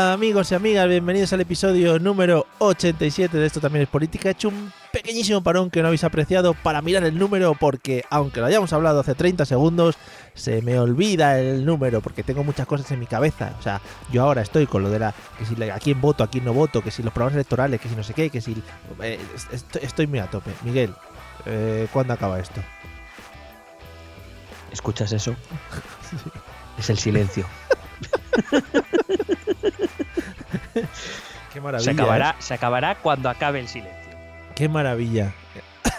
Hola amigos y amigas, bienvenidos al episodio número 87 de Esto también es política. He hecho un pequeñísimo parón que no habéis apreciado para mirar el número porque aunque lo hayamos hablado hace 30 segundos, se me olvida el número porque tengo muchas cosas en mi cabeza. O sea, yo ahora estoy con lo de la que si a quién voto, a quién no voto, que si los programas electorales, que si no sé qué, que si eh, estoy, estoy muy a tope. Miguel, eh, ¿cuándo acaba esto? ¿Escuchas eso? Es el silencio. Qué maravilla. Se acabará, ¿eh? se acabará cuando acabe el silencio. Qué maravilla.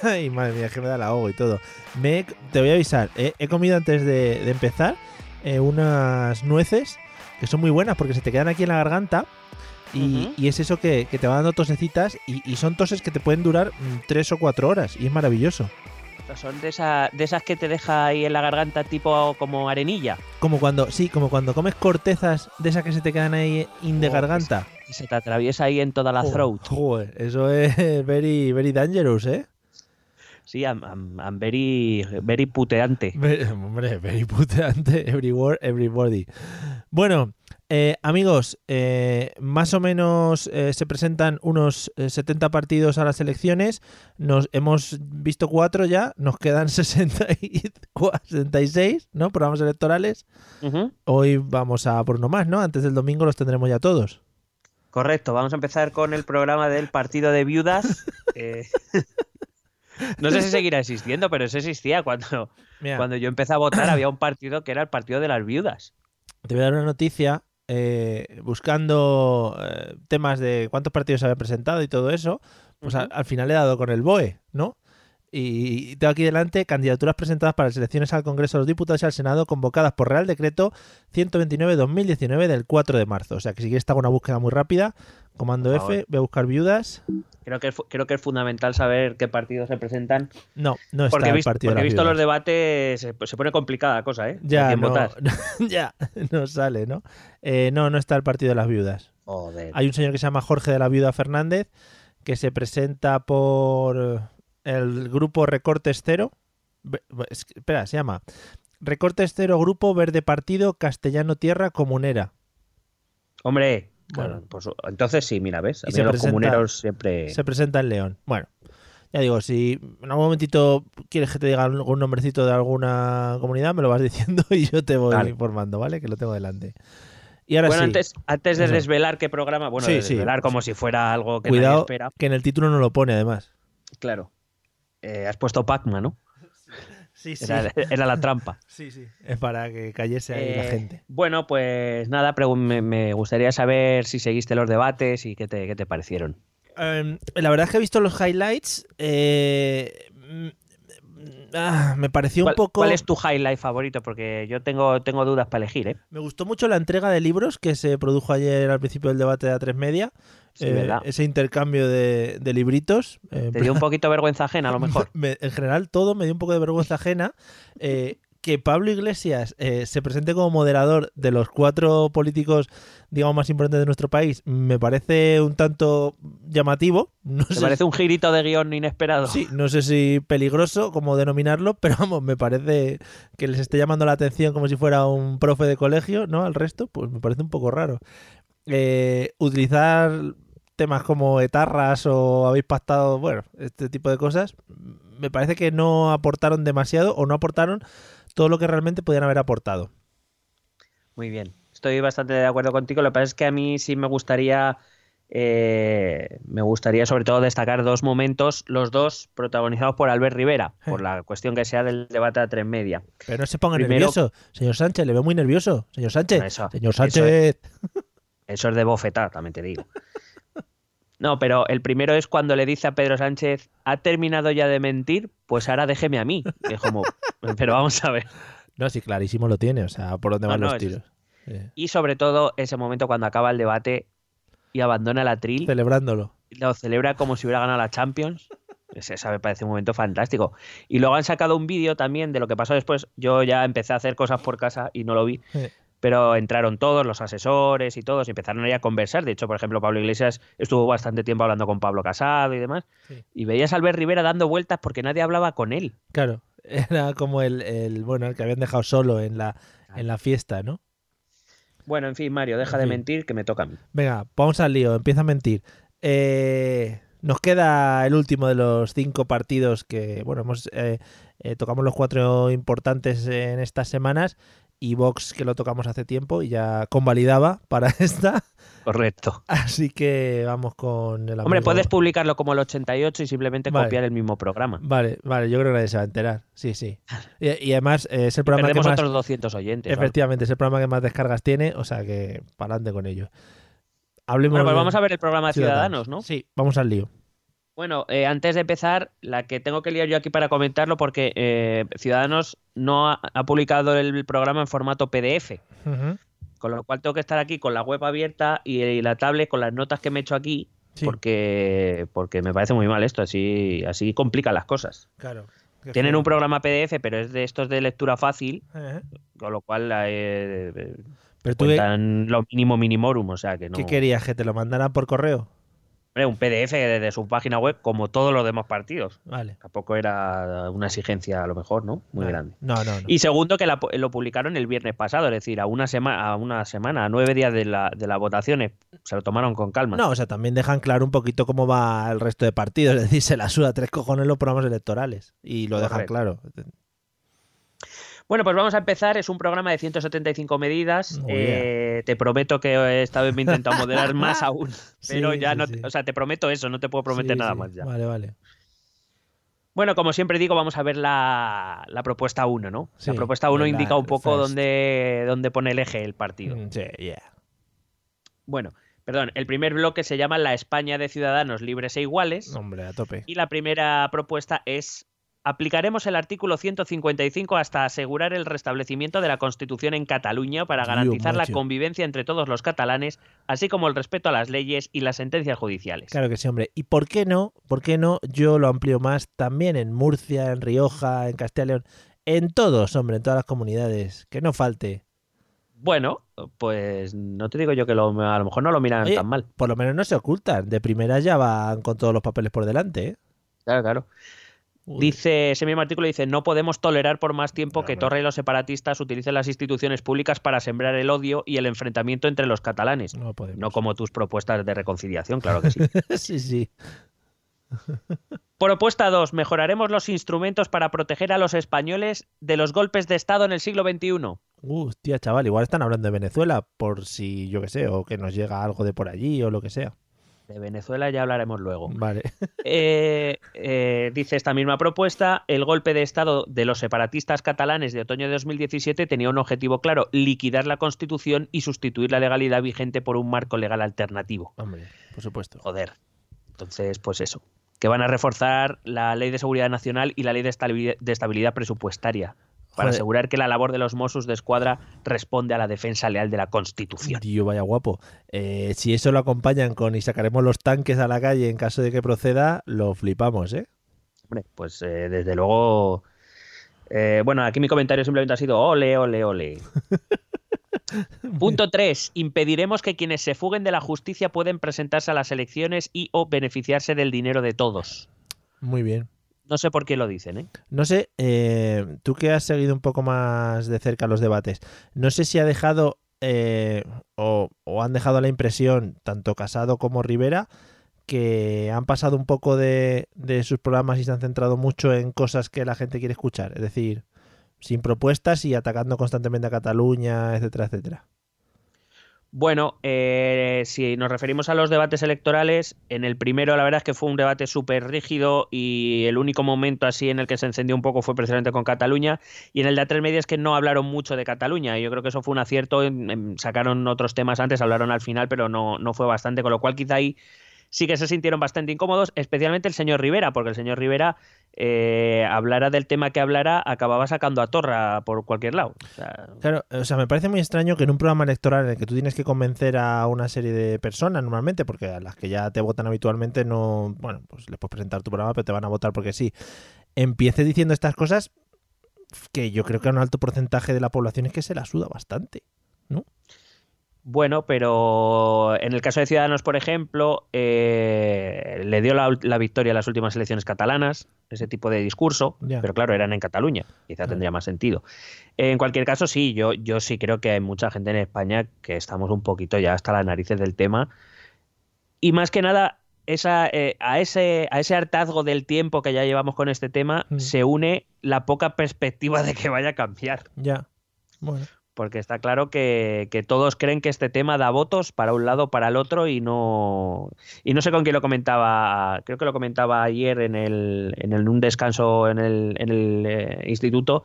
Ay, madre mía, que me da la ahogo y todo. Me, te voy a avisar, eh, he comido antes de, de empezar eh, unas nueces que son muy buenas porque se te quedan aquí en la garganta y, es eso que, que te va dando tosecitas y, y son toses que te pueden durar mm, tres o cuatro horas y es maravilloso. Son de, esa, de esas que te deja ahí en la garganta tipo como arenilla. Como cuando, sí, como cuando comes cortezas de esas que se te quedan ahí in de Oh, garganta. Y se te atraviesa ahí en toda la throat. joder, eso es very, very dangerous, ¿eh? Sí, I'm, I'm- I'm very, very puteante. Hombre, very puteante, everywhere, everybody. Bueno, eh, amigos, eh, más o menos eh, se presentan unos eh, 70 partidos a las elecciones. Nos hemos visto cuatro ya, nos quedan 60 y- 66, ¿no? Programas electorales. Hoy vamos a por uno más, ¿no? Antes del domingo los tendremos ya todos. Correcto, vamos a empezar con el programa del partido de viudas. No sé si seguirá existiendo, pero eso existía cuando, Mira, cuando yo empecé a votar. Había un partido que era el partido de las viudas. te voy a dar una noticia. Eh, buscando eh, temas de cuántos partidos se había presentado y todo eso, pues al, al final he dado con el BOE, ¿no? Y tengo aquí delante candidaturas presentadas para las elecciones al Congreso de los Diputados y al Senado convocadas por Real Decreto 129-2019 del 4 de marzo. O sea que si quieres hago una búsqueda muy rápida, comando F, voy a buscar viudas. Creo que, creo que es fundamental saber qué partidos se presentan. No, no está Porque el partido de porque he visto los debates, se, se pone complicada la cosa, ¿eh? Ya, no sale, ¿no? Eh, no, no está el partido de las viudas. Joder. Hay un señor que se llama Jorge de la Viuda Fernández que se presenta por el grupo Recortes Cero. Espera, se llama Recortes Cero Grupo Verde Partido Castellano Tierra Comunera. Hombre, Bueno. pues, entonces sí, mira, ¿ves? A mí se los presenta- comuneros siempre... Se presenta en León. Bueno, ya digo, si en algún momentito quieres que te diga algún nombrecito de alguna comunidad, me lo vas diciendo y yo te voy Vale. informando, ¿vale? Que lo tengo delante. Y ahora Bueno, sí, antes, antes de Eso. desvelar qué programa, bueno, Sí, de sí. desvelar como si fuera algo que cuidado nadie espera. que en el título no lo pone además. Claro. Eh, has puesto Pac-Man, ¿no? Sí, Era, era la trampa. Sí, sí. Es para que cayese ahí la Eh, gente. Bueno, pues nada, me, me gustaría saber si seguiste los debates y qué te, qué te parecieron. Em, la verdad es que he visto los highlights. eh, ah, me pareció un ¿Cuál, poco. cuál es tu highlight favorito? Porque yo tengo, tengo dudas para elegir, ¿eh? Me gustó mucho la entrega de libros que se produjo ayer al principio del debate de A3 Media. Sí, Eh, ¿verdad? ese intercambio de, de libritos. eh, Te dio un poquito vergüenza ajena, a lo mejor. me- en general, todo me dio un poco de vergüenza ajena. eh, que Pablo Iglesias eh, se presente como moderador de los cuatro políticos, digamos, más importantes de nuestro país, me parece un tanto llamativo. No ¿Te sé parece un girito de guion inesperado? Sí, no sé si peligroso, como denominarlo, pero vamos, me parece que les esté llamando la atención como si fuera un profe de colegio, ¿no? Al resto, pues me parece un poco raro. Eh, utilizar temas como etarras o habéis pactado, bueno, este tipo de cosas, me parece que no aportaron demasiado o no aportaron todo lo que realmente podían haber aportado. Muy bien. estoy bastante de acuerdo contigo. Lo que pasa es que a mí sí me gustaría, eh, me gustaría sobre todo destacar dos momentos, los dos protagonizados por Albert Rivera, por la cuestión que sea del debate a tres media. Pero no se ponga Primero- nervioso. Señor Sánchez, le veo muy nervioso. Señor Sánchez. Eso- Señor eso Sánchez. Eso es de bofetada, también te digo. No, pero el primero es cuando le dice a Pedro Sánchez, ¿ha terminado ya de mentir? Pues ahora déjeme a mí. Que es como, pero vamos a ver. No, sí, clarísimo lo tiene. O sea, por dónde No, van no, los es- tiros. Y sobre todo ese momento cuando acaba el debate y abandona la tril, celebrándolo. lo celebra como si hubiera ganado la Champions. Esa me parece un momento fantástico. Y luego han sacado un vídeo también de lo que pasó después. Yo ya empecé a hacer cosas por casa y no lo vi. Pero entraron todos, los asesores y todos, y empezaron ahí a conversar. De hecho, por ejemplo, Pablo Iglesias estuvo bastante tiempo hablando con Pablo Casado y demás. Sí. Y veías a Albert Rivera dando vueltas porque nadie hablaba con él. Claro. Era como el, el bueno, el que habían dejado solo en la, en la fiesta, ¿no? Bueno, en fin, Mario, deja En de mentir que me toca a mí. Venga, vamos al lío, empieza a mentir. Eh, nos queda el último de los cinco partidos que, bueno, hemos eh, eh, tocamos los cuatro importantes en estas semanas y Vox que lo tocamos hace tiempo y ya convalidaba para esta. Correcto. Así que vamos con el Hombre, puedes publicarlo como el 88 y simplemente Vale. copiar el mismo programa. Vale, vale, yo creo que nadie se va a enterar. Sí, sí. Y, y además eh, es el programa que más... otros 200 oyentes. ¿vale? Efectivamente, es el programa que más descargas tiene, o sea que para adelante con ello. Hablemos Bueno, pues de vamos a ver el programa Ciudadanos, ¿no? Sí, vamos al lío. Bueno, eh, antes de empezar, la que tengo que liar yo aquí para comentarlo, porque eh, Ciudadanos no ha, ha publicado el programa en formato PDF. Con lo cual tengo que estar aquí con la web abierta y, y la tablet con las notas que me he hecho aquí, Sí, porque, porque me parece muy mal esto, así, así complica las cosas. claro. Tienen un programa PDF, pero es de estos de lectura fácil, con lo cual eh, Pero tú, cuentan lo mínimo minimorum, o sea que no... ¿qué querías? ¿Que te lo mandaran por correo? Un PDF desde su página web, como todos los demás partidos. Vale. Tampoco era una exigencia, a lo mejor, ¿no? Muy Vale. grande. No, no, no. Y segundo, que la- lo publicaron el viernes pasado, es decir, a una, sema- a una semana, a nueve días de, la, de las votaciones. Se lo tomaron con calma. No, o sea, también dejan claro un poquito cómo va el resto de partidos. Es decir, se la suda tres cojones los programas electorales. Y lo dejan claro. Bueno, pues vamos a empezar. Es un programa de 175 medidas. Oh, Eh, te prometo que esta vez me he intentado moderar más aún. Pero Sí, ya sí, no. O sea, te prometo eso, no te puedo prometer nada más ya. Vale, vale. Bueno, como siempre digo, vamos a ver la, la propuesta 1, ¿no? Sí, la propuesta 1 la- indica un poco first. dónde, dónde pone el eje el partido. Mm, Sí, yeah. Bueno, perdón, el primer bloque se llama La España de Ciudadanos Libres e Iguales. Hombre, a tope. Y la primera propuesta es aplicaremos el artículo 155 hasta asegurar el restablecimiento de la Constitución en Cataluña para garantizar la convivencia entre todos los catalanes, así como el respeto a las leyes y las sentencias judiciales. Claro que sí, hombre. ¿Y por qué no? ¿Por qué no? Yo lo amplío más también en Murcia, en Rioja, en Castilla y León. En todos, hombre, en todas las comunidades. Que no falte. Bueno, pues no te digo yo que lo- a lo mejor no lo miran Oye, tan mal. Por lo menos no se ocultan. De primera ya van con todos los papeles por delante. ¿eh? Claro, claro. Uy. Dice, ese mismo artículo dice, no podemos tolerar por más tiempo que. Torra y los separatistas utilicen las instituciones públicas para sembrar el odio y el enfrentamiento entre los catalanes. No podemos. No como tus propuestas de reconciliación, claro que sí. sí, sí. Propuesta 2. Mejoraremos los instrumentos para proteger a los españoles de los golpes de Estado en el siglo XXI. Uh, Hostia, chaval, igual están hablando de Venezuela por si, yo que sé, o que nos llega algo de por allí o lo que sea. De Venezuela ya hablaremos luego. Vale. Eh, eh, dice esta misma propuesta, el golpe de Estado de los separatistas catalanes de otoño de 2017 tenía un objetivo claro, liquidar la Constitución y sustituir la legalidad vigente por un marco legal alternativo. Hombre, por supuesto. Joder. Entonces, pues eso. Que van a reforzar la ley de seguridad nacional y la ley de estabilidad, de estabilidad presupuestaria para Joder. asegurar que la labor de los Mossos de Escuadra responde a la defensa leal de la Constitución. Tío, vaya guapo. Eh, si eso lo acompañan con y sacaremos los tanques a la calle en caso de que proceda, lo flipamos, ¿eh? Hombre, pues eh, desde luego. eh, bueno, aquí mi comentario simplemente ha sido ole, ole, ole. Punto 3. Impediremos que quienes se fuguen de la justicia pueden presentarse a las elecciones y o beneficiarse del dinero de todos. Muy bien. No sé por qué lo dicen, ¿eh? No sé, eh, tú que has seguido un poco más de cerca los debates, no sé si ha dejado eh, o, o han dejado la impresión, tanto Casado como Rivera, que han pasado un poco de, de sus programas y se han centrado mucho en cosas que la gente quiere escuchar. Es decir, sin propuestas y atacando constantemente a Cataluña, etcétera, etcétera. Bueno, eh, si nos referimos a los debates electorales, en el primero la verdad es que fue un debate súper rígido y el único momento así en el que se encendió un poco fue precisamente con Cataluña. Y en el de A3 Media es que no hablaron mucho de Cataluña. Yo creo que eso fue un acierto, sacaron otros temas antes, hablaron al final, pero no, no fue bastante, con lo cual quizá ahí sí que se sintieron bastante incómodos, especialmente el señor Rivera, porque el señor Rivera, eh, hablara del tema que hablara, acababa sacando a Torra por cualquier lado. Claro, o sea, me parece muy extraño que en un programa electoral en el que tú tienes que convencer a una serie de personas normalmente, porque a las que ya te votan habitualmente no, bueno, pues les puedes presentar tu programa, pero te van a votar porque sí, empiece diciendo estas cosas que yo creo que a un alto porcentaje de la población es que se la suda bastante. Bueno, pero en el caso de Ciudadanos, por ejemplo, eh, le dio la, victoria a las últimas elecciones catalanas, ese tipo de discurso, pero claro, eran en Cataluña, quizá tendría más sentido. En cualquier caso, sí, yo, yo sí creo que hay mucha gente en España que estamos un poquito ya hasta las narices del tema. Y más que nada, esa, eh, a, ese, a ese hartazgo del tiempo que ya llevamos con este tema mm. se une la poca perspectiva de que vaya a cambiar. Ya, bueno porque está claro que, todos creen que este tema da votos para un lado para el otro y no y no sé con quién lo comentaba creo que lo comentaba ayer en el en un descanso en el, en el eh, instituto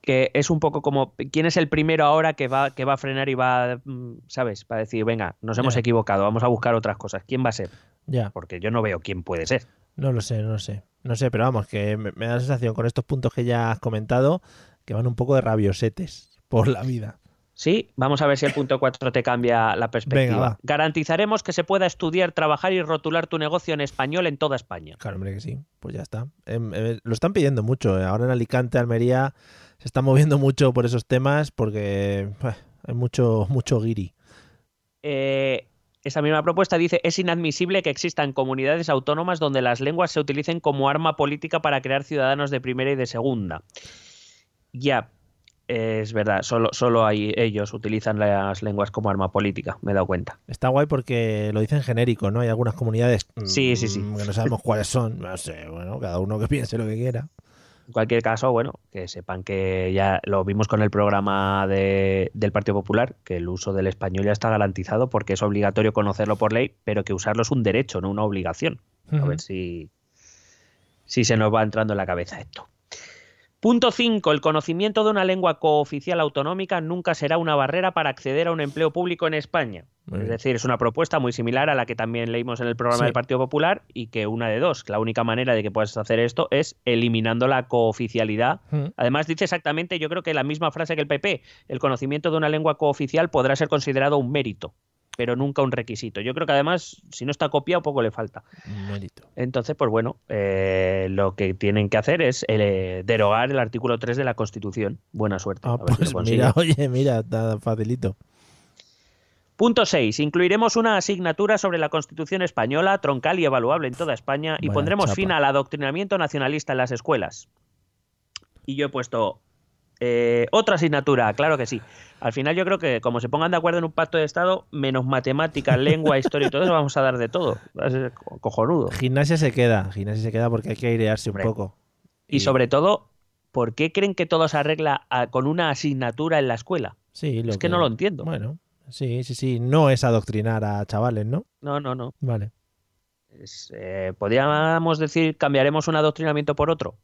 que es un poco como quién es el primero ahora que va que va a frenar y va mm, sabes para decir venga nos hemos equivocado vamos a buscar otras cosas quién va a ser ya. Porque yo no veo quién puede ser. No lo sé no lo sé. No sé pero vamos que me, me da la sensación con estos puntos que ya has comentado que van un poco de rabiosetes por la vida. Sí, vamos a ver si el punto 4 te cambia la perspectiva. Garantizaremos que se pueda estudiar, trabajar y rotular tu negocio en español en toda España. Claro, hombre, que sí. Pues ya está. Em, em, lo están pidiendo mucho. Eh. Ahora en Alicante, Almería, se está moviendo mucho por esos temas porque hay mucho, mucho guiri. Eh, esa misma propuesta dice es inadmisible que existan comunidades autónomas donde las lenguas se utilicen como arma política para crear ciudadanos de primera y de segunda. Ya, es verdad, solo, solo hay, ellos utilizan las lenguas como arma política, me he dado cuenta. Está guay porque lo dicen genérico, ¿no? Hay algunas comunidades sí, sí, sí. Mm, que no sabemos cuáles son, no sé, bueno, cada uno que piense lo que quiera. En cualquier caso, bueno, que sepan que ya lo vimos con el programa de, del Partido Popular, que el uso del español ya está garantizado porque es obligatorio conocerlo por ley, pero que usarlo es un derecho, no una obligación. A ver si, si se nos va entrando en la cabeza esto. Punto 5. El conocimiento de una lengua cooficial autonómica nunca será una barrera para acceder a un empleo público en España. es decir, es una propuesta muy similar a la que también leímos en el programa del Partido Popular y que una de dos, la única manera de que puedas hacer esto es eliminando la cooficialidad. Mm. Además dice exactamente, yo creo que la misma frase que el PP, el conocimiento de una lengua cooficial podrá ser considerado un mérito pero nunca un requisito. Yo creo que además, si no está copiado, poco le falta. Entonces, pues bueno, eh, lo que tienen que hacer es eh, derogar el artículo 3 de la Constitución. Buena suerte. Ah, pues mira, oye, mira, está facilito. Punto 6. Incluiremos una asignatura sobre la Constitución española, troncal y evaluable en toda España, y pondremos fin al adoctrinamiento nacionalista en las escuelas. Y yo he puesto eh, otra asignatura, claro que sí. Al final yo creo que como se pongan de acuerdo en un pacto de Estado, menos matemáticas, lengua, historia y todo eso, vamos a dar de todo. Ser cojonudo. Gimnasia se queda, gimnasia se queda porque hay que airearse un poco. Y... sobre todo, ¿por qué creen que todo se arregla con una asignatura en la escuela? Sí, es que, no lo entiendo. Bueno, sí, sí, sí. No es adoctrinar a chavales, ¿no? No, no, no. Vale. Eh, ¿Podríamos decir cambiaremos un adoctrinamiento por otro?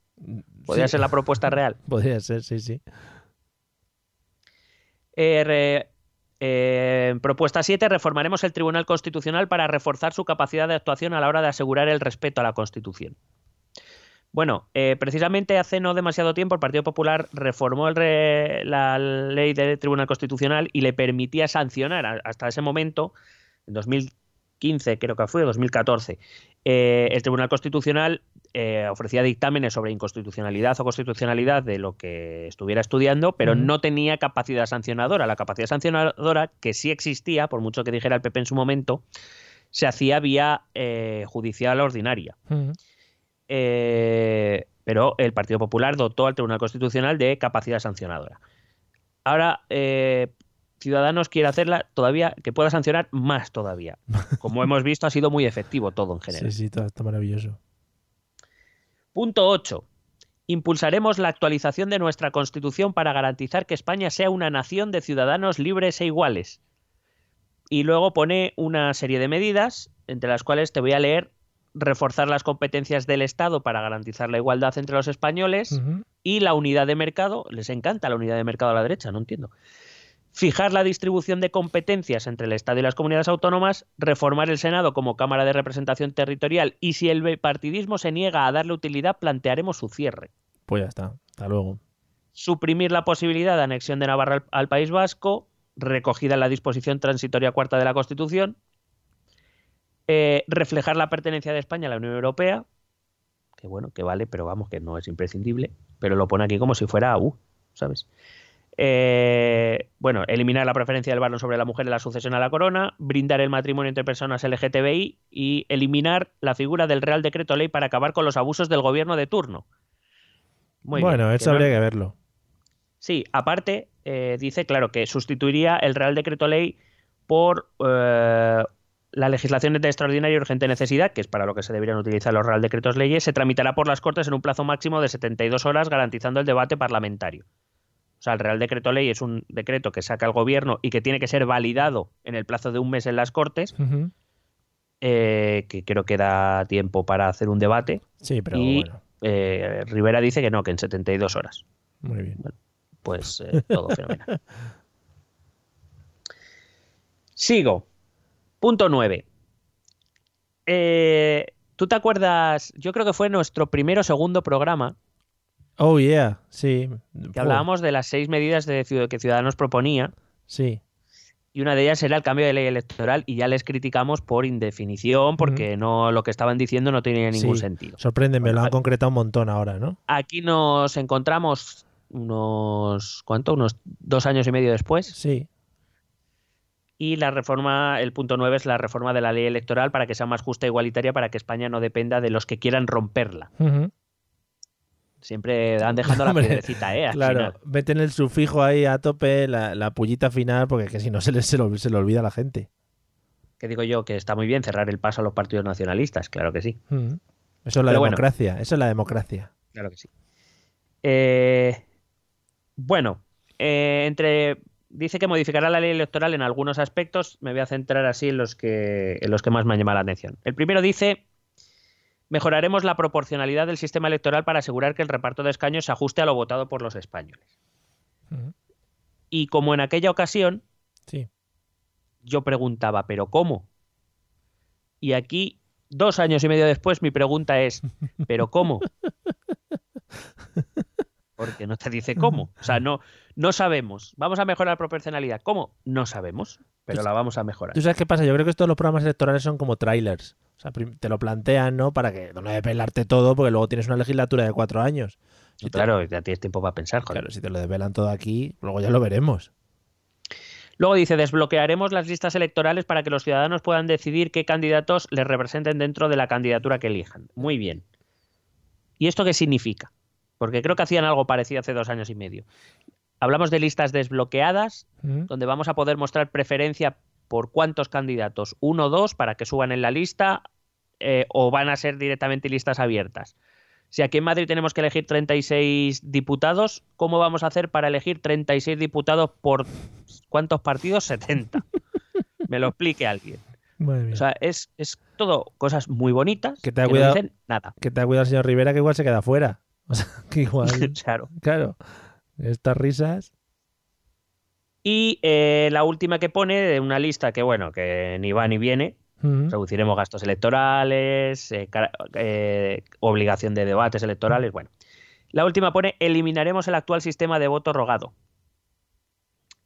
¿Podría ser la propuesta real? Podría ser, sí, sí. Eh, eh, propuesta 7. Reformaremos el Tribunal Constitucional para reforzar su capacidad de actuación a la hora de asegurar el respeto a la Constitución. Bueno, precisamente hace no demasiado tiempo el Partido Popular reformó la ley del Tribunal Constitucional y le permitía sancionar hasta ese momento, en 2000 2015, creo que fue, 2014, eh, el Tribunal Constitucional eh, ofrecía dictámenes sobre inconstitucionalidad o constitucionalidad de lo que estuviera estudiando, pero no tenía capacidad sancionadora. La capacidad sancionadora, que sí existía, por mucho que dijera el PP en su momento, se hacía vía eh, judicial ordinaria. pero el Partido Popular dotó al Tribunal Constitucional de capacidad sancionadora. Ahora, Ciudadanos quiere hacerla todavía, que pueda sancionar más todavía. Como hemos visto, ha sido muy efectivo todo en general. Sí, sí, todo está maravilloso. Punto 8. Impulsaremos la actualización de nuestra Constitución para garantizar que España sea una nación de ciudadanos libres e iguales. Y luego pone una serie de medidas, entre las cuales te voy a leer reforzar las competencias del Estado para garantizar la igualdad entre los españoles y la unidad de mercado. Les encanta la unidad de mercado a la derecha, no entiendo. Fijar la distribución de competencias entre el Estado y las comunidades autónomas, reformar el Senado como Cámara de Representación Territorial y si el bipartidismo se niega a darle utilidad, plantearemos su cierre. Pues ya está. Hasta luego. Suprimir la posibilidad de anexión de Navarra al, al País Vasco, recogida en la disposición transitoria cuarta de la Constitución. Eh, reflejar la pertenencia de España a la Unión Europea, que bueno, que vale, pero vamos, que no es imprescindible, pero lo pone aquí como si fuera U, ¿sabes? Eh, bueno, eliminar la preferencia del varón sobre la mujer en la sucesión a la corona, brindar el matrimonio entre personas LGTBI y eliminar la figura del Real Decreto Ley para acabar con los abusos del gobierno de turno. Muy bueno, bien, eso que no- habría que verlo. Sí, aparte, eh, dice, claro, que sustituiría el Real Decreto Ley por eh, la legislación de extraordinaria y urgente necesidad, que es para lo que se deberían utilizar los Real Decretos Leyes, se tramitará por las Cortes en un plazo máximo de 72 horas, garantizando el debate parlamentario. O sea, el Real Decreto Ley es un decreto que saca el gobierno y que tiene que ser validado en el plazo de un mes en las Cortes, eh, que creo que da tiempo para hacer un debate. Sí, pero y bueno. eh, Rivera dice que no, que en 72 horas. Muy bien. pues eh, todo fenomenal. Sigo. Punto 9. ¿Tú te acuerdas? Yo creo que fue nuestro primero o segundo programa Oh, yeah. Sí. que hablábamos de las seis medidas de ciud- que Ciudadanos proponía Sí. y una de ellas era el cambio de ley electoral y ya les criticamos por indefinición porque no lo que estaban diciendo no tenía ningún Sí. sentido. Sorpréndeme, Bueno, lo han concretado un montón ahora, ¿no? Aquí nos encontramos unos ¿cuánto? Unos dos años y medio después Sí. Y la reforma, el punto 9 es la reforma de la ley electoral para que sea más justa e igualitaria para que España no dependa de los que quieran romperla. Siempre han dejado la piedrecita, ¿eh? Al Claro, final. meten el sufijo ahí a tope, la, la pullita final, porque que si no se le, se, lo, se le olvida a la gente. Que digo yo que está muy bien cerrar el paso a los partidos nacionalistas, claro que sí. Ujú. Eso es la Pero bueno. democracia, eso es la democracia. Claro que sí. Eh, bueno, eh, entre dice que modificará la ley electoral en algunos aspectos. Me voy a centrar así en los que en los que más me han llamado la atención. El primero dice mejoraremos la proporcionalidad del sistema electoral para asegurar que el reparto de escaños se ajuste a lo votado por los españoles. Y como en aquella ocasión, Sí. yo preguntaba, ¿pero cómo? Y aquí, dos años y medio después, mi pregunta es, ¿pero cómo? Porque no te dice cómo. O sea, no, no sabemos. Vamos a mejorar la proporcionalidad. ¿Cómo? No sabemos, pero la vamos a mejorar. ¿Tú sabes qué pasa? Yo creo que estos los programas electorales son como trailers. O sea, te lo plantean, ¿no? Para que no de pelarte todo, porque luego tienes una legislatura de cuatro años. Si te- Claro, ya tienes tiempo para pensar, joder. Claro, si te lo desvelan todo aquí, luego ya lo veremos. Luego dice, desbloquearemos las listas electorales para que los ciudadanos puedan decidir qué candidatos les representen dentro de la candidatura que elijan. Muy bien. ¿Y esto qué significa? Porque creo que hacían algo parecido hace dos años y medio. Hablamos de listas desbloqueadas, donde vamos a poder mostrar preferencia por cuántos candidatos, uno o dos, para que suban en la lista, eh, o van a ser directamente listas abiertas. Si aquí en Madrid tenemos que elegir 36 diputados, ¿cómo vamos a hacer para elegir 36 diputados por cuántos partidos? 70. Me lo explique alguien. Madre mía. O sea, es, es todo cosas muy bonitas Que te ha no cuidado- dicen nada. que te ha cuidado el señor Rivera, que igual se queda fuera. O sea, que igual, claro. claro, estas risas. Y eh, la última que pone de una lista que, bueno, que ni va ni viene, reduciremos gastos electorales, eh, eh, obligación de debates electorales, bueno. La última pone, eliminaremos el actual sistema de voto rogado.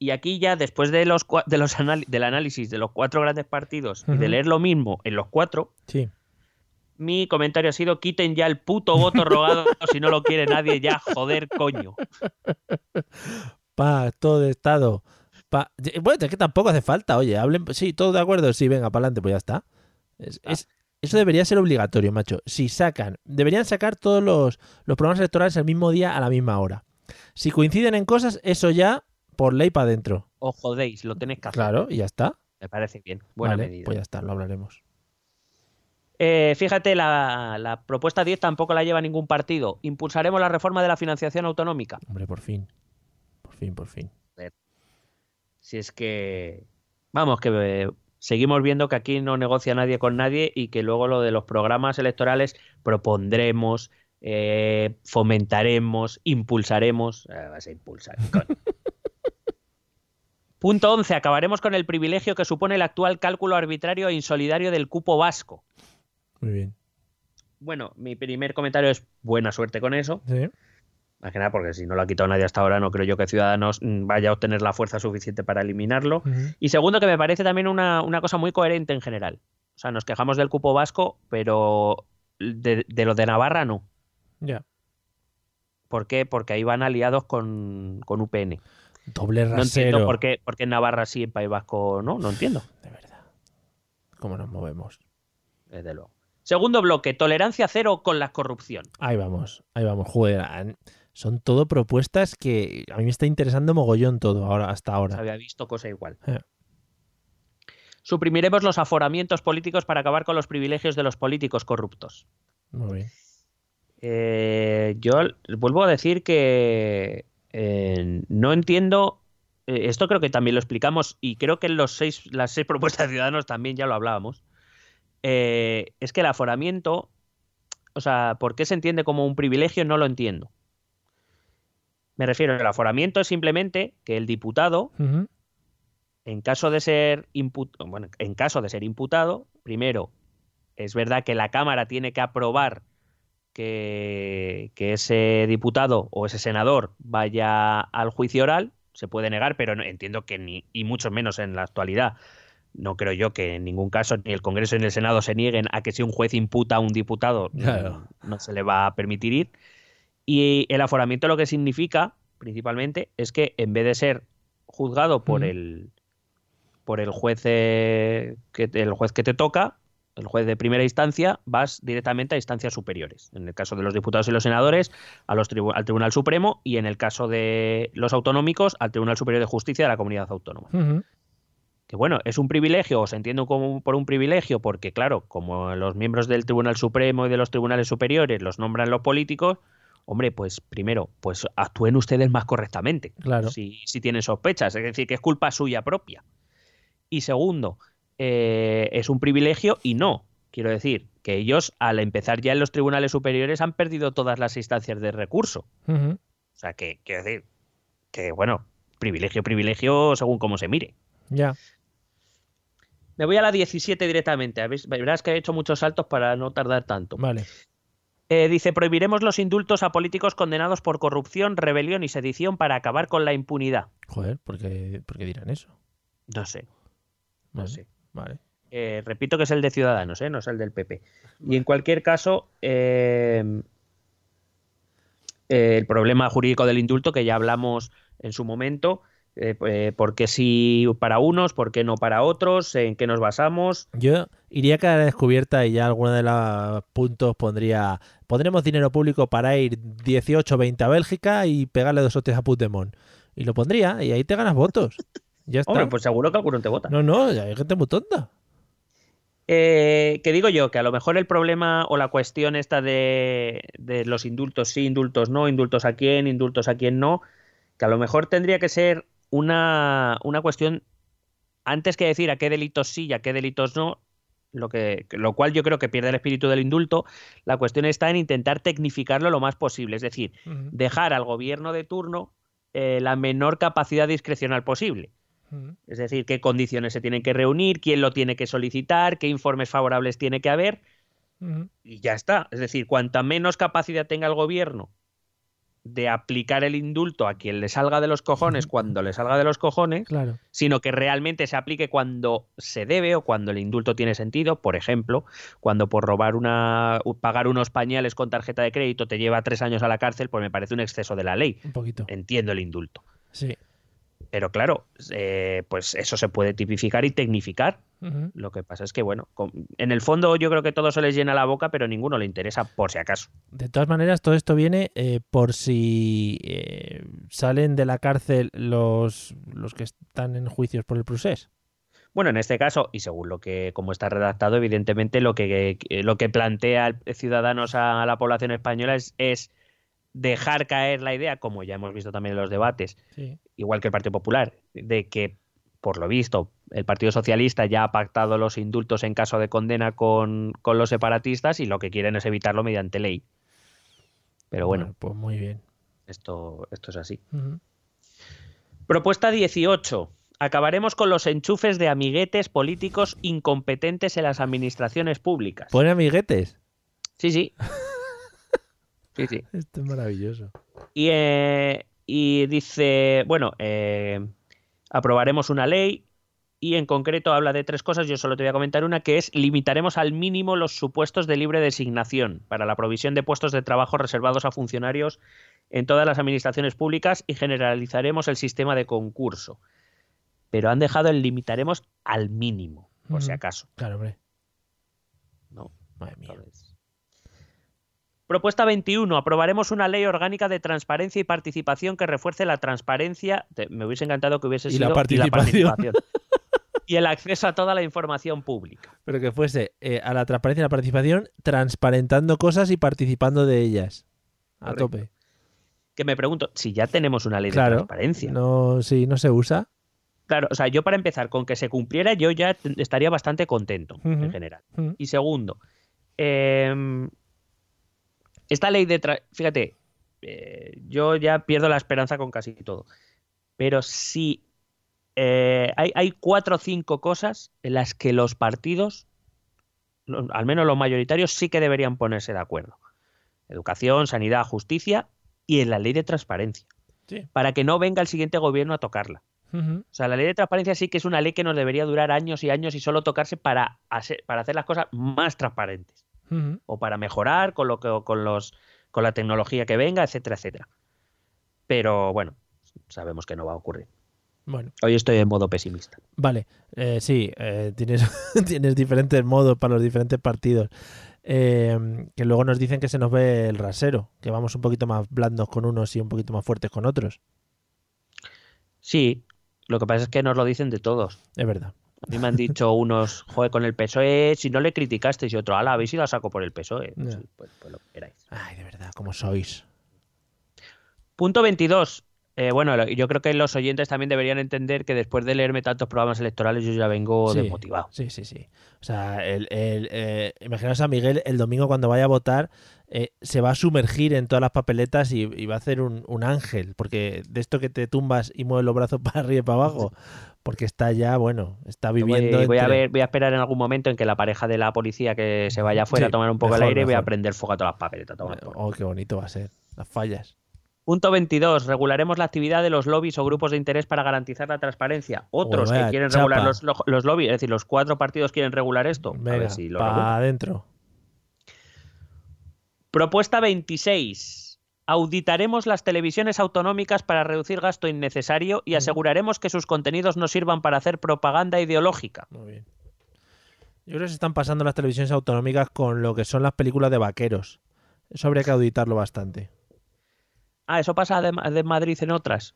Y aquí ya, después de los, de los del análisis de los cuatro grandes partidos y de leer lo mismo en los cuatro, Sí. mi comentario ha sido, quiten ya el puto voto rogado si no lo quiere nadie ya, joder, coño. Pacto de Estado. Pa- Bueno, es que tampoco hace falta, oye, hablen. Sí, todo de acuerdo, sí, venga, para adelante, pues ya está. Es- Ah. es- eso debería ser obligatorio, macho. Si sacan, deberían sacar todos los, los programas electorales el mismo día a la misma hora. Si coinciden en cosas, eso ya por ley para adentro. O jodéis, lo tenéis que hacer. Claro, y ya está. Me parece bien. Buena vale, medida. pues ya está, lo hablaremos. Eh, fíjate, la, la propuesta 10 tampoco la lleva ningún partido. Impulsaremos la reforma de la financiación autonómica. Hombre, por fin. Por fin, por fin. Si es que vamos, que eh, seguimos viendo que aquí no negocia nadie con nadie y que luego lo de los programas electorales propondremos, eh, fomentaremos, impulsaremos. Eh, vas a impulsar. Punto 11. Acabaremos con el privilegio que supone el actual cálculo arbitrario e insolidario del cupo vasco. Muy bien. Bueno, mi primer comentario es buena suerte con eso. Sí. Más que nada porque si no lo ha quitado nadie hasta ahora, no creo yo que Ciudadanos mm, vaya a obtener la fuerza suficiente para eliminarlo. Y segundo, que me parece también una, una cosa muy coherente en general. O sea, nos quejamos del cupo vasco, pero de, de lo de Navarra no. Ya. ¿Por qué? Porque ahí van aliados con, con UPN. Doble No rasero. entiendo por qué, por qué en Navarra sí, en País Vasco no, no entiendo, De verdad. ¿Cómo nos movemos? desde luego. Segundo bloque, tolerancia cero con la corrupción. Ahí vamos, ahí vamos. Joder, son todo propuestas que a mí me está interesando mogollón todo ahora, hasta Se ahora. había visto cosa igual. Eh. Suprimiremos los aforamientos políticos para acabar con los privilegios de los políticos corruptos. Muy bien. Eh, yo vuelvo a decir que eh, no entiendo. esto creo que también lo explicamos y creo que en los seis, las seis propuestas de Ciudadanos también ya lo hablábamos. Es que el aforamiento, o sea, ¿por qué se entiende como un privilegio? No lo entiendo. Me refiero, el aforamiento es simplemente que el diputado en caso de ser impu- bueno, en caso de ser imputado, primero, es verdad que la Cámara tiene que aprobar que, que ese diputado o ese senador vaya al juicio oral, se puede negar, pero no- entiendo que ni, y mucho menos en la actualidad, no creo yo que en ningún caso ni el Congreso ni el Senado se nieguen a que si un juez imputa a un diputado Claro. no, no se le va a permitir ir. Y el aforamiento lo que significa, principalmente, es que en vez de ser juzgado por el por el juez eh, que el juez que te toca, el juez de primera instancia, vas directamente a instancias superiores. En el caso de los diputados y los senadores, a los tribu- al Tribunal Supremo y en el caso de los autonómicos, al Tribunal Superior de Justicia de la Comunidad Autónoma. Que bueno, es un privilegio, o se entiende como por un privilegio, porque claro, como los miembros del Tribunal Supremo y de los tribunales superiores los nombran los políticos, hombre, pues primero, pues actúen ustedes más correctamente, Claro. si, si tienen sospechas, es decir, que es culpa suya propia. Y segundo, eh, es un privilegio y no, quiero decir, que ellos al empezar ya en los tribunales superiores han perdido todas las instancias de recurso. O sea, que quiero decir, que bueno, privilegio, privilegio según cómo se mire. Ya. Me voy a la 17 directamente. Verás que he hecho muchos saltos para no tardar tanto. Vale. Eh, dice, prohibiremos los indultos a políticos condenados por corrupción, rebelión y sedición para acabar con la impunidad. Joder, ¿por qué, por qué dirán eso? No sé, no Vale. sé. Vale. Eh, repito que es el de Ciudadanos, ¿eh? no es el del PP. Y en cualquier caso, el problema jurídico del indulto, que ya hablamos en su momento, eh, eh, por qué sí para unos, por qué no para otros, en qué nos basamos. Yo iría a cara descubierta y ya alguna de los puntos pondría pondremos dinero público para ir 18 20 a Bélgica y pegarle dos hostias a Puigdemont. Y lo pondría y ahí te ganas votos. Ya está. Hombre, pues seguro que alguno te vota. No, no, hay gente muy tonta. Eh, que digo yo, que a lo mejor el problema o la cuestión esta de, de los indultos sí, indultos no, indultos a quién, indultos a quién no, que a lo mejor tendría que ser una, una cuestión, antes que decir a qué delitos sí y a qué delitos no, lo, que, lo cual yo creo que pierde el espíritu del indulto, la cuestión está en intentar tecnificarlo lo más posible, es decir, dejar al gobierno de turno eh, la menor capacidad discrecional posible. Es decir, qué condiciones se tienen que reunir, quién lo tiene que solicitar, qué informes favorables tiene que haber y ya está. Es decir, cuanta menos capacidad tenga el gobierno de aplicar el indulto a quien le salga de los cojones cuando le salga de los cojones, Claro. sino que realmente se aplique cuando se debe o cuando el indulto tiene sentido. Por ejemplo, cuando por robar una, pagar unos pañales con tarjeta de crédito te lleva tres años a la cárcel, pues me parece un exceso de la ley. Un poquito. Entiendo el indulto. Sí. Pero claro, eh, pues eso se puede tipificar y tecnificar. Lo que pasa es que, bueno, con- en el fondo yo creo que todo se les llena la boca, pero ninguno le interesa, por si acaso. De todas maneras, todo esto viene eh, por si eh, salen de la cárcel los, los que están en juicios por el procés. Bueno, en este caso, y según lo que, como está redactado, evidentemente lo que, lo que plantea el Ciudadanos a la población española es, es dejar caer la idea, como ya hemos visto también en los debates, Sí. igual que el Partido Popular, de que, por lo visto, el Partido Socialista ya ha pactado los indultos en caso de condena con, con los separatistas y lo que quieren es evitarlo mediante ley. Pero bueno, pues muy bien. esto, esto es así. Propuesta 18. Acabaremos con los enchufes de amiguetes políticos incompetentes en las administraciones públicas. Pone amiguetes. Sí, sí. Sí, sí. Esto es maravilloso. Y, eh, y dice, bueno, eh, aprobaremos una ley y en concreto habla de tres cosas, yo solo te voy a comentar una, que es limitaremos al mínimo los supuestos de libre designación para la provisión de puestos de trabajo reservados a funcionarios en todas las administraciones públicas y generalizaremos el sistema de concurso. Pero han dejado el limitaremos al mínimo, por si acaso. Claro, hombre. ¿no? Madre mía. Entonces, Propuesta 21. Aprobaremos una ley orgánica de transparencia y participación que refuerce la transparencia. me hubiese encantado que hubiese Y sido la participación. participación. y el acceso a toda la información pública. Pero que fuese eh, a la transparencia y la participación, transparentando cosas y participando de ellas. A Correcto. tope. Que me pregunto, si ya tenemos una ley de transparencia. No, sí, no se usa. Claro, o sea, yo para empezar, con que se cumpliera, yo ya estaría bastante contento en general. Y segundo, em, esta ley de... tra- Fíjate, eh, yo ya pierdo la esperanza con casi todo. Pero si eh, hay, hay cuatro o cinco cosas en las que los partidos, lo- al menos los mayoritarios, sí que deberían ponerse de acuerdo. Educación, sanidad, justicia y en la ley de transparencia. Sí. Para que no venga el siguiente gobierno a tocarla. O sea, la ley de transparencia sí que es una ley que nos debería durar años y años y solo tocarse para hacer, para hacer las cosas más transparentes O para mejorar con lo que con los con la tecnología que venga, etcétera, etcétera. Pero bueno, sabemos que no va a ocurrir. Bueno, Hoy estoy en modo pesimista. vale. Eh, sí, eh, tienes, tienes diferentes modos para los diferentes partidos. Eh, que luego nos dicen que se nos ve el rasero, que vamos un poquito más blandos con unos y un poquito más fuertes con otros. Sí, lo que pasa es que nos lo dicen de todos. Es verdad. A mí me han dicho unos, joder, con el PSOE, si no le criticasteis y otro, ala, habéis ido a saco por el PSOE. Pues, sí, pues- pues lo que queráis. Ay, de verdad, ¿cómo sois? Punto 22. Eh, bueno, yo creo que los oyentes también deberían entender que después de leerme tantos programas electorales yo ya vengo Sí, desmotivado. Sí, sí, sí. O sea, el, el, eh, imaginaos a Miguel el domingo cuando vaya a votar, eh, se va a sumergir en todas las papeletas y, y va a hacer un, un ángel, porque de esto que te tumbas y mueves los brazos para arriba y para abajo, porque está ya, bueno, está Voy, viviendo. voy a entre- ver, voy a esperar en algún momento en que la pareja de la policía que se vaya afuera Sí, a tomar un poco mejor, el aire y voy a prender fuego a todas las papeletas. Oh, qué bonito va a ser. Las fallas. Punto 22. Regularemos la actividad de los lobbies o grupos de interés para garantizar la transparencia. Otros que quieren chapa. regular los, lo- los lobbies, es decir, los cuatro partidos quieren regular esto. a Venga, ver si lo adentro. Propuesta 26. Auditaremos las televisiones autonómicas para reducir gasto innecesario y aseguraremos que sus contenidos no sirvan para hacer propaganda ideológica. Muy bien. Yo creo que se están pasando las televisiones autonómicas con lo que son las películas de vaqueros. Eso habría que auditarlo bastante. Ah, eso pasa de, de Madrid en otras.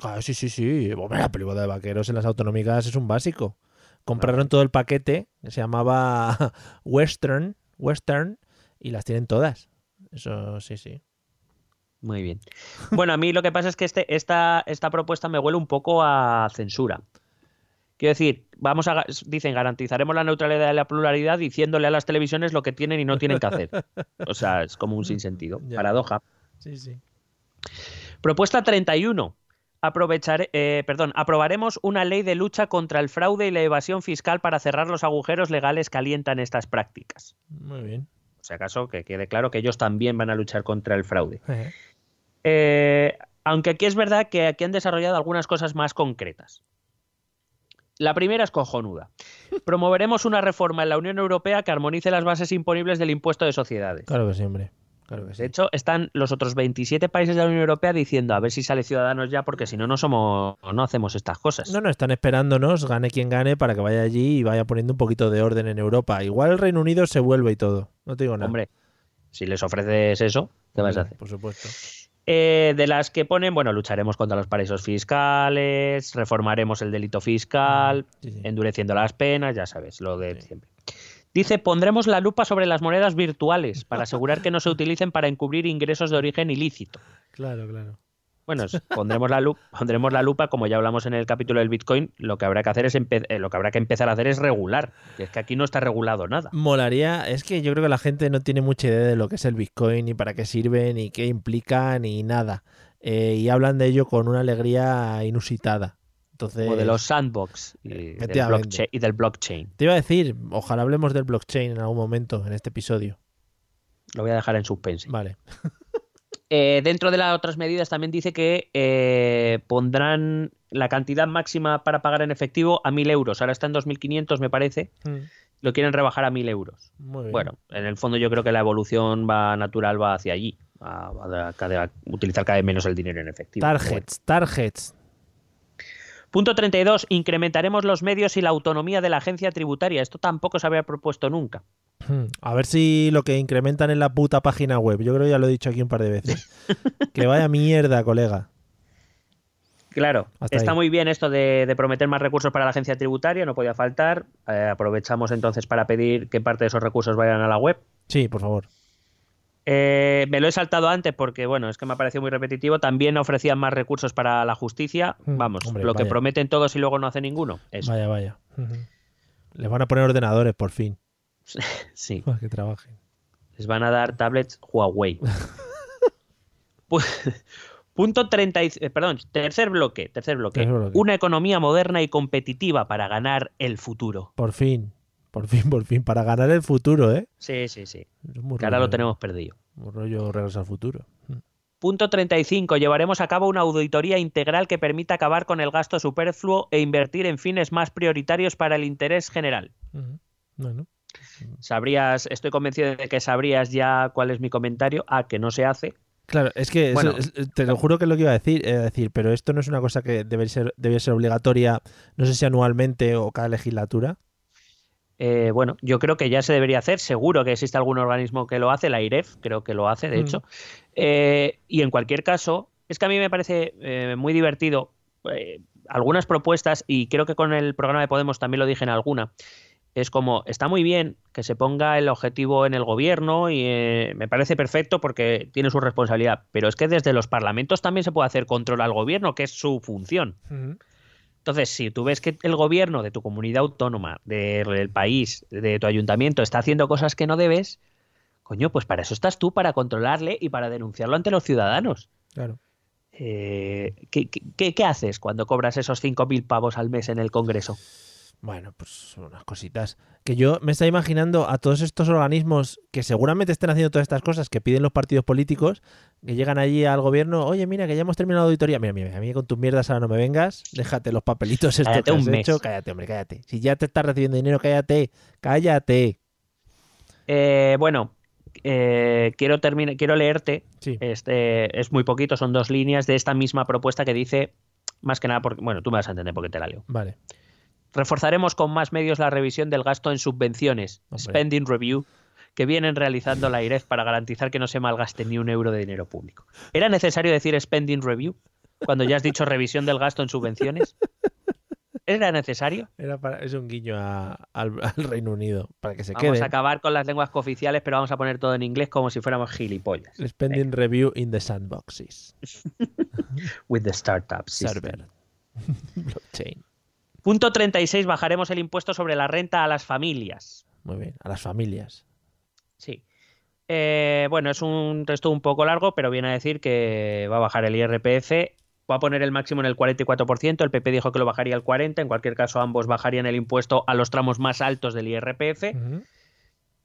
Ah, sí, sí, sí. Hombre, la película de vaqueros en las autonómicas es un básico. Compraron todo el paquete, que se llamaba Western, Western, y las tienen todas. Eso sí, sí. Muy bien. Bueno, a mí lo que pasa es que este, esta, esta propuesta me huele un poco a censura. Quiero decir, vamos a, dicen, garantizaremos la neutralidad y la pluralidad diciéndole a las televisiones lo que tienen y no tienen que hacer. O sea, es como un sinsentido. Ya. Paradoja. Sí, sí. Propuesta 31. Aprovechar, eh, perdón, aprobaremos una ley de lucha contra el fraude y la evasión fiscal para cerrar los agujeros legales que alientan estas prácticas. Muy bien. O sea, acaso que quede claro que ellos también van a luchar contra el fraude. Eh, aunque aquí es verdad que aquí han desarrollado algunas cosas más concretas. La primera es cojonuda. Promoveremos una reforma en la Unión Europea que armonice las bases imponibles del impuesto de sociedades. Claro que sí, hombre. Claro que sí. De hecho, están los otros 27 países de la Unión Europea diciendo a ver si sale Ciudadanos ya, porque si no, no somos, no hacemos estas cosas. No, no, están esperándonos, gane quien gane, para que vaya allí y vaya poniendo un poquito de orden en Europa. Igual el Reino Unido se vuelve y todo. No te digo nada. Hombre, si les ofreces eso, ¿qué vas a hacer? Por supuesto. Eh, de las que ponen, bueno, lucharemos contra los paraísos fiscales, reformaremos el delito fiscal, Sí, sí. endureciendo las penas, ya sabes, lo de siempre. Dice, pondremos la lupa sobre las monedas virtuales para asegurar que no se utilicen para encubrir ingresos de origen ilícito. Claro, claro. Bueno, pondremos la, lupa, pondremos la lupa, como ya hablamos en el capítulo del Bitcoin, lo que habrá que hacer es eh, lo que habrá que empezar a hacer es regular. Y es que aquí no está regulado nada. Molaría, es que yo creo que la gente no tiene mucha idea de lo que es el Bitcoin, ni para qué sirve, ni qué implica, ni nada. Eh, y hablan de ello con una alegría inusitada. Entonces, o de los sandbox y del, y del blockchain. Te iba a decir, ojalá hablemos del blockchain en algún momento en este episodio. Lo voy a dejar en suspense. Vale. Eh, dentro de las otras medidas también dice que eh, pondrán la cantidad máxima para pagar en efectivo a 1.000 euros. Ahora está en 2.500 me parece. Mm. Lo quieren rebajar a 1.000 euros. Bueno, en el fondo yo creo que la evolución va natural va hacia allí. A, utilizar cada vez menos el dinero en efectivo. Targets, targets. Punto 32. Incrementaremos los medios y la autonomía de la agencia tributaria. Esto tampoco se había propuesto nunca. Hmm. A ver si lo que incrementan en la puta página web. Yo creo que ya lo he dicho aquí un par de veces. que vaya mierda, colega. Claro, está muy bien esto de, prometer más recursos para la agencia tributaria, no podía faltar. Eh, aprovechamos entonces para pedir que parte de esos recursos vayan a la web. Sí, por favor. Eh, me lo he saltado antes porque, bueno, es que me ha parecido muy repetitivo. También ofrecían más recursos para la justicia. Hmm. Vamos, lo que prometen todos y luego no hace ninguno. Vaya, vaya. Les van a poner ordenadores por fin. sí. Para que trabajen. Les van a dar tablets Huawei. Punto 30, eh, perdón, tercer bloque, tercer bloque. Una economía moderna y competitiva para ganar el futuro. Por fin, por fin, por fin, para ganar el futuro, ¿eh? Sí, sí, sí. Que ahora lo tenemos perdido. Un rollo regreso al futuro. Mm. Punto 35. Llevaremos a cabo una auditoría integral que permita acabar con el gasto superfluo e invertir en fines más prioritarios para el interés general. Bueno. Sabrías, estoy convencido de que sabrías ya cuál es mi comentario. Ah, que no se hace. Claro, es que te lo juro que es lo que iba a decir, decir, pero esto no es una cosa que debe ser, debe ser obligatoria, no sé si anualmente o cada legislatura. Eh, bueno, yo creo que ya se debería hacer, seguro que existe algún organismo que lo hace, la IREF creo que lo hace, de mm. hecho. Eh, y en cualquier caso, es que a mí me parece eh, muy divertido algunas propuestas, y creo que con el programa de Podemos también lo dije en alguna, es como, está muy bien que se ponga el objetivo en el gobierno y eh, me parece perfecto porque tiene su responsabilidad, pero es que desde los parlamentos también se puede hacer control al gobierno, que es su función. Entonces, si tú ves que el gobierno de tu comunidad autónoma, del país, de tu ayuntamiento está haciendo cosas que no debes, coño, pues para eso estás tú, para controlarle y para denunciarlo ante los ciudadanos. Claro. Eh, ¿qué, qué, haces cuando cobras esos 5.000 pavos al mes en el Congreso? Bueno, pues unas cositas. Que yo me estoy imaginando a todos estos organismos que seguramente estén haciendo todas estas cosas que piden los partidos políticos, que llegan allí al gobierno, oye, mira, que ya hemos terminado la auditoría. Mira, mira, a mí con tus mierdas ahora no me vengas, déjate los papelitos estos que has hecho. Cállate, hombre, cállate. Si ya te estás recibiendo dinero, cállate, cállate. Eh, bueno, eh, quiero, quiero leerte, este, es muy poquito, son dos líneas de esta misma propuesta que dice, más que nada, porque, bueno, tú me vas a entender porque te la leo. Vale. Reforzaremos con más medios la revisión del gasto en subvenciones, Spending Review, que vienen realizando la IREF para garantizar que no se malgaste ni un euro de dinero público. ¿Era necesario decir Spending Review cuando ya has dicho revisión del gasto en subvenciones? ¿Era necesario? Era para, es un guiño al, Reino Unido, para que se quede. Vamos a acabar con las lenguas cooficiales, pero vamos a poner todo en inglés como si fuéramos gilipollas. Spending Review in the sandboxes. With the startups. Server. Blockchain. Punto 36, bajaremos el impuesto sobre la renta a las familias. Muy bien, a las familias. Sí. Eh, bueno, es un texto un poco largo, pero viene a decir que va a bajar el IRPF, va a poner el máximo en el 44%, el PP dijo que lo bajaría al 40%, en cualquier caso ambos bajarían el impuesto a los tramos más altos del IRPF.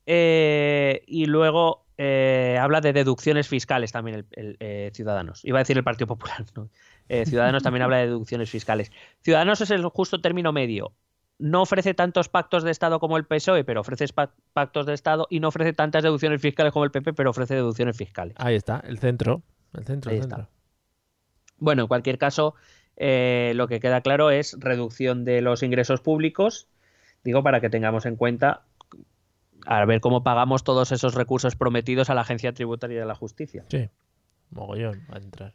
Eh, y luego eh, habla de deducciones fiscales también el, Ciudadanos. Iba a decir el Partido Popular, ¿no? Eh, Ciudadanos también habla de deducciones fiscales. Ciudadanos es el justo término medio. No ofrece tantos pactos de Estado como el PSOE, pero ofrece pactos de Estado y no ofrece tantas deducciones fiscales como el PP, pero ofrece deducciones fiscales. Ahí está, el centro. El centro, Está. Bueno, en cualquier caso, eh, lo que queda claro es reducción de los ingresos públicos, digo, para que tengamos en cuenta a ver cómo pagamos todos esos recursos prometidos a la Agencia Tributaria de la Justicia. Sí, mogollón va a entrar.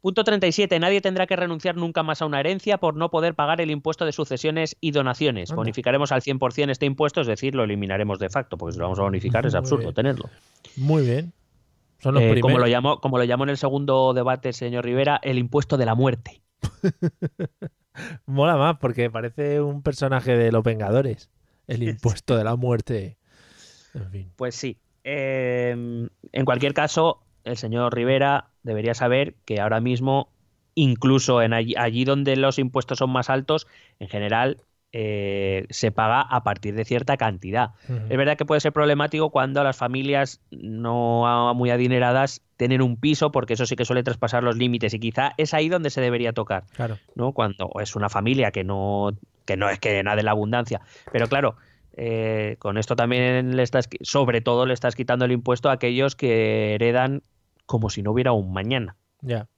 Punto 37. Nadie tendrá que renunciar nunca más a una herencia por no poder pagar el impuesto de sucesiones y donaciones. Bonificaremos al 100% este impuesto, es decir, lo eliminaremos de facto, porque si lo vamos a bonificar es absurdo tenerlo. Muy bien. Son los Eh, como, lo llamó, como lo llamó en el segundo debate el señor Rivera, el impuesto de la muerte. Mola más porque parece un personaje de los Vengadores. El impuesto de la muerte. En fin. Pues sí. Eh, en cualquier caso, el señor Rivera debería saber que ahora mismo, incluso en allí, allí donde los impuestos son más altos, en general eh, se paga a partir de cierta cantidad. Es verdad que puede ser problemático cuando las familias no muy adineradas tienen un piso, porque eso sí que suele traspasar los límites y quizá es ahí donde se debería tocar. Claro. ¿no? Cuando es una familia que no, que no es que nada de la abundancia. Pero claro, eh, con esto también le estás, sobre todo le estás quitando el impuesto a aquellos que heredan como si no hubiera un mañana. Ya.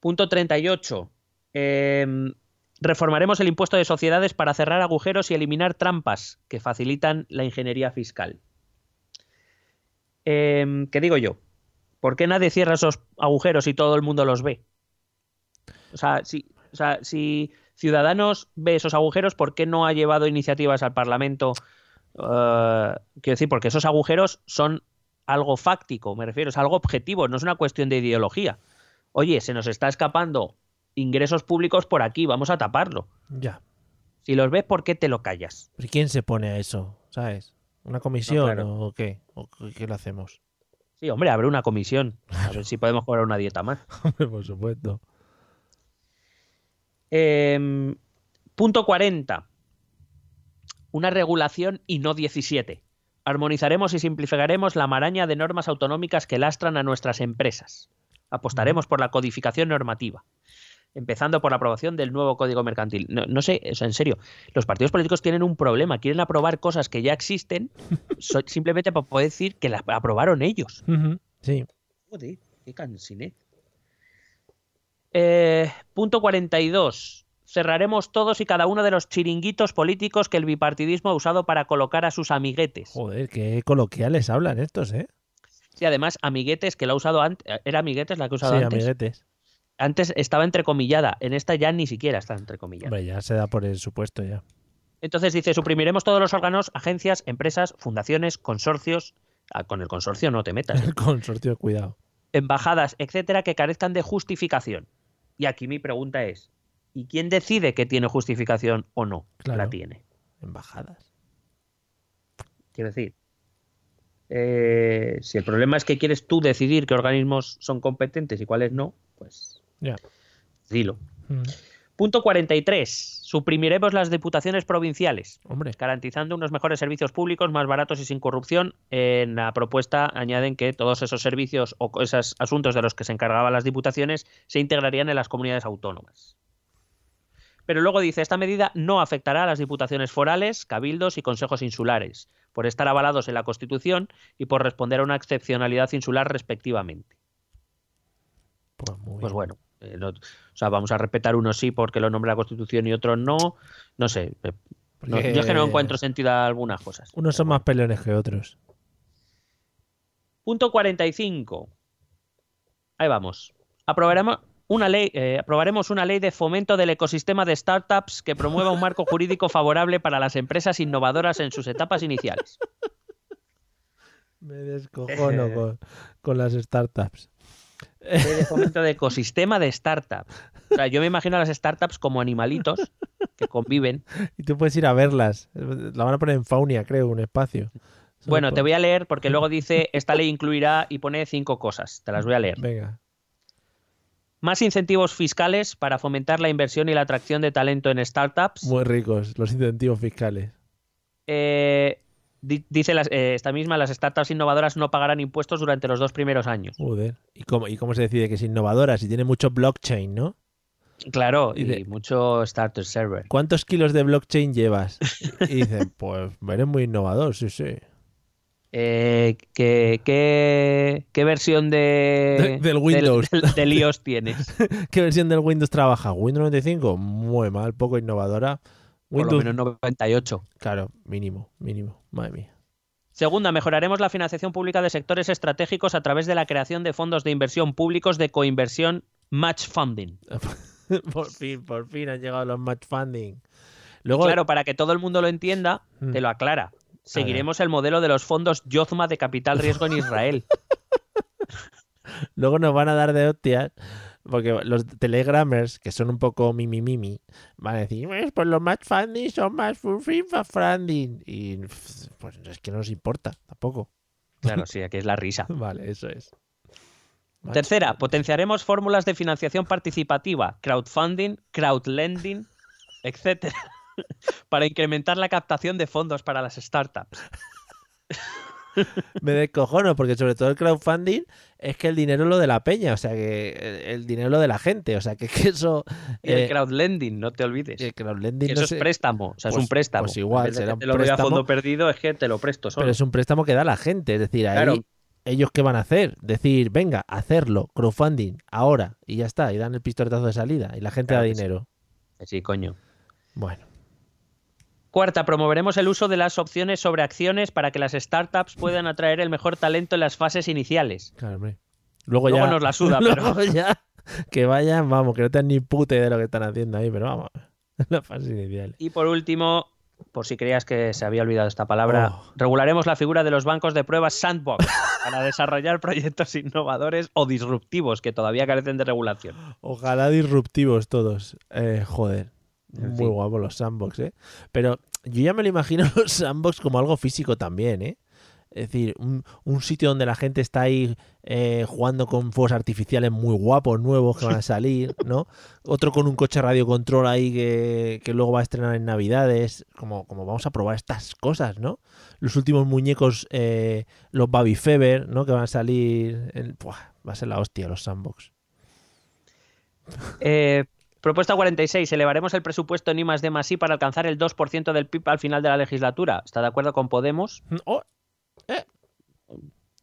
Punto 38. Eh, reformaremos el impuesto de sociedades para cerrar agujeros y eliminar trampas que facilitan la ingeniería fiscal. Eh, ¿Qué digo yo? ¿Por qué nadie cierra esos agujeros y todo el mundo los ve? O sea, si, o sea, si Ciudadanos ve esos agujeros, ¿por qué no ha llevado iniciativas al Parlamento? Eh, quiero decir, porque esos agujeros son algo fáctico, me refiero, es algo objetivo, no es una cuestión de ideología. Oye, se nos está escapando ingresos públicos por aquí, vamos a taparlo. Ya. Si los ves, ¿por qué te lo callas? ¿Pero quién se pone a eso? ¿Sabes? ¿Una comisión claro. o qué? ¿O qué qué lo hacemos? Sí, hombre, abre una comisión. A ver si podemos cobrar una dieta más. Hombre, por supuesto. Eh, punto 40. Una regulación y no 17. Armonizaremos y simplificaremos la maraña de normas autonómicas que lastran a nuestras empresas. Apostaremos por la codificación normativa, empezando por la aprobación del nuevo Código Mercantil. No, no sé, o sea, en serio, los partidos políticos tienen un problema. Quieren aprobar cosas que ya existen simplemente para poder decir que las aprobaron ellos. Sí. Joder, qué cansiné. Eh, punto 42. Cerraremos todos y cada uno de los chiringuitos políticos que el bipartidismo ha usado para colocar a sus amiguetes. Joder, qué coloquiales hablan estos, ¿eh? Sí, además, amiguetes que lo ha usado antes. ¿Era amiguetes la que ha Sí, usado antes? amiguetes. Antes estaba entrecomillada. En esta ya ni siquiera está entrecomillada. Hombre, ya se da por el supuesto ya. Entonces dice, suprimiremos todos los órganos, agencias, empresas, fundaciones, consorcios. Ah, con el consorcio no te metas. ¿eh? El consorcio, cuidado. embajadas, etcétera, que carezcan de justificación. Y aquí mi pregunta es, ¿y quién decide que tiene justificación o no Claro. la tiene? Embajadas. Quiero decir, eh, si el problema es que quieres tú decidir qué organismos son competentes y cuáles no, pues Ya. dilo. Mm. Punto 43. Suprimiremos las diputaciones provinciales. Hombre, garantizando unos mejores servicios públicos más baratos y sin corrupción. En la propuesta añaden que todos esos servicios o esos asuntos de los que se encargaban las diputaciones se integrarían en las comunidades autónomas. Pero luego dice, esta medida no afectará a las diputaciones forales, cabildos y consejos insulares, por estar avalados en la Constitución y por responder a una excepcionalidad insular respectivamente. pues muy Pues bueno, eh, no- o sea, vamos a respetar unos sí porque lo nombra la Constitución y otros no. No sé, eh, no- yo es que no encuentro sentido a algunas cosas. Unos son más peleones que otros. Punto 45. Ahí vamos. Aprobaremos una ley, eh, aprobaremos una ley de fomento del ecosistema de startups que promueva un marco jurídico favorable para las empresas innovadoras en sus etapas iniciales. Me descojono con, con las startups. De fomento de ecosistema de startups. O sea, yo me imagino a las startups como animalitos que conviven. Y tú puedes ir a verlas. La van a poner en Faunia, creo, un espacio. Bueno, te voy a leer porque luego dice, esta ley incluirá y pone cinco cosas. Te las voy a leer. Venga. Más incentivos fiscales para fomentar la inversión y la atracción de talento en startups. Muy ricos los incentivos fiscales. Eh, dice las- eh, esta misma, las startups innovadoras no pagarán impuestos durante los dos primeros años. Joder. ¿Y cómo, ¿Y cómo se decide que es innovadora? Si tiene mucho blockchain, ¿no? Claro, Y y, mucho starter server. ¿Cuántos kilos de blockchain llevas? Y dicen, pues eres muy innovador, sí, sí. Eh, ¿qué, qué, qué versión de, De- del Windows. del, del iOS tienes? ¿Qué versión del Windows trabaja? ¿Windows 95? Muy mal, poco innovadora. Por lo Windows, menos 98. claro, mínimo, mínimo. Madre mía. Segunda, mejoraremos la financiación pública de sectores estratégicos a través de la creación de fondos de inversión públicos de coinversión match funding. por fin, por fin han llegado los match funding. Luego, Claro, para que todo el mundo lo entienda, Mm. te lo aclara. Seguiremos el modelo de los fondos Yozma de capital riesgo en Israel. Luego nos van a dar de hostias. Porque los telegramers, que son un poco mimi mimi, van a decir, pues, pues los match funding son más free funding. Y pues es que no nos importa tampoco. Claro, sí, aquí es la risa. Vale, eso es. Tercera, potenciaremos fórmulas de financiación participativa, crowdfunding, crowdlending, etcétera, para incrementar la captación de fondos para las startups. Me descojono, porque sobre todo el crowdfunding es que el dinero es lo de la peña, o sea que el, dinero es lo de la gente, o sea que, que eso... Y el crowdlending, no te olvides. El crowdlending eso no es sé- préstamo, o sea, Pues- es un préstamo. pues igual, será que un te lo doy a préstamo, fondo perdido, es que te lo presto solo. Pero es un préstamo que da la gente, es decir, ahí Claro. ellos qué van a hacer, decir, venga, hacerlo, crowdfunding, ahora, y ya está, y dan el pistoletazo de salida, y la gente Claro da sí. dinero. Sí, coño. Bueno, Cuarta, promoveremos el uso de las opciones sobre acciones para que las startups puedan atraer el mejor talento en las fases iniciales. claro. Luego, Luego ya, nos la suda, pero- luego ya que vayan, vamos, que no tengan ni puta idea de lo que están haciendo ahí, pero vamos, la fase inicial. Y por último, por si creías que se había olvidado esta palabra, Oh. regularemos la figura de los bancos de pruebas sandbox para desarrollar proyectos innovadores o disruptivos que todavía carecen de regulación. Ojalá disruptivos todos. Eh, joder. En Muy fin. guapos los sandbox, ¿eh? Pero yo ya me lo imagino los sandbox como algo físico también, ¿eh? Es decir, un, un sitio donde la gente está ahí eh, jugando con fuegos artificiales muy guapos, nuevos que van a salir, ¿no? Otro con un coche radiocontrol ahí que, que luego va a estrenar en Navidades. Como, como vamos a probar estas cosas, ¿no? Los últimos muñecos, eh, los Baby Fever, ¿no? Que van a salir. Buah, va a ser la hostia los sandbox. Eh, propuesta 46. Elevaremos el presupuesto en I más D más I para alcanzar el 2% del PIB al final de la legislatura. ¿Está de acuerdo con Podemos? Oh,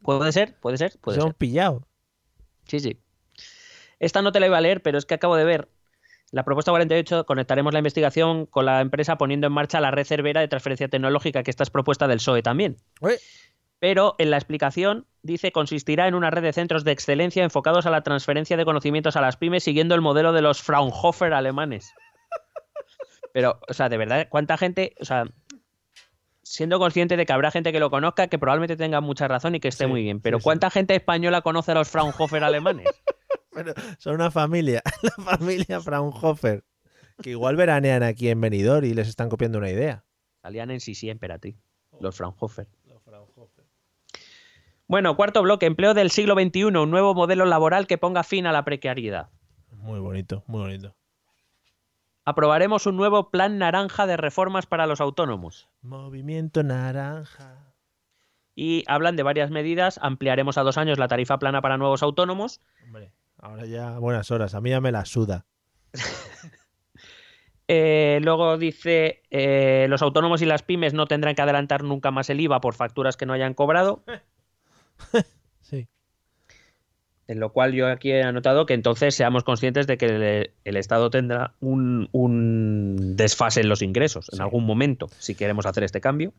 ¿Puede ser? ¿Puede ser? Puede se ser. hemos pillado. Sí, sí. Esta no te la iba a leer, pero es que acabo de ver. La propuesta 48, conectaremos la investigación con la empresa poniendo en marcha la red Cervera de transferencia tecnológica, que esta es propuesta del PSOE también. Pero en la explicación dice consistirá en una red de centros de excelencia enfocados a la transferencia de conocimientos a las pymes siguiendo el modelo de los Fraunhofer alemanes. Pero, o sea, de verdad, ¿cuánta gente, o sea, siendo consciente de que habrá gente que lo conozca, que probablemente tenga mucha razón y que esté Sí, muy bien, pero sí, sí. ¿cuánta gente española conoce a los Fraunhofer alemanes? Pero son una familia, la familia Fraunhofer, que igual veranean aquí en Benidorm y les están copiando una idea. Salían en sí siempre a ti, los Fraunhofer. Bueno, cuarto bloque, empleo del siglo XXI, un nuevo modelo laboral que ponga fin a la precariedad. Muy bonito, muy bonito. Aprobaremos un nuevo plan naranja de reformas para los autónomos. Movimiento naranja. Y hablan de varias medidas. Ampliaremos a dos años la tarifa plana para nuevos autónomos. Hombre, ahora ya buenas horas. A mí ya me la suda. Eh, luego dice, eh, los autónomos y las pymes no tendrán que adelantar nunca más el IVA por facturas que no hayan cobrado. Sí. En lo cual yo aquí he anotado que entonces seamos conscientes de que el, el Estado tendrá un, un desfase en los ingresos en algún momento, si queremos hacer este cambio.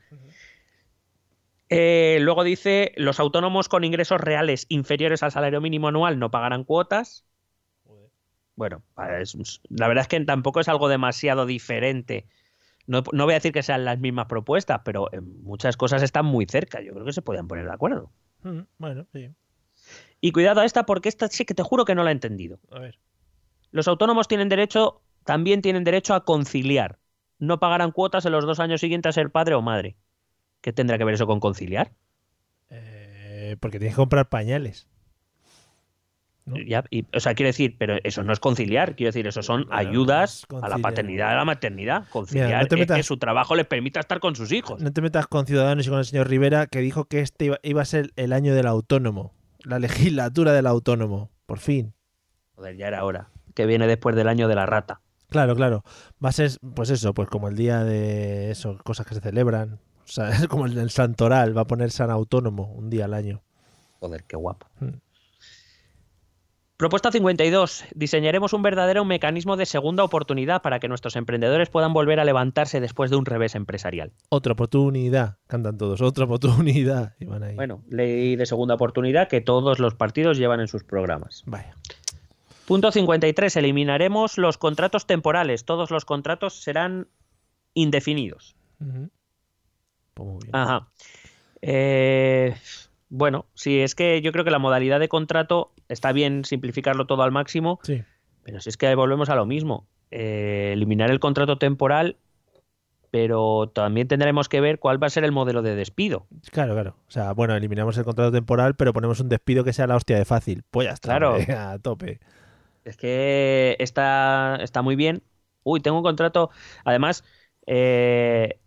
Eh, luego dice, los autónomos con ingresos reales inferiores al salario mínimo anual no pagarán cuotas. Bueno, es- la verdad es que tampoco es algo demasiado diferente. No, no voy a decir que sean las mismas propuestas, pero en muchas cosas están muy cerca. Yo creo que se podían poner de acuerdo. Mm, Bueno, sí. Y cuidado a esta porque esta sí que te juro que no la he entendido. A ver. Los autónomos tienen derecho, también tienen derecho a conciliar. No pagarán cuotas en los dos años siguientes a ser padre o madre. ¿Qué tendrá que ver eso con conciliar? Eh, porque tienes que comprar pañales. ¿No? Ya, y- o sea, quiero decir, pero eso no es conciliar, quiero decir, eso son Bueno, ayudas a la paternidad y a la maternidad. Conciliar Mira, no te es metas- que su trabajo les permita estar con sus hijos. No te metas con Ciudadanos y con el señor Rivera, que dijo que este iba, iba a ser el año del autónomo. La legislatura del autónomo. Por fin. Joder, ya era hora. Que viene después del año de la rata. Claro, claro. Va a ser, pues eso, pues como el día de eso, cosas que se celebran. O sea, es como el del Santoral, va a poner San Autónomo un día al año. Joder, qué guapo. Hmm. Propuesta 52. Diseñaremos un verdadero mecanismo de segunda oportunidad para que nuestros emprendedores puedan volver a levantarse después de un revés empresarial. Otra oportunidad, cantan todos, otra oportunidad. Y van ahí. Bueno, ley de segunda oportunidad que todos los partidos llevan en sus programas. Vaya. Punto 53. Eliminaremos los contratos temporales. Todos los contratos serán indefinidos. Pues muy bien. Ajá. Eh, bueno, sí, es que yo creo que la modalidad de contrato está bien simplificarlo todo al máximo, Sí. pero si es que volvemos a lo mismo. Eh, eliminar el contrato temporal, pero también tendremos que ver cuál va a ser el modelo de despido. Claro, claro. O sea, bueno, eliminamos el contrato temporal, pero ponemos un despido que sea la hostia de fácil. Pues ya está. Claro. A tope. Es que está, está muy bien. Uy, tengo un contrato. Además, eh,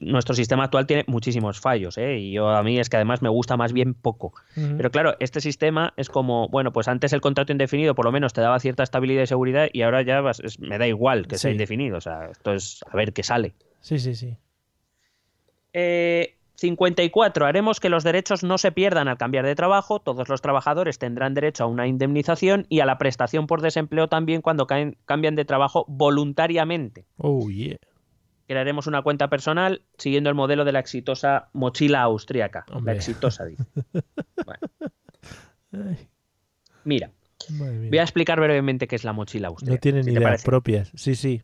nuestro sistema actual tiene muchísimos fallos, ¿eh? Y yo a mí es que además me gusta más bien poco. Pero claro, este sistema es como, bueno, pues antes el contrato indefinido por lo menos te daba cierta estabilidad y seguridad y ahora ya vas- es- me da igual que sea indefinido. O sea, esto es a ver qué sale. Sí, sí, sí. Eh, 54. Haremos que los derechos no se pierdan al cambiar de trabajo. Todos los trabajadores tendrán derecho a una indemnización y a la prestación por desempleo también cuando caen- cambian de trabajo voluntariamente. Oh, yeah. Crearemos una cuenta personal siguiendo el modelo de la exitosa mochila austríaca. Hombre. La exitosa, dice. Bueno, mira, voy a explicar brevemente qué es la mochila austríaca. No tienen si ideas propias. Sí, sí.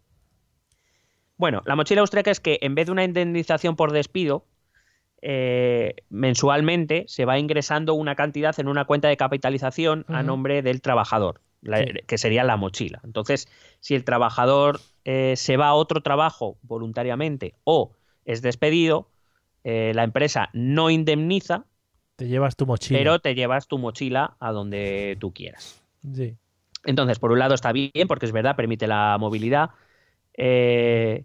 Bueno, la mochila austríaca es que en vez de una indemnización por despido, eh, mensualmente se va ingresando una cantidad en una cuenta de capitalización a nombre del trabajador, la- Sí. que sería la mochila. Entonces, si el trabajador eh, se va a otro trabajo voluntariamente o es despedido, eh, la empresa no indemniza, Te llevas tu mochila. pero te llevas tu mochila a donde tú quieras. Sí. Entonces, por un lado está bien, porque es verdad, permite la movilidad, eh,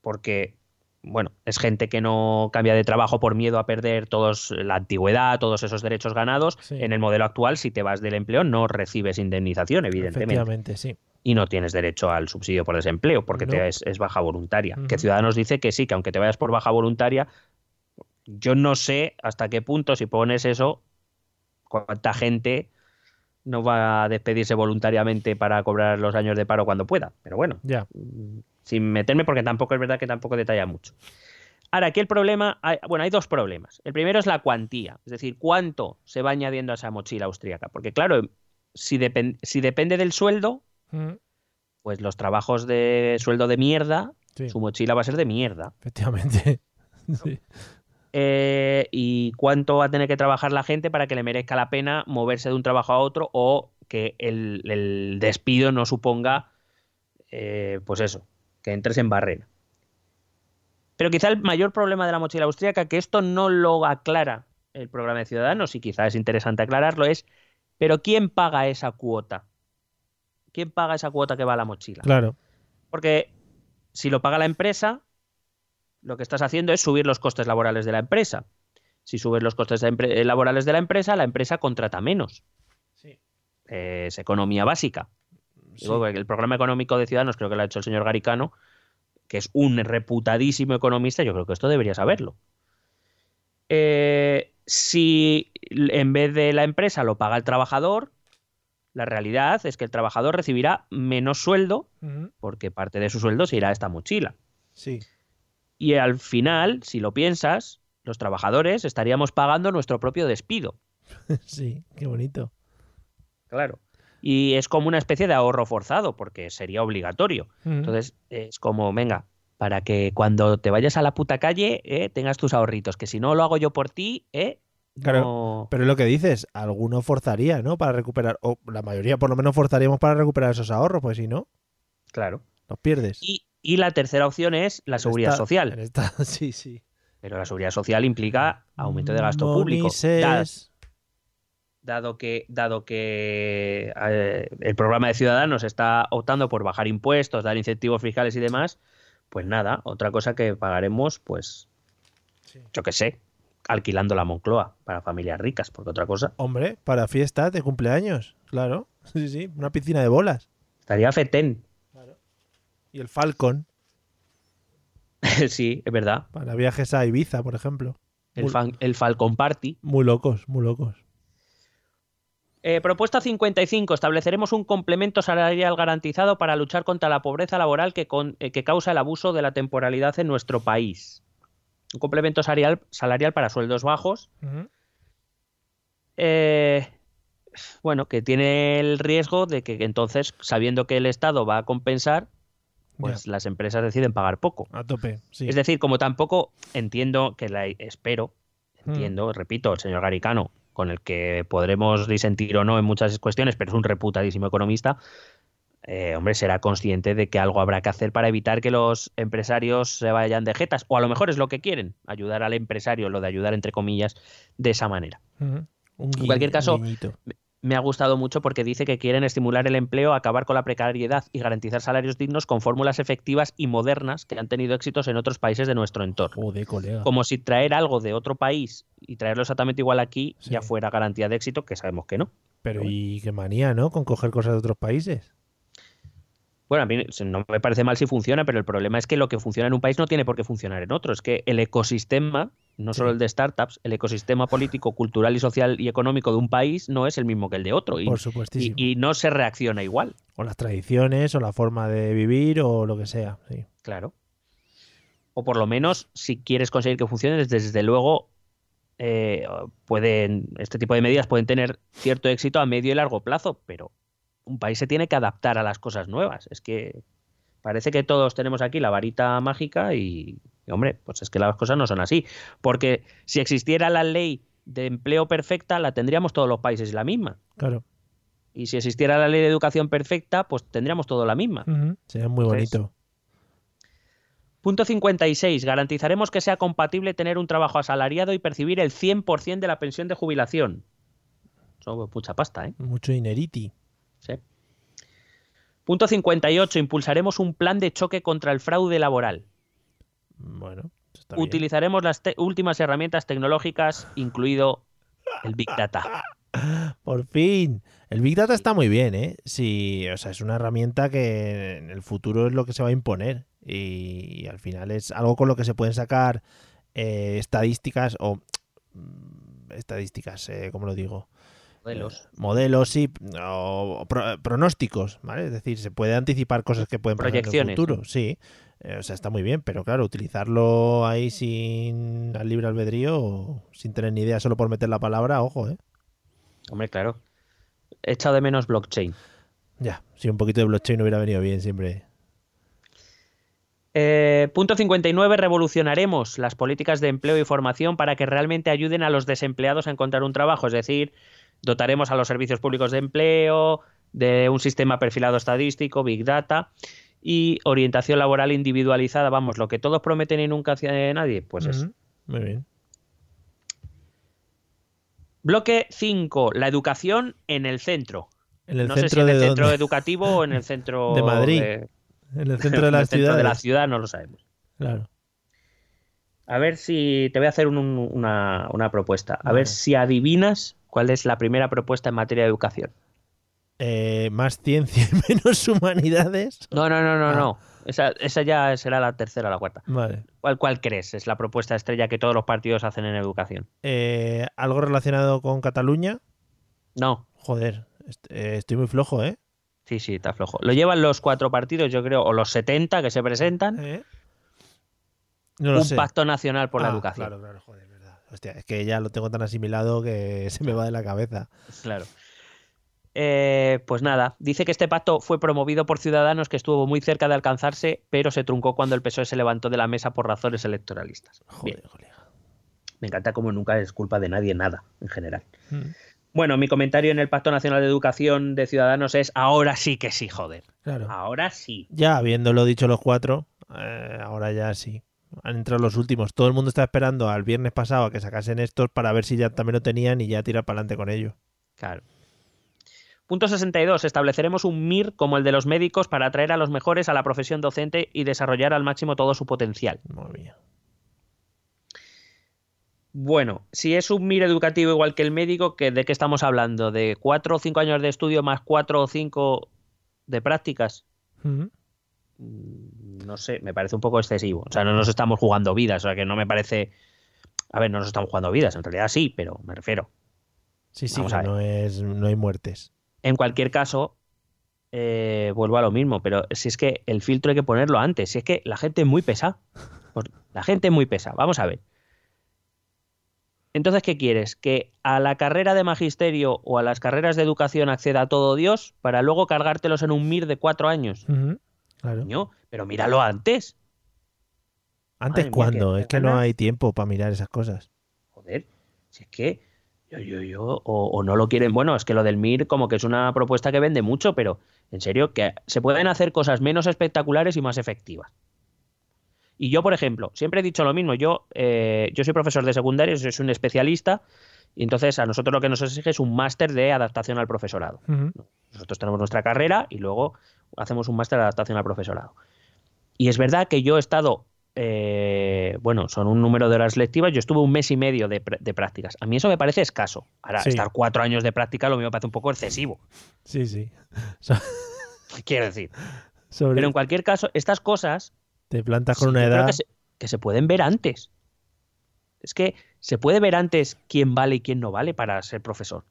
porque, bueno, es gente que no cambia de trabajo por miedo a perder todos la antigüedad, todos esos derechos ganados. Sí. En el modelo actual, si te vas del empleo, no recibes indemnización, evidentemente, Efectivamente, sí. y no tienes derecho al subsidio por desempleo, porque No. te es, es baja voluntaria. Que Ciudadanos dice que sí, que aunque te vayas por baja voluntaria, yo no sé hasta qué punto, si pones eso, cuánta gente no va a despedirse voluntariamente para cobrar los años de paro cuando pueda. Pero bueno, Ya. mm, sin meterme porque tampoco es verdad que tampoco detalla mucho. Ahora, aquí el problema, hay- bueno, hay dos problemas. El primero es la cuantía, es decir, cuánto se va añadiendo a esa mochila austríaca. Porque claro, si, depen- si depende del sueldo, Mm, pues los trabajos de sueldo de mierda, Sí. su mochila va a ser de mierda. Efectivamente. Sí. Eh, ¿Y cuánto va a tener que trabajar la gente para que le merezca la pena moverse de un trabajo a otro o que el, el despido no suponga, eh, pues eso, que entres en barrera? Pero quizá el mayor problema de la mochila austríaca, que esto no lo aclara el programa de Ciudadanos, y quizá es interesante aclararlo, es, pero ¿quién paga esa cuota? ¿Quién paga esa cuota que va a la mochila? Claro. Porque si lo paga la empresa, lo que estás haciendo es subir los costes laborales de la empresa. Si subes los costes de eh, laborales de la empresa, la empresa contrata menos. Sí. Eh, es economía básica. Sí. Digo, porque el programa económico de Ciudadanos creo que lo ha hecho el señor Garicano, que es un reputadísimo economista, yo creo que esto debería saberlo. Eh, si en vez de la empresa lo paga el trabajador, la realidad es que el trabajador recibirá menos sueldo porque parte de su sueldo se irá a esta mochila. Sí. Y al final, si lo piensas, los trabajadores estaríamos pagando nuestro propio despido. Sí. Qué bonito. Claro. Y es como una especie de ahorro forzado, porque sería obligatorio. Ujú. Entonces, es como, venga, para que cuando te vayas a la puta calle, eh, tengas tus ahorritos, que si no lo hago yo por ti, eh, Claro, no- Pero es lo que dices, alguno forzaría, ¿no? Para recuperar, o la mayoría por lo menos forzaríamos para recuperar esos ahorros, pues si no, Claro. los pierdes. Y, y la tercera opción es la seguridad social. sí, sí. Pero la seguridad social implica aumento de gasto público. Monises. Da- dado que, dado que eh, el programa de Ciudadanos está optando por bajar impuestos, dar incentivos fiscales y demás, pues nada, otra cosa que pagaremos, pues, Sí. yo qué sé, alquilando la Moncloa para familias ricas, porque otra cosa Hombre, para fiestas de cumpleaños, claro. Sí, sí, una piscina de bolas. estaría fetén. Y el Falcon, sí, es verdad. para viajes a Ibiza, por ejemplo. El, Muy- fan- el Falcon Party. Muy locos, muy locos. Eh, propuesta 55. Estableceremos un complemento salarial garantizado para luchar contra la pobreza laboral que, con- eh, que causa el abuso de la temporalidad en nuestro país. Un complemento salarial, salarial para sueldos bajos. Eh, bueno, que tiene el riesgo de que entonces, sabiendo que el Estado va a compensar, pues las empresas deciden pagar poco. A tope, sí. Es decir, como tampoco entiendo que la espero, Mm. entiendo, repito, el señor Garicano, con el que podremos disentir o no en muchas cuestiones, pero es un reputadísimo economista, eh, hombre, será consciente de que algo habrá que hacer para evitar que los empresarios se vayan de jetas, o a lo mejor es lo que quieren, ayudar al empresario, lo de ayudar entre comillas, de esa manera. En cualquier caso. Me ha gustado mucho porque dice que quieren estimular el empleo, acabar con la precariedad y garantizar salarios dignos con fórmulas efectivas y modernas que han tenido éxitos en otros países de nuestro entorno. Joder, colega. Como si traer algo de otro país y traerlo exactamente igual aquí Sí. ya fuera garantía de éxito, que sabemos que no. Pero y qué manía, ¿no? Con coger cosas de otros países. Bueno, a mí no me parece mal si funciona, pero el problema es que lo que funciona en un país no tiene por qué funcionar en otro. Es que el ecosistema, no solo el de startups, el ecosistema político, cultural y social y económico de un país no es el mismo que el de otro. Y, Por y- supuestísimo. y no se reacciona igual. O las tradiciones, o la forma de vivir, o lo que sea. Sí. Claro. O por lo menos, si quieres conseguir que funcione, desde luego eh, pueden, este tipo de medidas pueden tener cierto éxito a medio y largo plazo, pero un país se tiene que adaptar a las cosas nuevas. Es que parece que todos tenemos aquí la varita mágica y, y, hombre, pues es que las cosas no son así. Porque si existiera la ley de empleo perfecta, la tendríamos todos los países la misma. Claro. Y si existiera la ley de educación perfecta, pues tendríamos todo la misma. Ujú. Sería muy Entonces, bonito. Punto 56. Garantizaremos que sea compatible tener un trabajo asalariado y percibir el 100% de la pensión de jubilación. Eso es mucha pasta, ¿eh? Mucho dineriti. Sí. Punto 58. Impulsaremos un plan de choque contra el fraude laboral. Bueno, bien. Utilizaremos las últimas herramientas tecnológicas, incluido el Big Data. Por fin. El Big Data está muy bien, ¿eh? Sí, o sea, es una herramienta que en el futuro es lo que se va a imponer. Y, al final es algo con lo que se pueden sacar eh, estadísticas o mm, estadísticas, eh, ¿cómo lo digo? Modelos. Modelos, sí, o pro- pronósticos, ¿vale? Es decir, se puede anticipar cosas que pueden pasar en el Proyecciones, futuro, sí. Eh, o sea, está muy bien, pero claro, utilizarlo ahí sin al libre albedrío, sin tener ni idea, solo por meter la palabra, ojo, ¿eh? Hombre, claro. He echado de menos blockchain. Ya, si un poquito de blockchain hubiera venido bien siempre. Eh, punto 59. Revolucionaremos las políticas de empleo y formación para que realmente ayuden a los desempleados a encontrar un trabajo. Es decir, dotaremos a los servicios públicos de empleo, de un sistema perfilado estadístico, Big Data y orientación laboral individualizada. Vamos, lo que todos prometen y nunca hace nadie, pues. Ujú, Muy bien. Bloque 5. La educación en el centro. En el no centro sé si en de el centro dónde? educativo o en el centro De Madrid. de- En el centro de en la el centro ciudad. de la ciudad, no lo sabemos. Claro. A ver si te voy a hacer un- una, una propuesta. A Vale. ver si adivinas cuál es la primera propuesta en materia de educación. Eh, más ciencia y menos humanidades. No, no, no, no, Ah. no. Esa, esa ya será la tercera o la cuarta. Vale. ¿Cuál, ¿Cuál crees? Es la propuesta estrella que todos los partidos hacen en educación. Eh, ¿Algo relacionado con Cataluña? No. Joder, eh, estoy muy flojo, ¿eh? Sí, sí, está flojo. Lo llevan los cuatro partidos, yo creo, o los 70 que se presentan. ¿Eh? No lo un sé. pacto nacional por la Ah, educación. Claro, claro, joder. Hostia, es que ya lo tengo tan asimilado que se me va de la cabeza. Claro. Eh, pues nada, dice que este pacto fue promovido por Ciudadanos que estuvo muy cerca de alcanzarse, pero se truncó cuando el PSOE se levantó de la mesa por razones electoralistas. Joder, colega. me encanta como nunca es culpa de nadie nada, en general. Mm, Bueno, mi comentario en el Pacto Nacional de Educación de Ciudadanos es ahora sí que sí, joder. Claro. Ahora sí. Ya habiéndolo dicho los cuatro, eh, ahora ya sí. Han entrado los últimos. Todo el mundo está esperando al viernes pasado a que sacasen estos para ver si ya también lo tenían y ya tirar para adelante con ello. Claro. Punto 62. Estableceremos un MIR como el de los médicos para atraer a los mejores a la profesión docente y desarrollar al máximo todo su potencial. Madre mía. Bueno, si es un MIR educativo igual que el médico, ¿que ¿de qué estamos hablando? ¿De cuatro o cinco años de estudio más cuatro o cinco de prácticas? Mm, No sé, me parece un poco excesivo. O sea, no nos estamos jugando vidas, o sea que no me parece... A ver, no nos estamos jugando vidas, en realidad sí, pero me refiero. Sí, sí, que no, es, no hay muertes. En cualquier caso, eh, vuelvo a lo mismo, pero si es que el filtro hay que ponerlo antes, si es que la gente es muy pesada. Por- La gente es muy pesada. Vamos a ver. Entonces, ¿qué quieres? ¿Que a la carrera de magisterio o a las carreras de educación acceda todo Dios para luego cargártelos en un MIR de cuatro años? Claro. Pero míralo antes. ¿Antes Madre cuándo? Es que no hay tiempo para mirar esas cosas. Joder, si es que yo, yo, yo, o, o no lo quieren. Bueno, es que lo del MIR como que es una propuesta que vende mucho, pero en serio, que se pueden hacer cosas menos espectaculares y más efectivas. Y yo, por ejemplo, siempre he dicho lo mismo. Yo, eh, yo soy profesor de secundaria, soy un especialista, y entonces a nosotros lo que nos exige es un máster de adaptación al profesorado. Nosotros tenemos nuestra carrera y luego hacemos un máster de adaptación al profesorado. Y es verdad que yo he estado, eh, bueno, son un número de horas lectivas, yo estuve un mes y medio de, pr- de prácticas. A mí eso me parece escaso. Ahora, Sí. estar cuatro años de práctica lo mío me parece un poco excesivo, Sí, sí. So- quiero decir. Sobre, Pero en cualquier caso, estas cosas te plantas sí, con una edad. que se, que se pueden ver antes. Es que se puede ver antes quién vale y quién no vale para ser profesor.